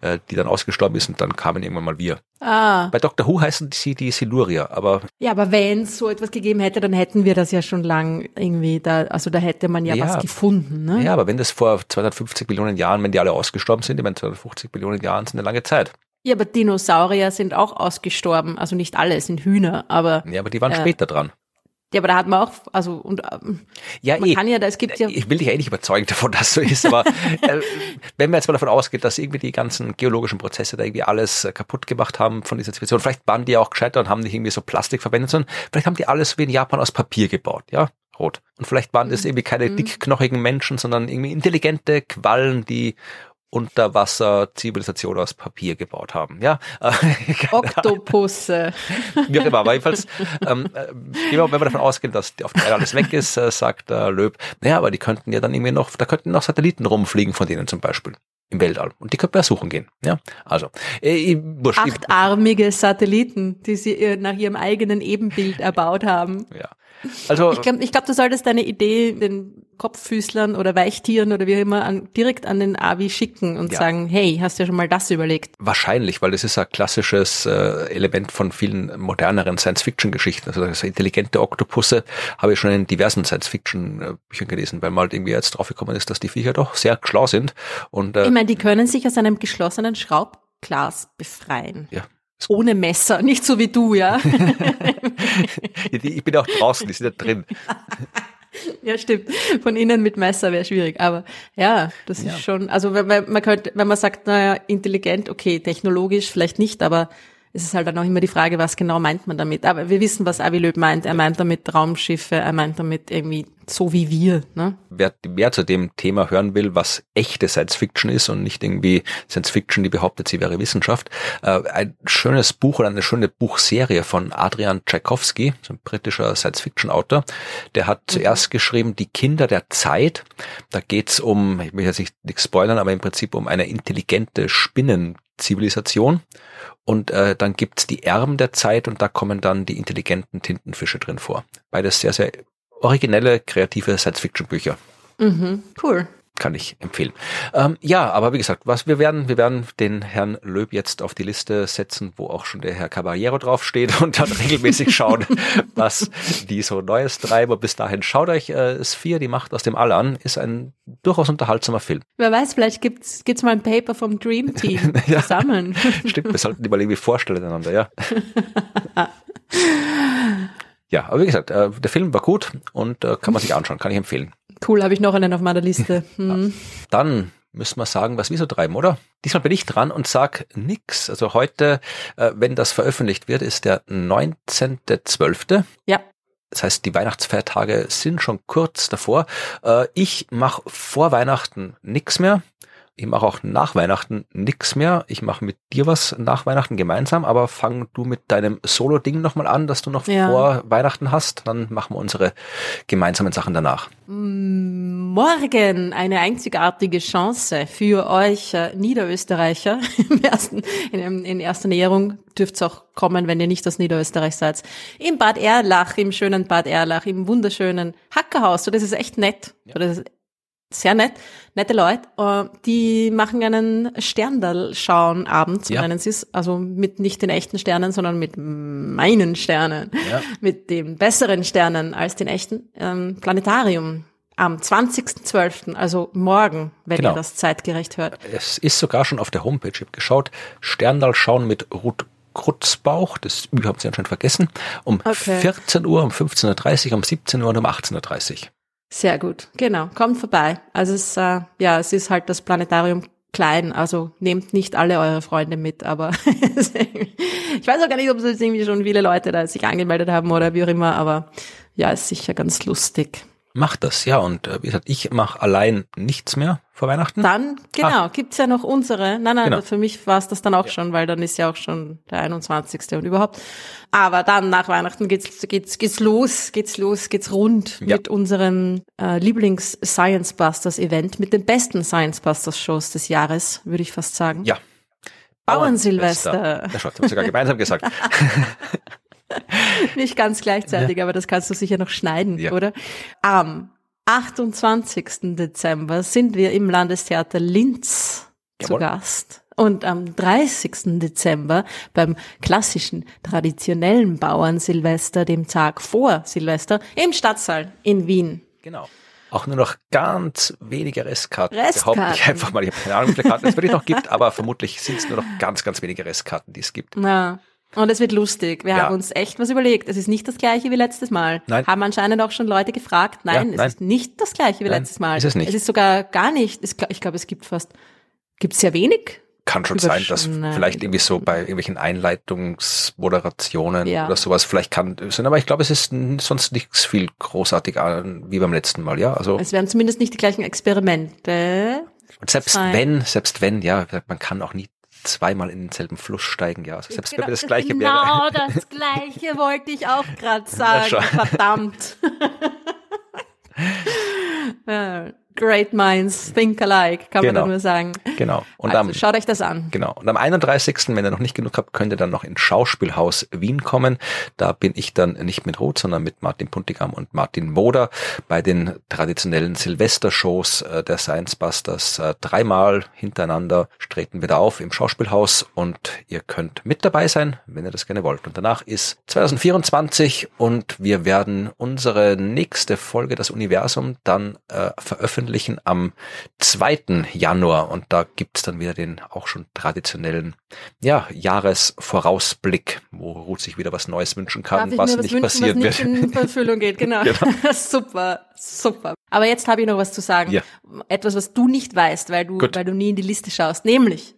äh, die dann ausgestorben ist und dann kamen irgendwann mal wir. Ah. Bei Dr. Who heißen sie die Silurier, aber. Ja, aber wenn es so etwas gegeben hätte, dann hätten wir das ja schon lang irgendwie da, also da hätte man ja, ja was gefunden, ne? Ja, aber wenn das vor 250 Millionen Jahren, wenn die alle ausgestorben sind, ich meine 250 Millionen Jahren sind eine lange Zeit. Ja, aber Dinosaurier sind auch ausgestorben. Also nicht alle sind Hühner, aber. Ja, aber die waren äh, später dran. Ja, aber da hat man auch, also und ähm, ja, man eh, kann ja, es gibt ja. Ich will dich eigentlich überzeugen davon, dass so ist, aber äh, wenn man jetzt mal davon ausgeht, dass irgendwie die ganzen geologischen Prozesse da irgendwie alles äh, kaputt gemacht haben von dieser Zivilisation, vielleicht waren die ja auch gescheiter und haben nicht irgendwie so Plastik verwendet, sondern vielleicht haben die alles wie in Japan aus Papier gebaut, ja, rot. Und vielleicht waren das mhm. irgendwie keine mhm. dickknochigen Menschen, sondern irgendwie intelligente Quallen, die Unterwasser-Zivilisation aus Papier gebaut haben. Ja, Oktopusse. Wie auch immer, aber jedenfalls, ähm, äh, wenn wir davon ausgehen, dass auf der Erde alles weg ist, äh, sagt der Löb, naja, aber die könnten ja dann irgendwie noch, da könnten noch Satelliten rumfliegen von denen zum Beispiel im Weltall. Und die könnten wir suchen gehen. Ja, also. Äh, wurscht, Achtarmige Satelliten, die sie äh, nach ihrem eigenen Ebenbild erbaut haben. Ja. Also. Ich glaube, ich glaub, du solltest deine Idee den Kopffüßlern oder Weichtieren oder wie immer an, direkt an den Avi schicken und ja. sagen, hey, hast du ja schon mal das überlegt? Wahrscheinlich, weil das ist ein klassisches äh, Element von vielen moderneren Science-Fiction-Geschichten. Also das intelligente Oktopusse habe ich schon in diversen Science-Fiction-Büchern gelesen, weil man halt irgendwie jetzt drauf gekommen ist, dass die Viecher doch sehr schlau sind. Und, äh, ich meine, die können sich aus einem geschlossenen Schraubglas befreien. Ja. Ohne Messer, nicht so wie du, ja. ich bin auch draußen, die sind ja drin. Ja, stimmt. Von innen mit Messer wäre schwierig. Aber ja, das ja. ist schon, also wenn, man könnte, wenn man sagt, naja, intelligent, okay, technologisch vielleicht nicht, aber es ist halt dann auch immer die Frage, was genau meint man damit. Aber wir wissen, was Avi Löb meint. Er meint damit Raumschiffe, er meint damit irgendwie so wie wir. Ne? Wer, wer zu dem Thema hören will, was echte Science Fiction ist und nicht irgendwie Science Fiction, die behauptet, sie wäre Wissenschaft, äh, ein schönes Buch oder eine schöne Buchserie von Adrian Tchaikovsky, so ein britischer Science Fiction Autor, der hat mhm. zuerst geschrieben Die Kinder der Zeit. Da geht's um, ich will jetzt nicht nichts spoilern, aber im Prinzip um eine intelligente Spinnenzivilisation und äh, dann gibt's die Erben der Zeit und da kommen dann die intelligenten Tintenfische drin vor. Beides sehr, sehr originelle, kreative Science-Fiction-Bücher. Mhm, cool kann ich empfehlen. Ähm, ja, aber wie gesagt, was wir werden, wir werden den Herrn Löb jetzt auf die Liste setzen, wo auch schon der Herr Caballero draufsteht und dann regelmäßig schauen, was die so Neues treiben. Bis dahin schaut euch äh, Sphere, die Macht aus dem All an, ist ein durchaus unterhaltsamer Film. Wer weiß, vielleicht gibt's gibt's mal ein Paper vom Dream Team ja, zusammen. Stimmt, wir sollten die mal irgendwie vorstellen einander, ja. Ja, aber wie gesagt, äh, der Film war gut und äh, kann man sich anschauen, kann ich empfehlen. Cool, habe ich noch einen auf meiner Liste. Hm. Dann müssen wir sagen, was wir so treiben, oder? Diesmal bin ich dran und sag nix. Also heute, äh, wenn das veröffentlicht wird, ist der 19.12. Ja. Das heißt, die Weihnachtsfeiertage sind schon kurz davor. Äh, ich mache vor Weihnachten nix mehr. Ich mache auch nach Weihnachten nix mehr. Ich mache mit dir was nach Weihnachten gemeinsam, aber fang du mit deinem Solo-Ding nochmal an, dass du noch ja. vor Weihnachten hast. Dann machen wir unsere gemeinsamen Sachen danach. Morgen eine einzigartige Chance für euch äh, Niederösterreicher. Im ersten, in, in erster Näherung dürft es auch kommen, wenn ihr nicht aus Niederösterreich seid. Im Bad Erlach, im schönen Bad Erlach, im wunderschönen Hackerhaus. So, das ist echt nett. Ja. Das ist sehr nett, nette Leute, äh, die machen einen Sterndal schauen abends, ja. nennen sie es, also mit nicht den echten Sternen, sondern mit meinen Sternen, ja. mit den besseren Sternen als den echten ähm, Planetarium am 20.12., also morgen, wenn genau. ihr das zeitgerecht hört. Es ist sogar schon auf der Homepage, ich habe geschaut, Sterndal schauen mit Ruth Krutzbauch, das Ü haben Sie anscheinend vergessen, um okay. 14 Uhr, um 15.30 Uhr, um 17 Uhr und um 18.30 Uhr. Sehr gut, genau. Kommt vorbei. Also es, äh, ja, es ist halt das Planetarium klein, also nehmt nicht alle eure Freunde mit, aber ich weiß auch gar nicht, ob es jetzt irgendwie schon viele Leute da sich angemeldet haben oder wie auch immer, aber ja, ist sicher ganz lustig macht das, ja. Und äh, wie gesagt, ich mache allein nichts mehr vor Weihnachten. Dann, genau, ah. gibt's ja noch unsere. Nein, nein, genau. für mich war es das dann auch ja. schon, weil dann ist ja auch schon der 21. und überhaupt. Aber dann nach Weihnachten geht's, geht's, geht's los, geht's los, geht's rund ja. mit unserem äh, Lieblings-Science Busters Event, mit den besten Science Busters Shows des Jahres, würde ich fast sagen. Ja. Bauernsilvester. Ja, schaut, haben sogar gemeinsam gesagt. Nicht ganz gleichzeitig, ja. aber das kannst du sicher noch schneiden, ja. oder? Am 28. Dezember sind wir im Landestheater Linz Jawohl. zu Gast. Und am 30. Dezember beim klassischen, traditionellen Bauern-Silvester, dem Tag vor Silvester, im Stadtsaal in Wien. Genau. Auch nur noch ganz wenige Restkarten. Restkarten. Behaupte ich einfach mal. Ich habe keine Ahnung, wie viele Karten es wirklich noch gibt, aber vermutlich sind es nur noch ganz, ganz wenige Restkarten, die es gibt. Ja. Und es wird lustig. Wir ja. haben uns echt was überlegt. Es ist nicht das gleiche wie letztes Mal. Nein. Haben anscheinend auch schon Leute gefragt. Nein, ja, es nein. ist nicht das gleiche wie nein, letztes Mal. Ist es nicht. Es ist sogar gar nicht. Ich glaube, es gibt fast, gibt sehr wenig. Kann schon sein, dass vielleicht irgendwie so bei irgendwelchen Einleitungsmoderationen ja. oder sowas vielleicht kann sein, aber ich glaube, es ist sonst nichts viel großartig wie beim letzten Mal, ja. Also. Es werden zumindest nicht die gleichen Experimente. Und selbst sein. wenn, selbst wenn, ja, man kann auch nie zweimal in denselben Fluss steigen, ja. Also selbst genau, wenn wir das gleiche Genau wäre. das gleiche wollte ich auch gerade sagen. Verdammt. Great minds think alike, kann genau. man nur sagen. Genau. Und also, am, schaut euch das an. Genau. Und am 31., wenn ihr noch nicht genug habt, könnt ihr dann noch ins Schauspielhaus Wien kommen. Da bin ich dann nicht mit Ruth, sondern mit Martin Puntigam und Martin Moder bei den traditionellen Silvestershows äh, der Science Busters. Äh, dreimal hintereinander treten wir da auf im Schauspielhaus und ihr könnt mit dabei sein, wenn ihr das gerne wollt. Und danach ist 2024 und wir werden unsere nächste Folge, das Universum, dann äh, veröffentlichen veröffentlichen am 2. Januar und da gibt's dann wieder den auch schon traditionellen ja, Jahresvorausblick, wo Ruth sich wieder was Neues wünschen kann, was, nicht wünschen, passiert was nicht wird. in Erfüllung geht, genau. genau. super, super. Aber jetzt habe ich noch was zu sagen. Ja. Etwas, was du nicht weißt, weil du, Gut. weil du nie in die Liste schaust, nämlich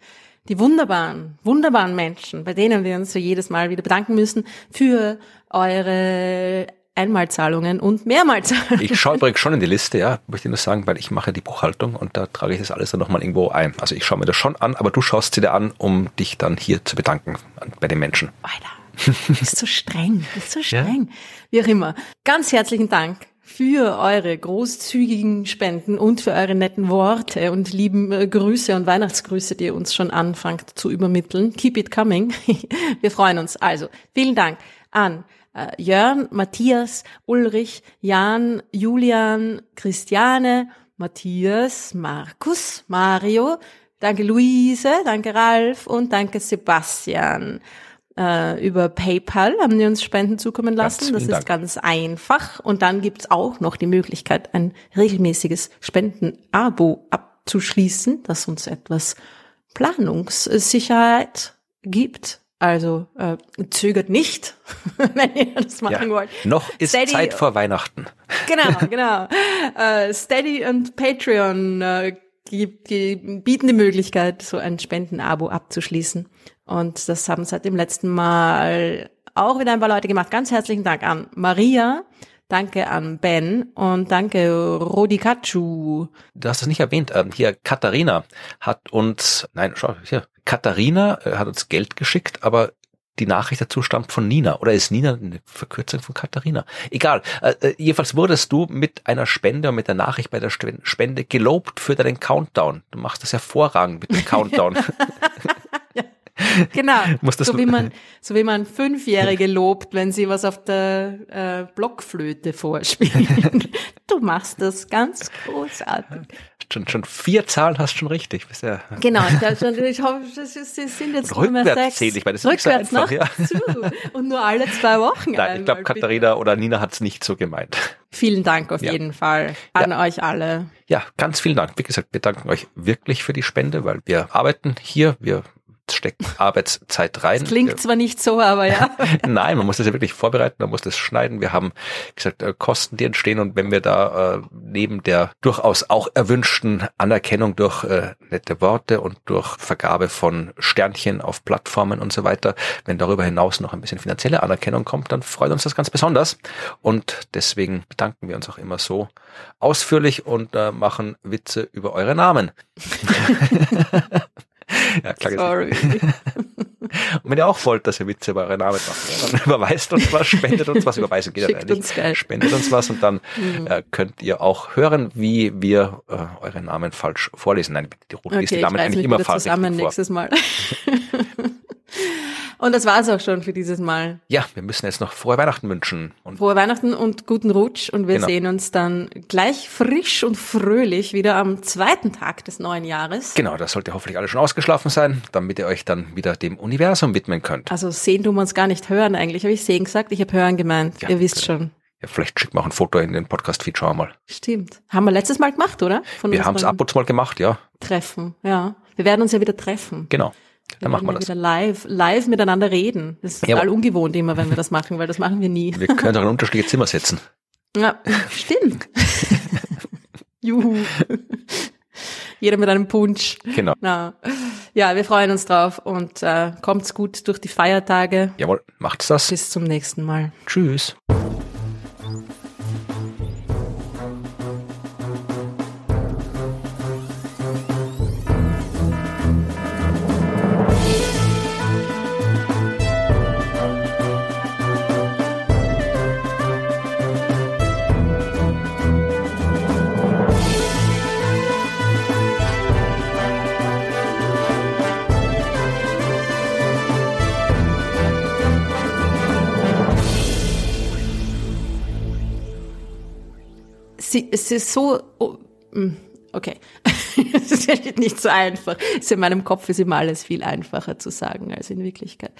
die wunderbaren, wunderbaren Menschen, bei denen wir uns so jedes Mal wieder bedanken müssen für eure Einmalzahlungen und Mehrmalzahlungen. Ich schaue übrigens schon in die Liste, ja, möchte ich nur sagen, weil ich mache die Buchhaltung und da trage ich das alles dann nochmal irgendwo ein. Also ich schaue mir das schon an, aber du schaust sie dir an, um dich dann hier zu bedanken bei den Menschen. Alter, du bist so streng, du bist so streng. Ja? Wie auch immer. Ganz herzlichen Dank für eure großzügigen Spenden und für eure netten Worte und lieben äh, Grüße und Weihnachtsgrüße, die ihr uns schon anfangt zu übermitteln. Keep it coming. Wir freuen uns. Also, vielen Dank an äh, Jörn, Matthias, Ulrich, Jan, Julian, Christiane, Matthias, Markus, Mario, danke Luise, danke Ralf und danke Sebastian. Äh, über PayPal haben die uns Spenden zukommen lassen. das ist Dank. ganz einfach. Und dann gibt's auch noch die Möglichkeit, ein regelmäßiges Spenden-Abo abzuschließen, das uns etwas Planungssicherheit gibt. Also äh, zögert nicht. wenn ihr das machen ja. wollt. Noch ist Steady, Zeit vor Weihnachten. Genau, genau. Uh, Steady und Patreon uh, die, die bieten die Möglichkeit, so ein Spendenabo abzuschließen. Und das haben seit dem letzten Mal auch wieder ein paar Leute gemacht. Ganz herzlichen Dank an Maria, Danke an Ben und danke Rodikachu. Du hast es nicht erwähnt. Ähm, hier Katharina hat uns, nein, schau, hier, Katharina äh, hat uns Geld geschickt, aber die Nachricht dazu stammt von Nina. Oder ist Nina eine Verkürzung von Katharina? Egal. Äh, äh jedenfalls wurdest du mit einer Spende und mit der Nachricht bei der Spende gelobt für deinen Countdown. Du machst das hervorragend mit dem Countdown. Genau. so wie man, so wie man Fünfjährige lobt, wenn sie was auf der äh, Blockflöte vorspielen. du machst das ganz großartig. Schon, schon vier Zahlen hast du schon richtig. Bisher. Genau, ich, hoffe, das sind jetzt nur mehr sechs. Zähle ich, weil das ist Rückwärts so einfach, ja. Und nur alle zwei Wochen. Nein, ich glaube, Katharina oder Nina hat es nicht so gemeint. Vielen Dank auf ja. jeden Fall an ja. euch alle. Ja, ganz vielen Dank. Wie gesagt, wir danken euch wirklich für die Spende, weil wir arbeiten hier, wir steckt Arbeitszeit rein. Das klingt zwar nicht so, aber ja. Nein, man muss das ja wirklich vorbereiten, man muss das schneiden. Wir haben gesagt, äh, Kosten, die entstehen und wenn wir da äh, neben der durchaus auch erwünschten Anerkennung durch äh, nette Worte und durch Vergabe von Sternchen auf Plattformen und so weiter, wenn darüber hinaus noch ein bisschen finanzielle Anerkennung kommt, dann freut uns das ganz besonders. Und deswegen bedanken wir uns auch immer so ausführlich und äh, machen Witze über eure Namen. ja, klar Sorry. Und wenn ihr auch wollt, dass ihr Witze über eure Namen macht, dann überweist uns was, spendet uns was, überweisen geht ja nicht. Geld. Spendet uns was und dann mhm. äh, könnt ihr auch hören, wie wir äh, eure Namen falsch vorlesen. Nein, die Ruth okay, liest die Namen eigentlich immer falsch zusammen vor. nächstes Mal. Und das war's auch schon für dieses Mal. Ja, wir müssen jetzt noch frohe Weihnachten wünschen. Und frohe Weihnachten und guten Rutsch. Und wir genau. sehen uns dann gleich frisch und fröhlich wieder am zweiten Tag des neuen Jahres. Genau, das sollte hoffentlich alle schon ausgeschlafen sein, damit ihr euch dann wieder dem Universum widmen könnt. Also sehen tun wir uns gar nicht hören eigentlich. Habe ich sehen gesagt? Ich habe hören gemeint. Ja, ihr wisst genau. schon. Ja, vielleicht schicken wir auch ein Foto in den Podcast-Feed, schauen wir mal. Stimmt. Haben wir letztes Mal gemacht, oder? Von wir haben es ab und zu mal gemacht, ja. Treffen, ja. Wir werden uns ja wieder treffen. Genau. Dann machen wir das. wieder live, live miteinander reden. Das ist total ja, ungewohnt immer, wenn wir das machen, weil das machen wir nie. Wir können doch in unterschiedliche Zimmer setzen. Ja, stimmt. Juhu. Jeder mit einem Punsch. Genau. Na. Ja, wir freuen uns drauf und äh, kommt's gut durch die Feiertage. Jawohl, macht's das. Bis zum nächsten Mal. Tschüss. Sie, es ist so, oh, hm, okay, es ist nicht so einfach. in meinem Kopf ist immer alles viel einfacher zu sagen als in Wirklichkeit.